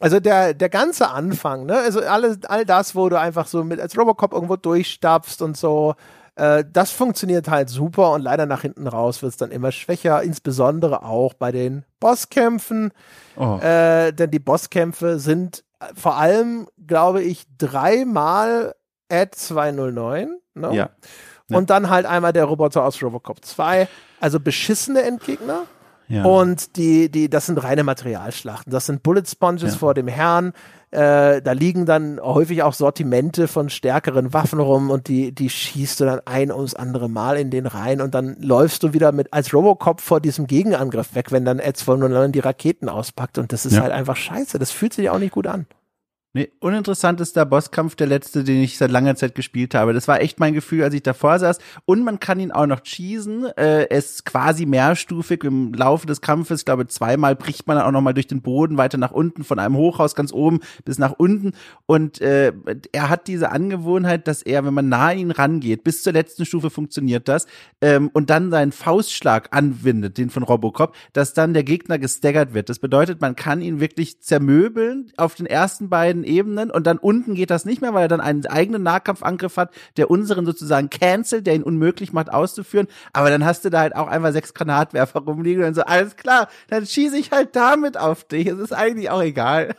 Also der, der ganze Anfang, ne? Also alles, all das, wo du einfach so mit als Robocop irgendwo durchstapfst und so, äh, das funktioniert halt super und leider nach hinten raus wird es dann immer schwächer, insbesondere auch bei den Bosskämpfen. Oh. Äh, denn die Bosskämpfe sind äh, vor allem, glaube ich, dreimal Ad 209. Ne? ja. Und dann halt einmal der Roboter aus Robocop 2. Also beschissene Endgegner. ja. Und die, die, das sind reine Materialschlachten. Das sind Bullet Sponges Ja. vor dem Herrn. Äh, da liegen dann häufig auch Sortimente von stärkeren Waffen rum und die, die schießt du dann ein ums andere Mal in den rein und dann läufst du wieder mit als Robocop vor diesem Gegenangriff weg, wenn dann Ed 209 die Raketen auspackt und das ist Ja. halt einfach scheiße. Das fühlt sich auch nicht gut an. Nee, uninteressantester Bosskampf, der letzte, den ich seit langer Zeit gespielt habe. Das war echt mein Gefühl, als ich davor saß. Und man kann ihn auch noch cheesen. Äh, es ist quasi mehrstufig im Laufe des Kampfes. Ich glaube, zweimal bricht man auch noch mal durch den Boden weiter nach unten, von einem Hochhaus ganz oben bis nach unten. Und äh, er hat diese Angewohnheit, dass er, wenn man nah an ihn rangeht, bis zur letzten Stufe funktioniert das, ähm, und dann seinen Faustschlag anwendet, den von Robocop, dass dann der Gegner gestaggert wird. Das bedeutet, man kann ihn wirklich zermöbeln auf den ersten beiden beiden Ebenen und dann unten geht das nicht mehr, weil er dann einen eigenen Nahkampfangriff hat, der unseren sozusagen cancelt, der ihn unmöglich macht auszuführen. Aber dann hast du da halt auch einfach sechs Granatwerfer rumliegen und dann so, alles klar, dann schieße ich halt damit auf dich. Es ist eigentlich auch egal.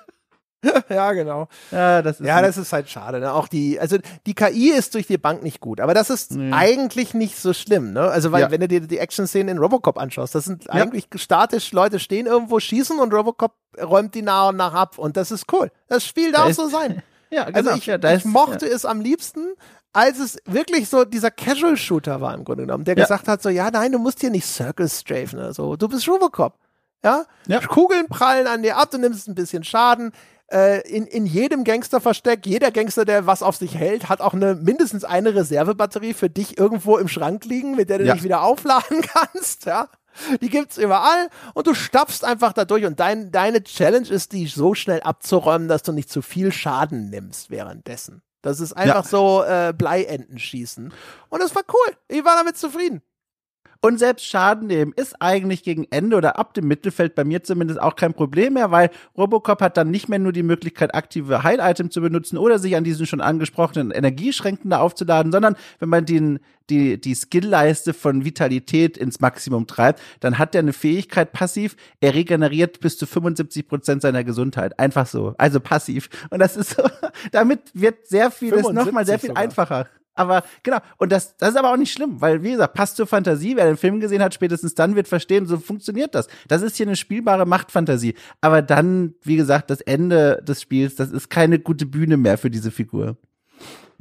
ja, genau. Ja, das ist, ja, das ist halt schade. Ne? Auch die, also die KI ist durch die Bank nicht gut, aber das ist nee. eigentlich nicht so schlimm. Ne? Also weil ja. wenn du dir die Action-Szenen in Robocop anschaust, das sind ja. eigentlich statisch Leute stehen irgendwo schießen und Robocop räumt die nach und nach ab und das ist cool. Das Spiel darf so sein. ja, genau. Also ich, ja, ich mochte es am liebsten, als es wirklich so dieser Casual-Shooter war im Grunde genommen, der gesagt hat so, ja, nein, du musst hier nicht Circles strafen oder so. Du bist Robocop. Ja? ja? Kugeln prallen an dir ab, du nimmst ein bisschen Schaden äh, in, in jedem Gangsterversteck, jeder Gangster, der was auf sich hält, hat auch eine mindestens eine Reservebatterie für dich irgendwo im Schrank liegen, mit der du ja. dich wieder aufladen kannst, ja. Die gibt's überall und du stapfst einfach da durch und dein, deine Challenge ist, die so schnell abzuräumen, dass du nicht zu viel Schaden nimmst währenddessen. Das ist einfach ja. so äh, Bleienten schießen. Und das war cool. Ich war damit zufrieden. Und selbst Schaden nehmen ist eigentlich gegen Ende oder ab dem Mittelfeld bei mir zumindest auch kein Problem mehr, weil Robocop hat dann nicht mehr nur die Möglichkeit, aktive Heil-Item zu benutzen oder sich an diesen schon angesprochenen Energieschränken da aufzuladen, sondern wenn man den, die, die Skill-Leiste von Vitalität ins Maximum treibt, dann hat er eine Fähigkeit passiv, er regeneriert bis zu 75 Prozent seiner Gesundheit. Einfach so. Also passiv. Und das ist so, damit wird sehr vieles nochmal sehr viel sogar. einfacher. Aber genau, und das, das ist aber auch nicht schlimm, weil, wie gesagt, passt zur Fantasie. Wer den Film gesehen hat, spätestens dann wird verstehen, so funktioniert das. Das ist hier eine spielbare Machtfantasie. Aber dann, wie gesagt, das Ende des Spiels, das ist keine gute Bühne mehr für diese Figur.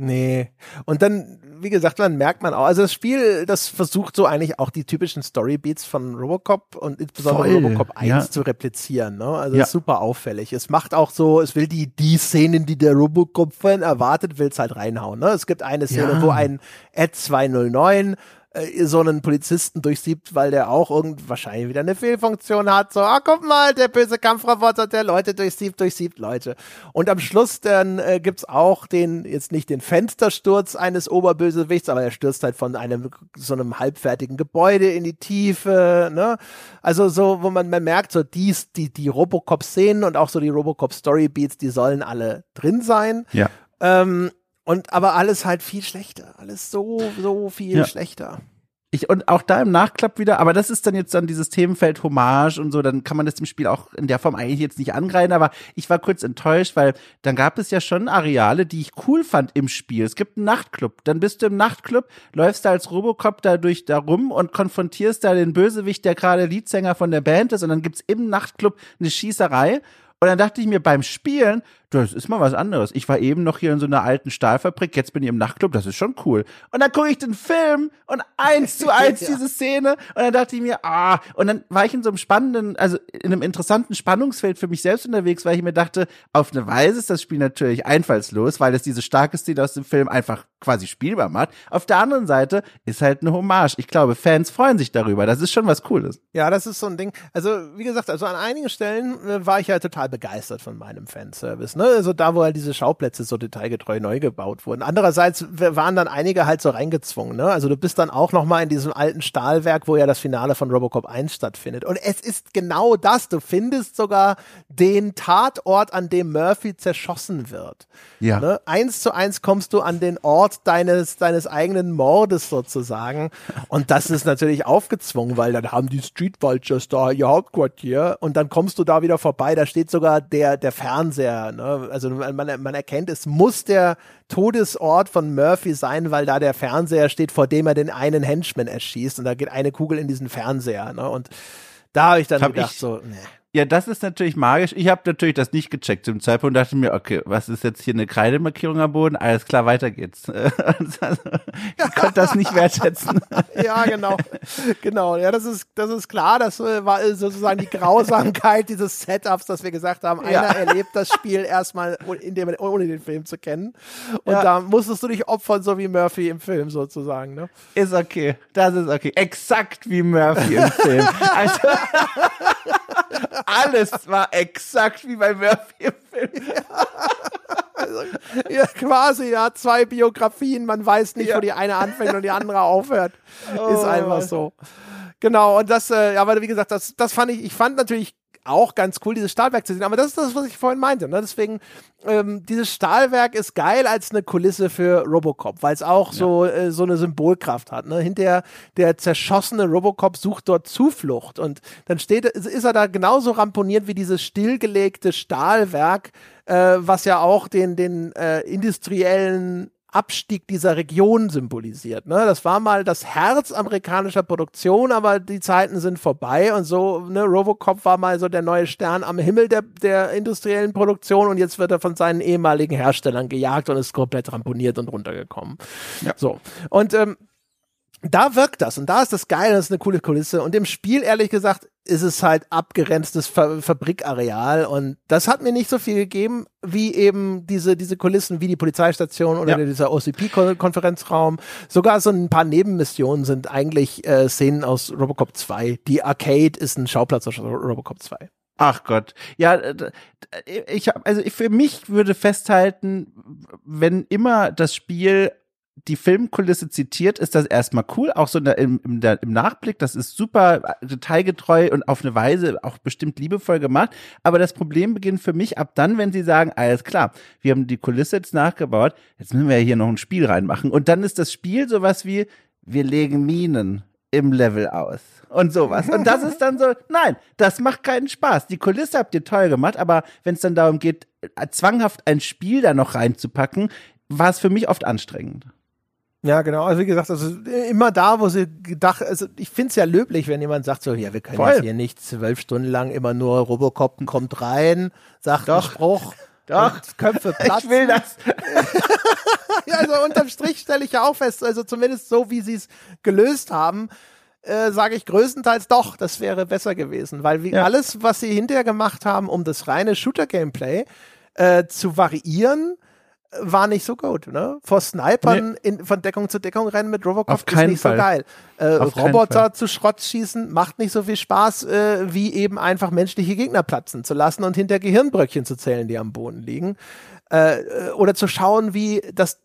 Nee. Und dann, wie gesagt, dann merkt man auch, also das Spiel, das versucht so eigentlich auch die typischen Storybeats von Robocop und insbesondere Voll, Robocop 1 ja. zu replizieren. Ne? Also ja. super auffällig. Es macht auch so, es will die, die Szenen, die der Robocop-Fan erwartet, will es halt reinhauen. Ne? Es gibt eine Szene, ja. wo ein Ad 209 äh, so einen Polizisten durchsiebt, weil der auch irgend wahrscheinlich wieder eine Fehlfunktion hat. So, ah, guck mal, der böse Kampfroboter, der Leute durchsiebt, durchsiebt Leute. Und am Schluss dann äh, gibt's auch den, jetzt nicht den Fenstersturz eines Oberbösewichts, aber er stürzt halt von einem so einem halbfertigen Gebäude in die Tiefe, ne? Also so, wo man, man merkt, so dies, die, die Robocop-Szenen und auch so die Robocop-Storybeats, die sollen alle drin sein. Ja. Ähm, und aber alles halt viel schlechter. Alles so, so viel ja. schlechter. Ich, und auch da im Nachklapp wieder, aber das ist dann jetzt dann dieses Themenfeld Hommage und so, dann kann man das dem Spiel auch in der Form eigentlich jetzt nicht angreifen, aber ich war kurz enttäuscht, weil dann gab es ja schon Areale, die ich cool fand im Spiel. Es gibt einen Nachtclub, dann bist du im Nachtclub, läufst da als Robocop da durch da rum und konfrontierst da den Bösewicht, der gerade Leadsänger von der Band ist und dann gibt's im Nachtclub eine Schießerei und dann dachte ich mir beim Spielen, das ist mal was anderes. Ich war eben noch hier in so einer alten Stahlfabrik, jetzt bin ich im Nachtclub, das ist schon cool. Und dann gucke ich den Film und eins zu eins ja. diese Szene und dann dachte ich mir, ah, und dann war ich in so einem spannenden, also in einem interessanten Spannungsfeld für mich selbst unterwegs, weil ich mir dachte, auf eine Weise ist das Spiel natürlich einfallslos, weil es diese starke Szene aus dem Film einfach quasi spielbar macht. Auf der anderen Seite ist halt eine Hommage. Ich glaube, Fans freuen sich darüber. Das ist schon was Cooles. Ja, das ist so ein Ding. Also, wie gesagt, also an einigen Stellen äh, war ich ja total begeistert von meinem Fanservice ne? Also da, wo halt diese Schauplätze so detailgetreu neu gebaut wurden. Andererseits waren dann einige halt so reingezwungen, ne? Also du bist dann auch noch mal in diesem alten Stahlwerk, wo ja das Finale von Robocop 1 stattfindet. Und es ist genau das. Du findest sogar den Tatort, an dem Murphy zerschossen wird. Ja. Ne? Eins zu eins kommst du an den Ort deines, deines eigenen Mordes sozusagen. Und das ist natürlich aufgezwungen, weil dann haben die Street Vultures da ihr Hauptquartier und dann kommst du da wieder vorbei. Da steht sogar der, der Fernseher, ne? Also man, man erkennt, es muss der Todesort von Murphy sein, weil da der Fernseher steht, vor dem er den einen Henchman erschießt und da geht eine Kugel in diesen Fernseher. Ne? Und da habe ich dann hab gedacht, ich, so, ne. Ja, das ist natürlich magisch. Ich habe natürlich das nicht gecheckt zum Zeitpunkt dachte mir, okay, was ist jetzt hier eine Kreidemarkierung am Boden? Alles klar, weiter geht's. ich konnte das nicht wertschätzen. ja, genau. Genau. Ja, das ist, das ist klar. Das äh, war sozusagen die Grausamkeit dieses Setups, dass wir gesagt haben, einer ja. erlebt das Spiel erstmal, indem, ohne den Film zu kennen. Und ja. da musstest du dich opfern, so wie Murphy im Film sozusagen. Ne? Ist okay. Das ist okay. Exakt wie Murphy im Film. Also alles war exakt wie bei Murphy im Film. Ja. Also, ja, quasi, ja, zwei Biografien, man weiß nicht, ja. wo die eine anfängt und die andere aufhört. Oh. Ist einfach so. Genau, und das, äh, aber wie gesagt, das, das fand ich, ich fand natürlich auch ganz cool, dieses Stahlwerk zu sehen. Aber das ist das, was ich vorhin meinte. Ne? Deswegen, ähm, dieses Stahlwerk ist geil als eine Kulisse für Robocop, weil es auch ja. so, äh, so eine Symbolkraft hat. Ne? Hinter der zerschossene Robocop sucht dort Zuflucht und dann steht, ist er da genauso ramponiert wie dieses stillgelegte Stahlwerk, äh, was ja auch den, den äh, industriellen Abstieg dieser Region symbolisiert. Ne? Das war mal das Herz amerikanischer Produktion, aber die Zeiten sind vorbei und so, ne, Robocop war mal so der neue Stern am Himmel der, der industriellen Produktion und jetzt wird er von seinen ehemaligen Herstellern gejagt und ist komplett ramponiert und runtergekommen. Ja. So. Und ähm, da wirkt das und da ist das geil, das ist eine coole Kulisse und im Spiel, ehrlich gesagt, ist es halt abgerenztes Fa Fabrikareal und das hat mir nicht so viel gegeben, wie eben diese, diese Kulissen, wie die Polizeistation oder ja. dieser OCP-Konferenzraum. Sogar so ein paar Nebenmissionen sind eigentlich äh, Szenen aus Robocop 2. Die Arcade ist ein Schauplatz aus Robocop 2. Ach Gott. Ja, ich also für mich würde festhalten, wenn immer das Spiel die Filmkulisse zitiert, ist das erstmal cool, auch so der, im, der, im Nachblick, das ist super detailgetreu und auf eine Weise auch bestimmt liebevoll gemacht. Aber das Problem beginnt für mich ab dann, wenn sie sagen, alles klar, wir haben die Kulisse jetzt nachgebaut, jetzt müssen wir hier noch ein Spiel reinmachen. Und dann ist das Spiel sowas wie, wir legen Minen im Level aus und sowas. Und das ist dann so, nein, das macht keinen Spaß. Die Kulisse habt ihr toll gemacht, aber wenn es dann darum geht, zwanghaft ein Spiel da noch reinzupacken, war es für mich oft anstrengend. Ja, genau. Also wie gesagt, also immer da, wo sie gedacht, also ich finde es ja löblich, wenn jemand sagt so, ja, wir können Voll. jetzt hier nicht zwölf Stunden lang immer nur Robocop kommt rein, sagt Doch. einen Spruch. Doch. Köpfe platzen. Ich will das. ja, also unterm Strich stelle ich ja auch fest, also zumindest so, wie sie es gelöst haben, äh, sage ich größtenteils doch, das wäre besser gewesen, weil wie ja. alles, was sie hinterher gemacht haben, um das reine Shooter-Gameplay äh, zu variieren, war nicht so gut. Ne? Vor Snipern nee. in, von Deckung zu Deckung rennen mit Robocop ist nicht Fall. so geil. Äh, Roboter zu Schrott schießen macht nicht so viel Spaß, äh, wie eben einfach menschliche Gegner platzen zu lassen und hinter Gehirnbröckchen zu zählen, die am Boden liegen. Äh, äh oder zu schauen, wie das,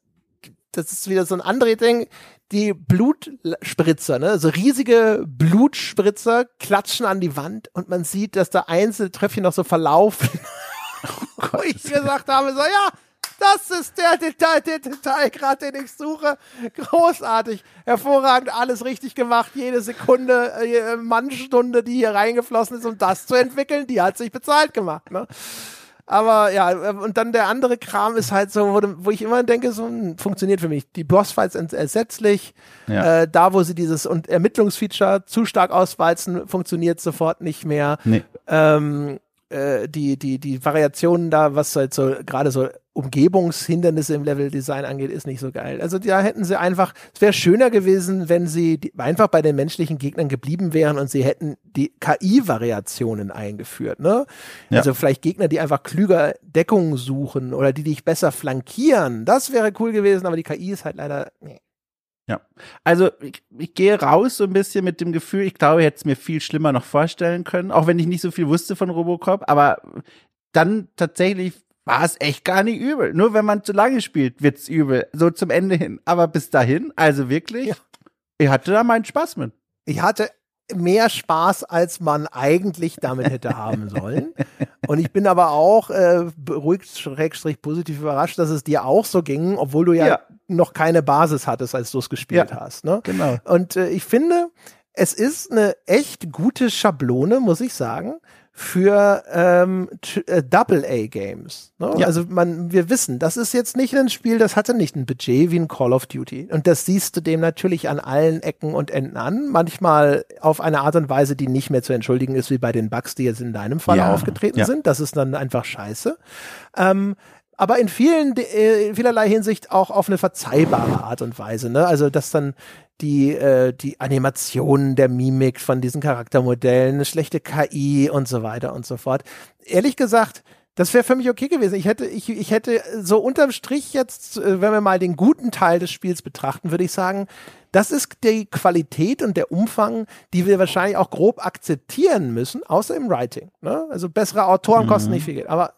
das ist wieder so ein anderes Ding, die Blutspritzer, ne, so riesige Blutspritzer klatschen an die Wand und man sieht, dass da einzelne Tröpfchen noch so verlaufen. Oh Wo ich gesagt habe, so, ja, das ist der Detail, der Detailgrad, den ich suche. Großartig, hervorragend, alles richtig gemacht. Jede Sekunde, jede Mannstunde, die hier reingeflossen ist, um das zu entwickeln, die hat sich bezahlt gemacht. Ne? Aber ja, und dann der andere Kram ist halt so, wo, wo ich immer denke, so hm, funktioniert für mich. Die Bossfights sind ersetzlich. Ja. Äh, da, wo sie dieses und Ermittlungsfeature zu stark auswalzen, funktioniert sofort nicht mehr. Nee. Ähm, äh, die, die, die Variationen da, was halt so gerade so Umgebungshindernisse im Leveldesign angeht, ist nicht so geil. Also da hätten sie einfach, es wäre schöner gewesen, wenn sie die, einfach bei den menschlichen Gegnern geblieben wären und sie hätten die KI-Variationen eingeführt. Ne? Ja. Also vielleicht Gegner, die einfach klüger Deckung suchen oder die dich besser flankieren. Das wäre cool gewesen, aber die KI ist halt leider. Nee. Ja, also ich, ich gehe raus so ein bisschen mit dem Gefühl, ich glaube, ich hätte es mir viel schlimmer noch vorstellen können, auch wenn ich nicht so viel wusste von Robocop, aber dann tatsächlich war es echt gar nicht übel. Nur wenn man zu lange spielt, wird's übel. So zum Ende hin. Aber bis dahin, also wirklich, ja. ich hatte da meinen Spaß mit. Ich hatte mehr Spaß, als man eigentlich damit hätte haben sollen. Und ich bin aber auch äh, beruhigt, schrägstrich positiv überrascht, dass es dir auch so ging, obwohl du ja, ja. noch keine Basis hattest, als du es gespielt ja, hast. Ne? Genau. Und äh, ich finde, es ist eine echt gute Schablone, muss ich sagen, für ähm, äh, Double-A-Games. Ne? Ja. Also man, wir wissen, das ist jetzt nicht ein Spiel, das hatte nicht ein Budget wie ein Call of Duty. Und das siehst du dem natürlich an allen Ecken und Enden an. Manchmal auf eine Art und Weise, die nicht mehr zu entschuldigen ist, wie bei den Bugs, die jetzt in deinem Fall ja. aufgetreten ja. sind. Das ist dann einfach scheiße. Ähm, aber in vielen, äh, in vielerlei Hinsicht auch auf eine verzeihbare Art und Weise. Ne? Also, dass dann die, äh, die Animationen der Mimik von diesen Charaktermodellen, eine schlechte KI und so weiter und so fort. Ehrlich gesagt, das wäre für mich okay gewesen. Ich hätte, ich, ich hätte so unterm Strich jetzt, äh, wenn wir mal den guten Teil des Spiels betrachten, würde ich sagen, das ist die Qualität und der Umfang, die wir wahrscheinlich auch grob akzeptieren müssen, außer im Writing. Ne? Also bessere Autoren kosten mhm. nicht viel Geld. Aber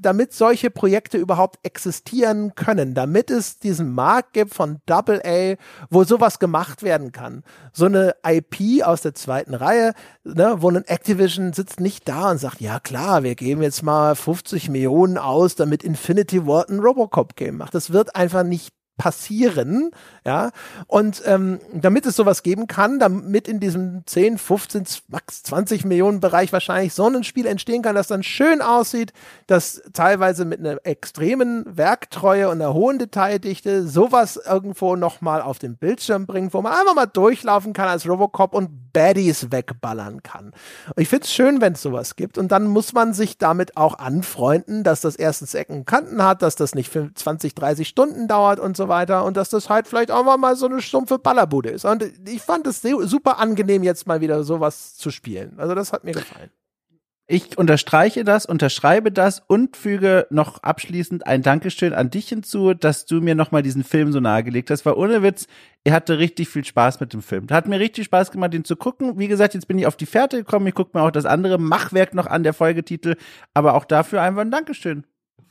damit solche Projekte überhaupt existieren können, damit es diesen Markt gibt von Double A, wo sowas gemacht werden kann. So eine IP aus der zweiten Reihe, ne, wo ein Activision sitzt nicht da und sagt, ja klar, wir geben jetzt mal 50 Millionen aus, damit Infinity Ward ein Robocop-Game macht. Das wird einfach nicht passieren, ja, und ähm, damit es sowas geben kann, damit in diesem 10, 15, max 20 Millionen Bereich wahrscheinlich so ein Spiel entstehen kann, das dann schön aussieht, das teilweise mit einer extremen Werktreue und einer hohen Detaildichte sowas irgendwo nochmal auf den Bildschirm bringt, wo man einfach mal durchlaufen kann als Robocop und Baddies wegballern kann. Und ich finde es schön, wenn es sowas gibt. Und dann muss man sich damit auch anfreunden, dass das erstens Ecken und Kanten hat, dass das nicht für 20, 30 Stunden dauert und so weiter und dass das halt vielleicht auch mal so eine stumpfe Ballerbude ist. Und ich fand es super angenehm, jetzt mal wieder sowas zu spielen. Also das hat mir gefallen. Ich unterstreiche das, unterschreibe das und füge noch abschließend ein Dankeschön an dich hinzu, dass du mir nochmal diesen Film so nahegelegt hast, weil ohne Witz, ihr hatte richtig viel Spaß mit dem Film. Hat mir richtig Spaß gemacht, den zu gucken. Wie gesagt, jetzt bin ich auf die Fährte gekommen, ich gucke mir auch das andere Machwerk noch an, der Folgetitel, aber auch dafür einfach ein Dankeschön.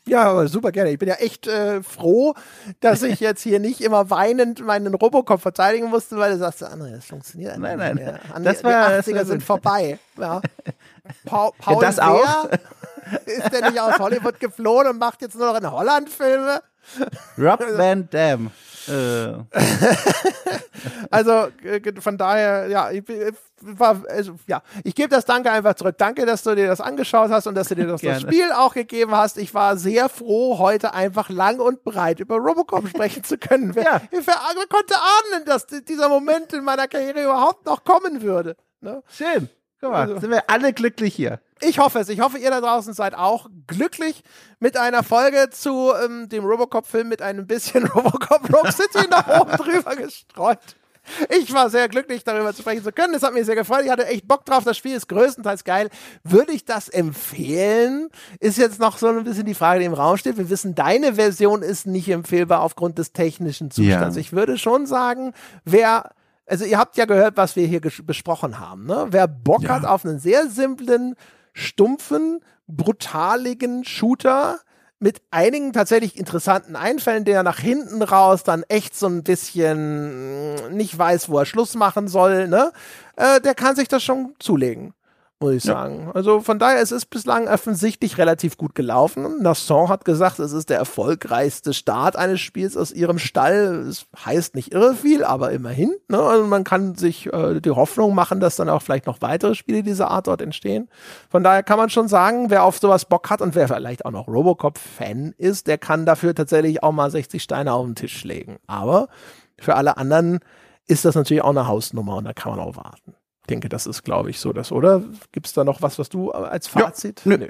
Ja, super gerne. Ich bin ja echt äh, froh, dass ich jetzt hier nicht immer weinend meinen Robocop verteidigen musste, weil du sagst, André, das funktioniert nein, nein. nicht mehr. André, das war, die 80er das sind vorbei. Ja. Paul, Paul das Wehr, auch. ist der nicht aus Hollywood geflohen und macht jetzt nur noch in Holland Filme? Rob Van Dam. Äh. also von daher, ja, ich, war, also, ja, ich gebe das Danke einfach zurück. Danke, dass du dir das angeschaut hast und dass du dir das, das Spiel auch gegeben hast. Ich war sehr froh, heute einfach lang und breit über Robocop sprechen zu können. Wer, ja. wer, wer konnte ahnen, dass dieser Moment in meiner Karriere überhaupt noch kommen würde? Ne? Schön. Guck mal, also, sind wir alle glücklich hier. Ich hoffe es. Ich hoffe, ihr da draußen seid auch glücklich mit einer Folge zu ähm, dem Robocop-Film mit einem bisschen Robocop Rock City noch oben drüber gestreut. Ich war sehr glücklich, darüber zu sprechen zu können. Das hat mich sehr gefreut. Ich hatte echt Bock drauf. Das Spiel ist größtenteils geil. Würde ich das empfehlen? Ist jetzt noch so ein bisschen die Frage, die im Raum steht. Wir wissen, deine Version ist nicht empfehlbar aufgrund des technischen Zustands. Ja. Ich würde schon sagen, wer also ihr habt ja gehört, was wir hier besprochen haben. Ne? Wer Bock ja. hat auf einen sehr simplen stumpfen, brutaligen Shooter mit einigen tatsächlich interessanten Einfällen, der nach hinten raus dann echt so ein bisschen nicht weiß, wo er Schluss machen soll, ne? Äh, der kann sich das schon zulegen muss ich sagen. Also von daher, es ist bislang offensichtlich relativ gut gelaufen. Nasson hat gesagt, es ist der erfolgreichste Start eines Spiels aus ihrem Stall. Es heißt nicht irre viel, aber immerhin. Ne? Also man kann sich äh, die Hoffnung machen, dass dann auch vielleicht noch weitere Spiele dieser Art dort entstehen. Von daher kann man schon sagen, wer auf sowas Bock hat und wer vielleicht auch noch Robocop-Fan ist, der kann dafür tatsächlich auch mal 60 Steine auf den Tisch legen. Aber für alle anderen ist das natürlich auch eine Hausnummer und da kann man auch warten denke, das ist, glaube ich, so das, oder? Gibt es da noch was, was du als Fazit? Ja, nö.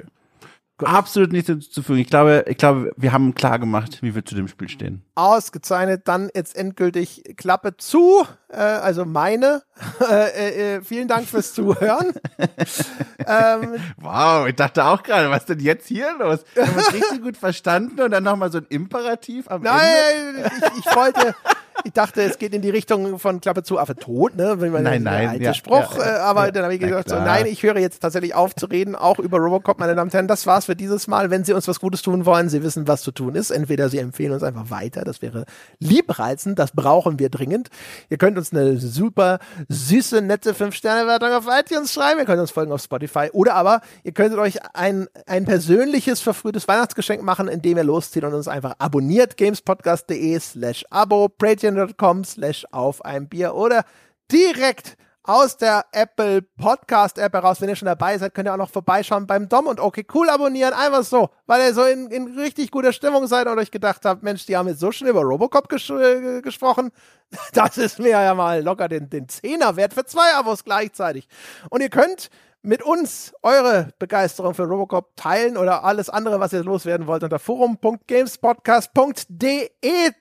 Absolut nichts hinzuzufügen. Ich glaube, ich glaube, wir haben klar gemacht, wie wir zu dem Spiel stehen. Ausgezeichnet, dann jetzt endgültig Klappe zu. Äh, also meine. Äh, äh, vielen Dank fürs Zuhören. ähm, wow, ich dachte auch gerade, was denn jetzt hier los? Wir haben uns richtig gut verstanden und dann nochmal so ein Imperativ am Nein, Ende. Nein, ich, ich wollte ich dachte, es geht in die Richtung von Klappe zu Affe tot, ne? Wenn man nein, nein, alte ja, Spruch. Ja, äh, aber ja, dann habe ich gesagt, so, nein, ich höre jetzt tatsächlich auf zu reden, auch über Robocop, meine Damen und Herren. Das war's für dieses Mal. Wenn Sie uns was Gutes tun wollen, Sie wissen, was zu tun ist. Entweder Sie empfehlen uns einfach weiter, das wäre liebreizend, das brauchen wir dringend. Ihr könnt uns eine super süße, nette 5-Sterne-Wertung auf iTunes schreiben. Ihr könnt uns folgen auf Spotify. Oder aber ihr könntet euch ein, ein persönliches verfrühtes Weihnachtsgeschenk machen, indem ihr loszieht und uns einfach abonniert. gamespodcast.de slash abo, patreon.com slash auf ein Bier oder direkt aus der Apple Podcast App heraus. Wenn ihr schon dabei seid, könnt ihr auch noch vorbeischauen beim Dom und okay cool abonnieren. Einfach so, weil ihr so in, in richtig guter Stimmung seid und euch gedacht habt, Mensch, die haben jetzt so schon über Robocop ges äh, gesprochen. Das ist mir ja mal locker den, den Zehner wert für zwei Abos gleichzeitig. Und ihr könnt mit uns eure Begeisterung für Robocop teilen oder alles andere, was ihr loswerden wollt, unter forum.gamespodcast.de.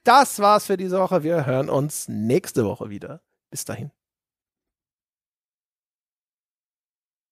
Das war's für diese Woche. Wir hören uns nächste Woche wieder. Bis dahin.